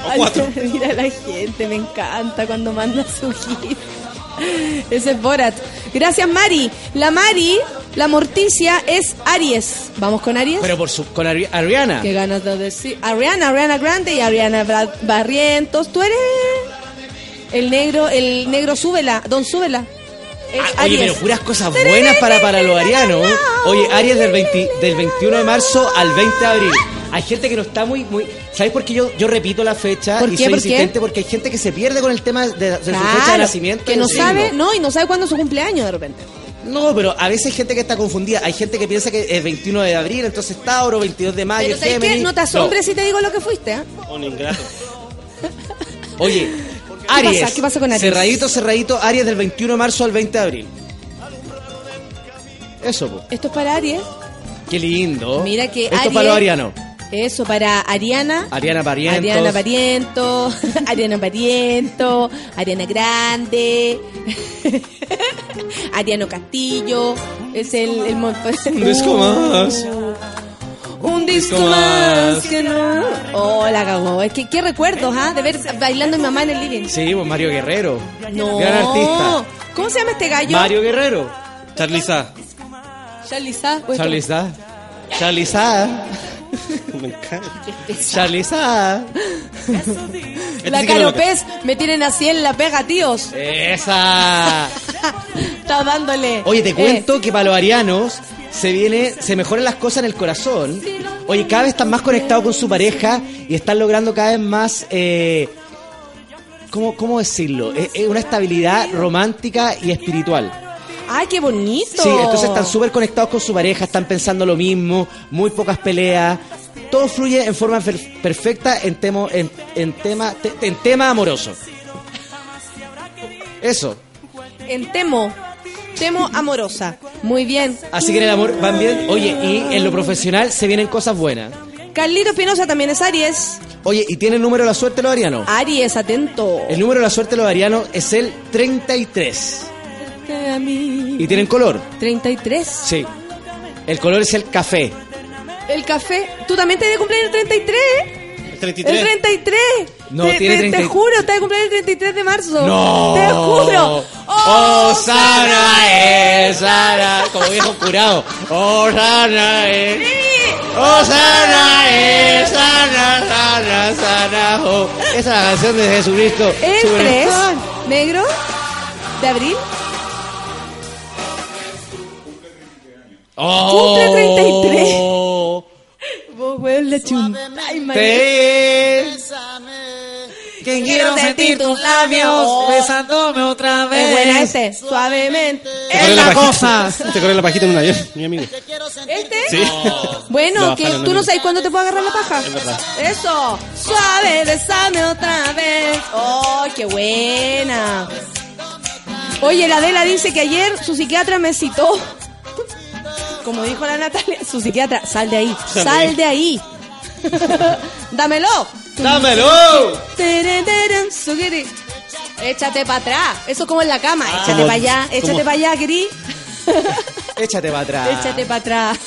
Ay, cuatro. (laughs) Mira la gente, me encanta cuando manda su gif. Ese es Borat. Gracias, Mari. La Mari, la morticia, es Aries. ¿Vamos con Aries? Pero por su, con Ari- Ariana. Qué ganas de decir. Ariana, Ariana Grande y Ariana Bra- Barrientos. Tú eres el negro, el negro súbela, don súbela. Ah, oye, pero puras cosas buenas para, para los arianos. ¿eh? Oye, Aries del, 20 del 21 de marzo al 20 de abril. Hay gente que no está muy... muy ¿Sabes por qué yo, yo repito la fecha ¿Por y qué? soy ¿Por qué? insistente? Porque hay gente que se pierde con el tema de, de su fecha de nacimiento. que no sabe, no, y no sabe cuándo es su cumpleaños de repente. No, pero a veces hay gente que está confundida. Hay gente que piensa que es 21 de abril, entonces Tauro, 22 de mayo, Pero ¿sabes qué? Géminis. No te asombres si te digo lo que fuiste. Un ingrato. (laughs) Oye, Aries. pasa? ¿Qué pasa con Aries? Cerradito, cerradito, Aries del 21 de marzo al 20 de abril. Eso, po. Esto es para Aries. Qué lindo. Mira que Esto Aries- para los arianos. Eso, para Ariana. Ariana Parientos. Ariana Pariento, (laughs) Ariana Pariento, Ariana Grande, (laughs) Ariano Castillo, es el, el (laughs) Un disco más. Un disco más que no. Oh, la cagó. Es que qué recuerdos, ¿ah? De ver bailando mi mamá en el living. Sí, pues Mario Guerrero. No. Gran artista. ¿Cómo se llama este gallo? Mario Guerrero. Charlie Sa. Charlie Sa. (laughs) Me encanta. La Este sí lo Caropez me tienen así en la pega, tíos. Esa. Está dándole. Oye, te Eh, cuento que para los arianos se viene, se mejoran las cosas en el corazón. Oye, cada vez están más conectados con su pareja y están logrando cada vez más, eh, ¿cómo, cómo decirlo? Es, es una estabilidad romántica y espiritual. Ay, qué bonito. Sí, entonces están súper conectados con su pareja, están pensando lo mismo, muy pocas peleas. Todo fluye en forma per- perfecta en, temo, en, en tema, te- en tema amoroso. Eso. En Temo. Temo amorosa. Muy bien. Así que en el amor van bien. Oye, y en lo profesional se vienen cosas buenas. Carlito Espinosa también es Aries. Oye, ¿y tiene el número de la suerte los arianos? Aries, atento. El número de la suerte los arianos es el 33. A mí. ¿Y tienen color? 33. Sí. El color es el café. El café. ¿Tú también te de cumpleaños el 33? El 33. El 33. No, te, tiene te- 30 Te juro, te de cumpleaños el 33 de marzo. ¡No! Te juro. ¡Oh, sana es, sana! Como viejo curado. ¡Oh, sana es! ¡Oh, sana es, sana, sana, sana! oh. Esa es la canción de Jesucristo. El Super- 3. Negro. De abril. ¡Oh! Cumple 33. Vos, weón, la chunta. Ay, María. Te... Que quiero sentir tus labios besándome otra Es buena este. Suavemente. Te corre la pajita. (laughs) Te corre la pajita en un avión, mi amigo. ¿Este? Sí. Bueno, que tú no sabes cuándo te puedo agarrar la paja. Es verdad. Eso. Suave, besame otra vez. Oh, qué buena. Oye, la Adela dice que ayer su psiquiatra me citó. Como dijo la Natalia, su psiquiatra, sal de ahí, Sal de ahí. (laughs) Dámelo. ¡Dámelo! Échate para atrás. Eso como en la cama. Échate Como- para allá, échate para allá, Gris. (laughs) Échate para atrás. Échate para atrás.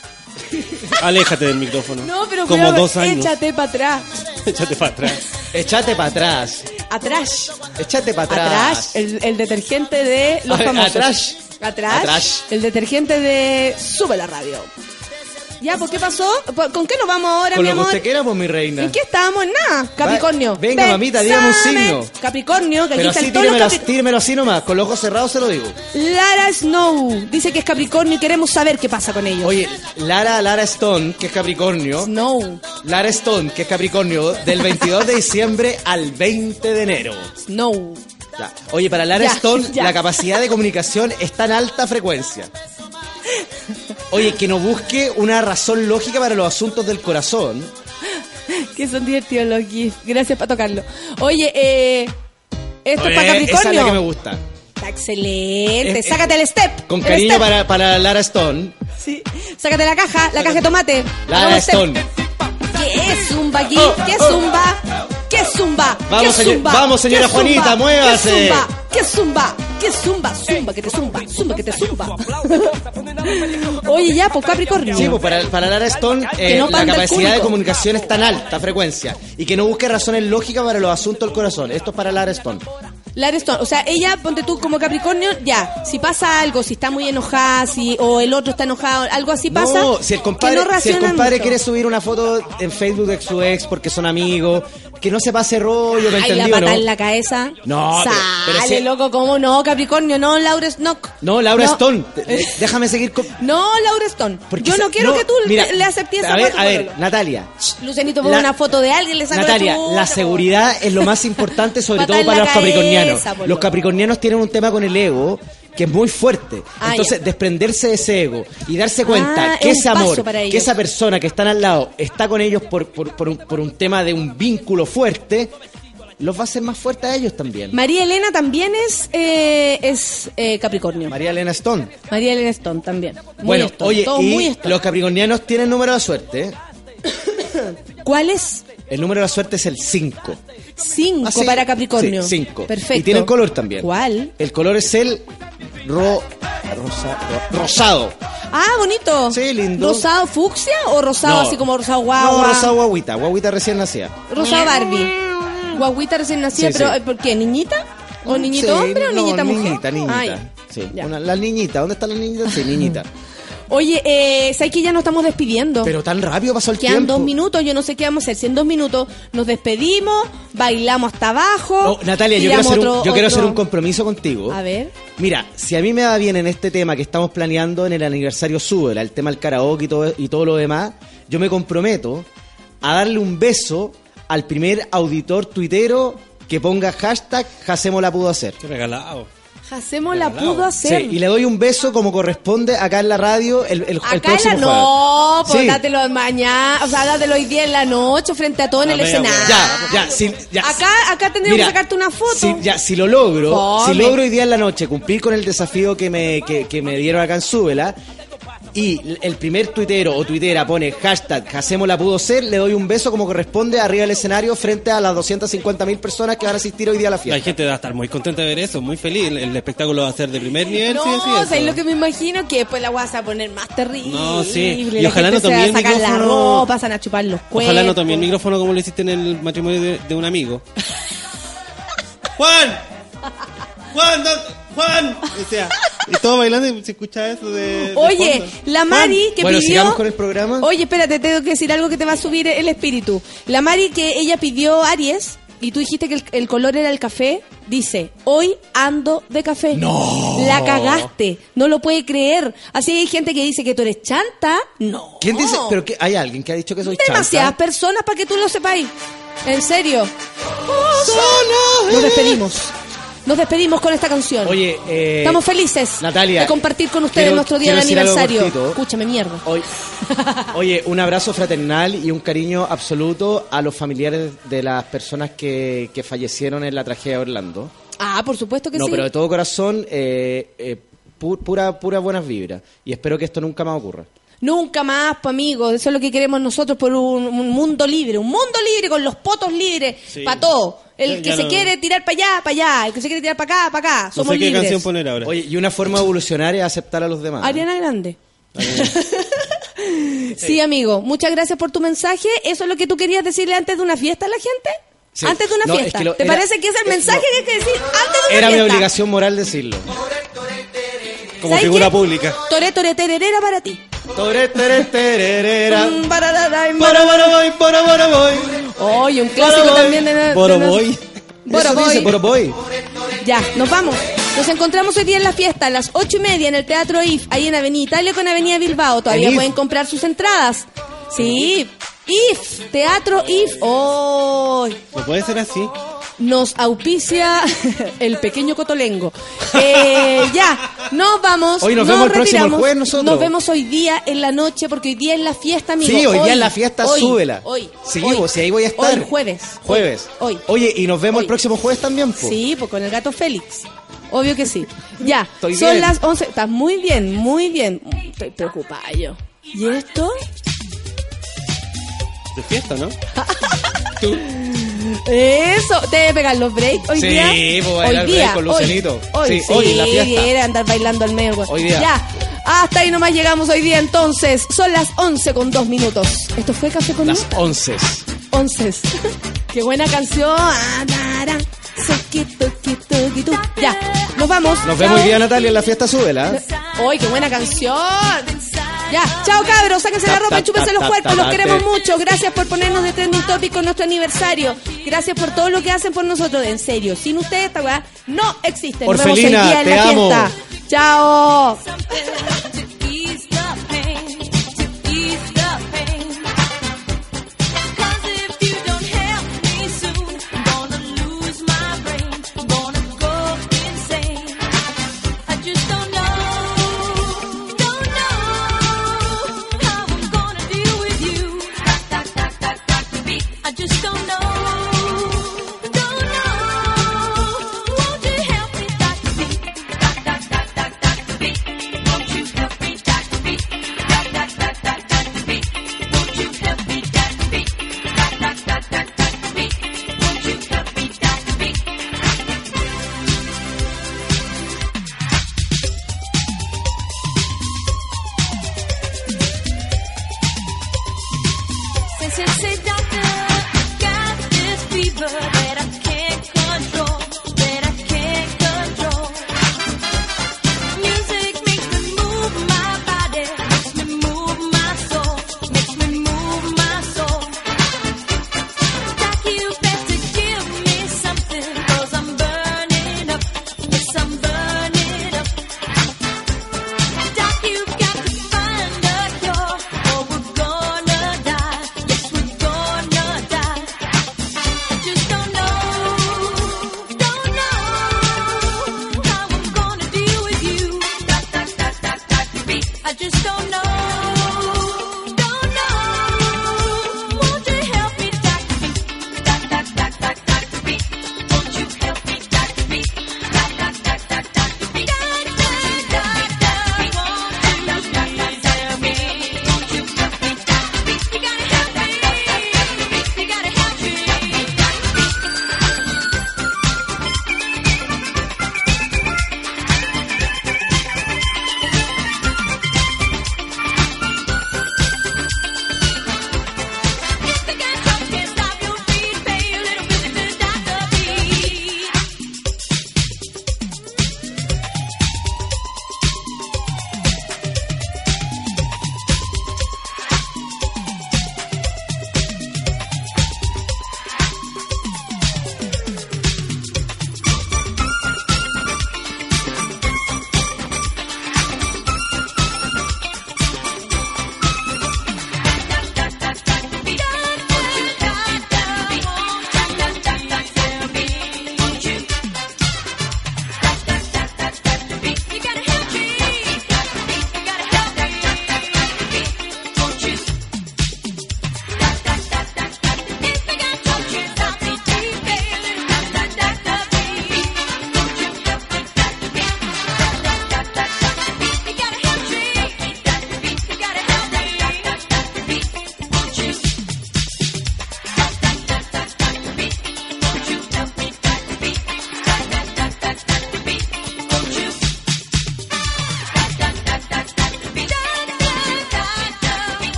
(laughs) Aléjate del micrófono. No, pero Como cuidado, dos años. échate para atrás. Échate para atrás. Échate para atrás. Atrás. Échate para atrás. Atrás, el, el detergente de los famosos. atrás. Atrás. Atrás. El detergente de Sube la radio. Ya, ¿por qué pasó? ¿Por- ¿Con qué nos vamos ahora, Con mi lo que amor? usted quiera, pues mi reina. ¿En qué estábamos? Nada. Capricornio. venga, mamita, dígame un signo. Capricornio, que aquí Pero están así todos los tíremelo así nomás, con los ojos cerrados se lo digo. Lara Snow dice que es Capricornio y queremos saber qué pasa con ellos. Oye, Lara, Lara Stone, que es Capricornio. Snow. Lara Stone, que es Capricornio, del 22 de diciembre al 20 de enero. Snow. Ya. Oye, para Lara Ya, Stone, ya. la capacidad de comunicación está en alta frecuencia. Oye, que no busque una razón lógica para los asuntos del corazón. Que son divertidos los GIFs. Gracias por tocarlo. Oye, eh, esto es para Capricornio. Esa es la que me gusta. Está excelente. Eh, Sácate el step. Con El cariño step. para, para Lara Stone. Sí. Sácate la caja, la caja de tomate. Lara step. ¿Qué es zumba aquí? Oh, ¿Qué es oh. zumba? ¿Qué es zumba? Vamos, ¿Qué es zumba? vamos, señora ¿Qué es zumba? Juanita, muévase. ¿Qué es zumba? ¿Qué es zumba? ¿Qué es zumba? Zumba, que te zumba, zumba, que te zumba. (laughs) Oye, ya, pues Capricornio. Sí, pues para, para Lara Stone eh, no la capacidad de comunicación está en alta frecuencia y que no busque razones lógicas para los asuntos del corazón. Esto es para Lara Stone. Lara Stone, o sea, ella, ponte tú como Capricornio, ya, si pasa algo, si está muy enojada, si, o el otro está enojado, algo así pasa. No, si el compadre, que no si el compadre mucho. quiere subir una foto en Facebook de su ex porque son amigos, que no se pase rollo, ¿me Ay, la pata no? en la cabeza. No, Sale, pero si- loco, ¿cómo no? Capricornio, no, Laura Snock. No, Laura No. Stone, (laughs) déjame seguir con... No, Laura Stone. porque Yo no quiero que tú mira, le, le aceptes esa A ver, foto, a ver. Natalia. Lucianito pone La- una foto de alguien, le saca Natalia, la seguridad es lo más importante, sobre todo para los capricornianos. Los capricornianos tienen un tema con el ego que es muy fuerte. Ah, Entonces, ya. desprenderse de ese ego y darse cuenta Ah, que es ese amor, que esa persona que están al lado está con ellos por, por, por un, por un tema de un vínculo fuerte, los va a hacer más fuertes a ellos también. María Elena también es, eh, es eh, Capricornio. María Elena Stone. María Elena Stone también. Muy bueno, Stone, oye, todo y muy Stone. los capricornianos tienen número de suerte. ¿eh? (coughs) ¿Cuál es? El número de la suerte es el 5. Cinco Ah, sí. para Capricornio. Sí, cinco. Perfecto. Y tienen color también. ¿Cuál? El color es el ro, rosa- ro- rosado. Ah, bonito. Sí, lindo. ¿Rosado fucsia o rosado No. así como rosado guagua? No, rosado guaguita, guaguita recién nacida. Rosado Barbie. Guaguita recién nacida, Sí, pero eh, ¿por qué? ¿Niñita? ¿O niñito hombre o no, niñita mujer? Niñita, niñita. Ya. Sí, una- la niñita, ¿dónde está la niñita? Sí, niñita. (laughs) Oye, eh, ¿sabes que ya nos estamos despidiendo? Pero tan rápido pasó el Quedan tiempo. dos minutos, yo no sé qué vamos a hacer. Si en dos minutos nos despedimos, bailamos hasta abajo. No, Natalia, yo, quiero hacer, un, otro- yo quiero otro- hacer un compromiso contigo. A ver. Mira, si a mí me va bien en este tema que estamos planeando en el aniversario Súbela, el tema del karaoke y todo, y todo lo demás, yo me comprometo a darle un beso al primer auditor tuitero que ponga hashtag Hacemos la pudo hacer. Qué regalado. Hacemos la pudo hacer. Sí, y le doy un beso como corresponde acá en la radio el, el, el Acá en próximo la no, jueves. pues Sí. dátelo mañana, o sea, dátelo hoy día en la noche frente a todo en el La media escenario. Ya, ya, si, ya. Acá, acá tendríamos Mira, que sacarte una foto. Si, ya, si lo logro, Fome. si logro hoy día en la noche cumplir con el desafío que me, que, que me dieron acá en Súbela, y el primer tuitero o tuitera pone hashtag Hacemos la pudo ser, le doy un beso como corresponde arriba del escenario frente a las 250 mil personas que van a asistir hoy día a la La fiesta. gente va a estar muy contenta de ver eso, muy feliz. El, el espectáculo va a ser de primer nivel. no, sí, sí, o sea, eso. lo que me imagino que después la vas a poner más terrible. No, sí. Y la ojalá no tomé el sacar la micrófono. ropa, van a chupar los cuerpos. Ojalá no tomé el micrófono como lo hiciste en el matrimonio de, de un amigo. ¡Juan! ¡Juan! no- ¡Juan! O sea, y todo bailando y se escucha eso de. de Oye, fondo. la Mari que Bueno, pidió... con el programa. Oye, espérate, tengo que decir algo que te va a subir el espíritu. La Mari que ella pidió Aries y tú dijiste que el, el color era el café, dice, hoy ando de café. No. La cagaste, no lo puede creer. Así hay gente que dice que tú eres chanta. No. ¿Quién dice? ¿Pero qué? ¿Hay alguien que ha dicho que soy Demasiadas chanta? personas para que tú lo sepáis. En serio. Nos despedimos. Nos despedimos con esta canción. Oye, eh, Estamos felices Natalia, de compartir con ustedes quiero- nuestro día de aniversario. Escúchame, mierda. Oye, un abrazo fraternal y un cariño absoluto a los familiares de las personas que, que fallecieron en la tragedia de Orlando. Ah, por supuesto que no, sí. pero de todo corazón, eh, eh, pu- pura, pura buenas vibras. Y espero que esto nunca más ocurra. Nunca más, pa' amigos. Eso es lo que queremos nosotros por un, un mundo libre. Un mundo libre con los potos libres. Sí. Para todo. El Ya- que ya se no- quiere tirar para allá, para allá. El que se quiere tirar para acá, para acá. No Somos sé qué libres. canción poner ahora. Oye, y una forma de evolucionar es aceptar a los demás. Ariana Grande. (laughs) Sí, amigo, muchas gracias por tu mensaje. ¿Eso es lo que tú querías decirle antes de una fiesta a la gente? Sí. Antes de una No, es fiesta. que lo- ¿Te era- parece que es el eh, mensaje no. que hay que decir antes de una Era mi fiesta? obligación moral decirlo. Como ¿Sabes figura qué? pública. Tore, tore, tererera para ti. Tore, tere, tererera. Mm, barararay, Bora, bora, voy, bora, bora, voy. Oye, un clásico Bora, también de... de- voy. bora, voy. Ya, nos vamos. Nos encontramos hoy día en la fiesta a las ocho y media en el Teatro IF, ahí en Avenida Italia con Avenida Bilbao. Todavía pueden comprar sus entradas. Sí, IF, Teatro IF. Oh, No puede ser así. Nos auspicia (laughs) el pequeño Cotolengo. Eh, (laughs) ya, nos vamos. Hoy nos vemos el próximo retiramos. jueves nosotros. Nos vemos hoy día en la noche porque hoy día es la fiesta, amigo. Sí, hoy día en la fiesta, hoy, súbela. Hoy. Sí, hoy, sí, ahí voy a estar. Hoy, jueves. Jueves. Hoy. Oye, y nos vemos el próximo jueves también, po. Sí, pues con el gato Félix. Obvio que sí. Ya, Estoy son bien. las 11. Estás muy bien, muy bien. Estoy preocupada yo. ¿Y esto? De fiesta, ¿no? (laughs) Eso. ¿Te debe pegar los breaks hoy Sí, día? bailar hoy día, con hoy, Lucianito. Hoy, Sí, sí, hoy en la fiesta. era andar bailando al medio. Hoy día. Ya. Hasta ahí nomás llegamos hoy día entonces. Son las 11 con 2 minutos. ¿Esto fue Café con Las Nata? once. 11. (laughs) Qué buena canción. Ya, nos vamos. Nos vemos hoy día, Natalia, en la fiesta súbela. ¡Ay, qué buena canción! Ya, chao cabros, sáquense la ropa chúpense los cuerpos, los queremos mucho. Gracias por ponernos de trending topic con nuestro aniversario. Gracias por todo lo que hacen por nosotros, en serio. Sin ustedes esta weá no existe. Nos vemos Orfelina, día en te la amo. fiesta. Chao.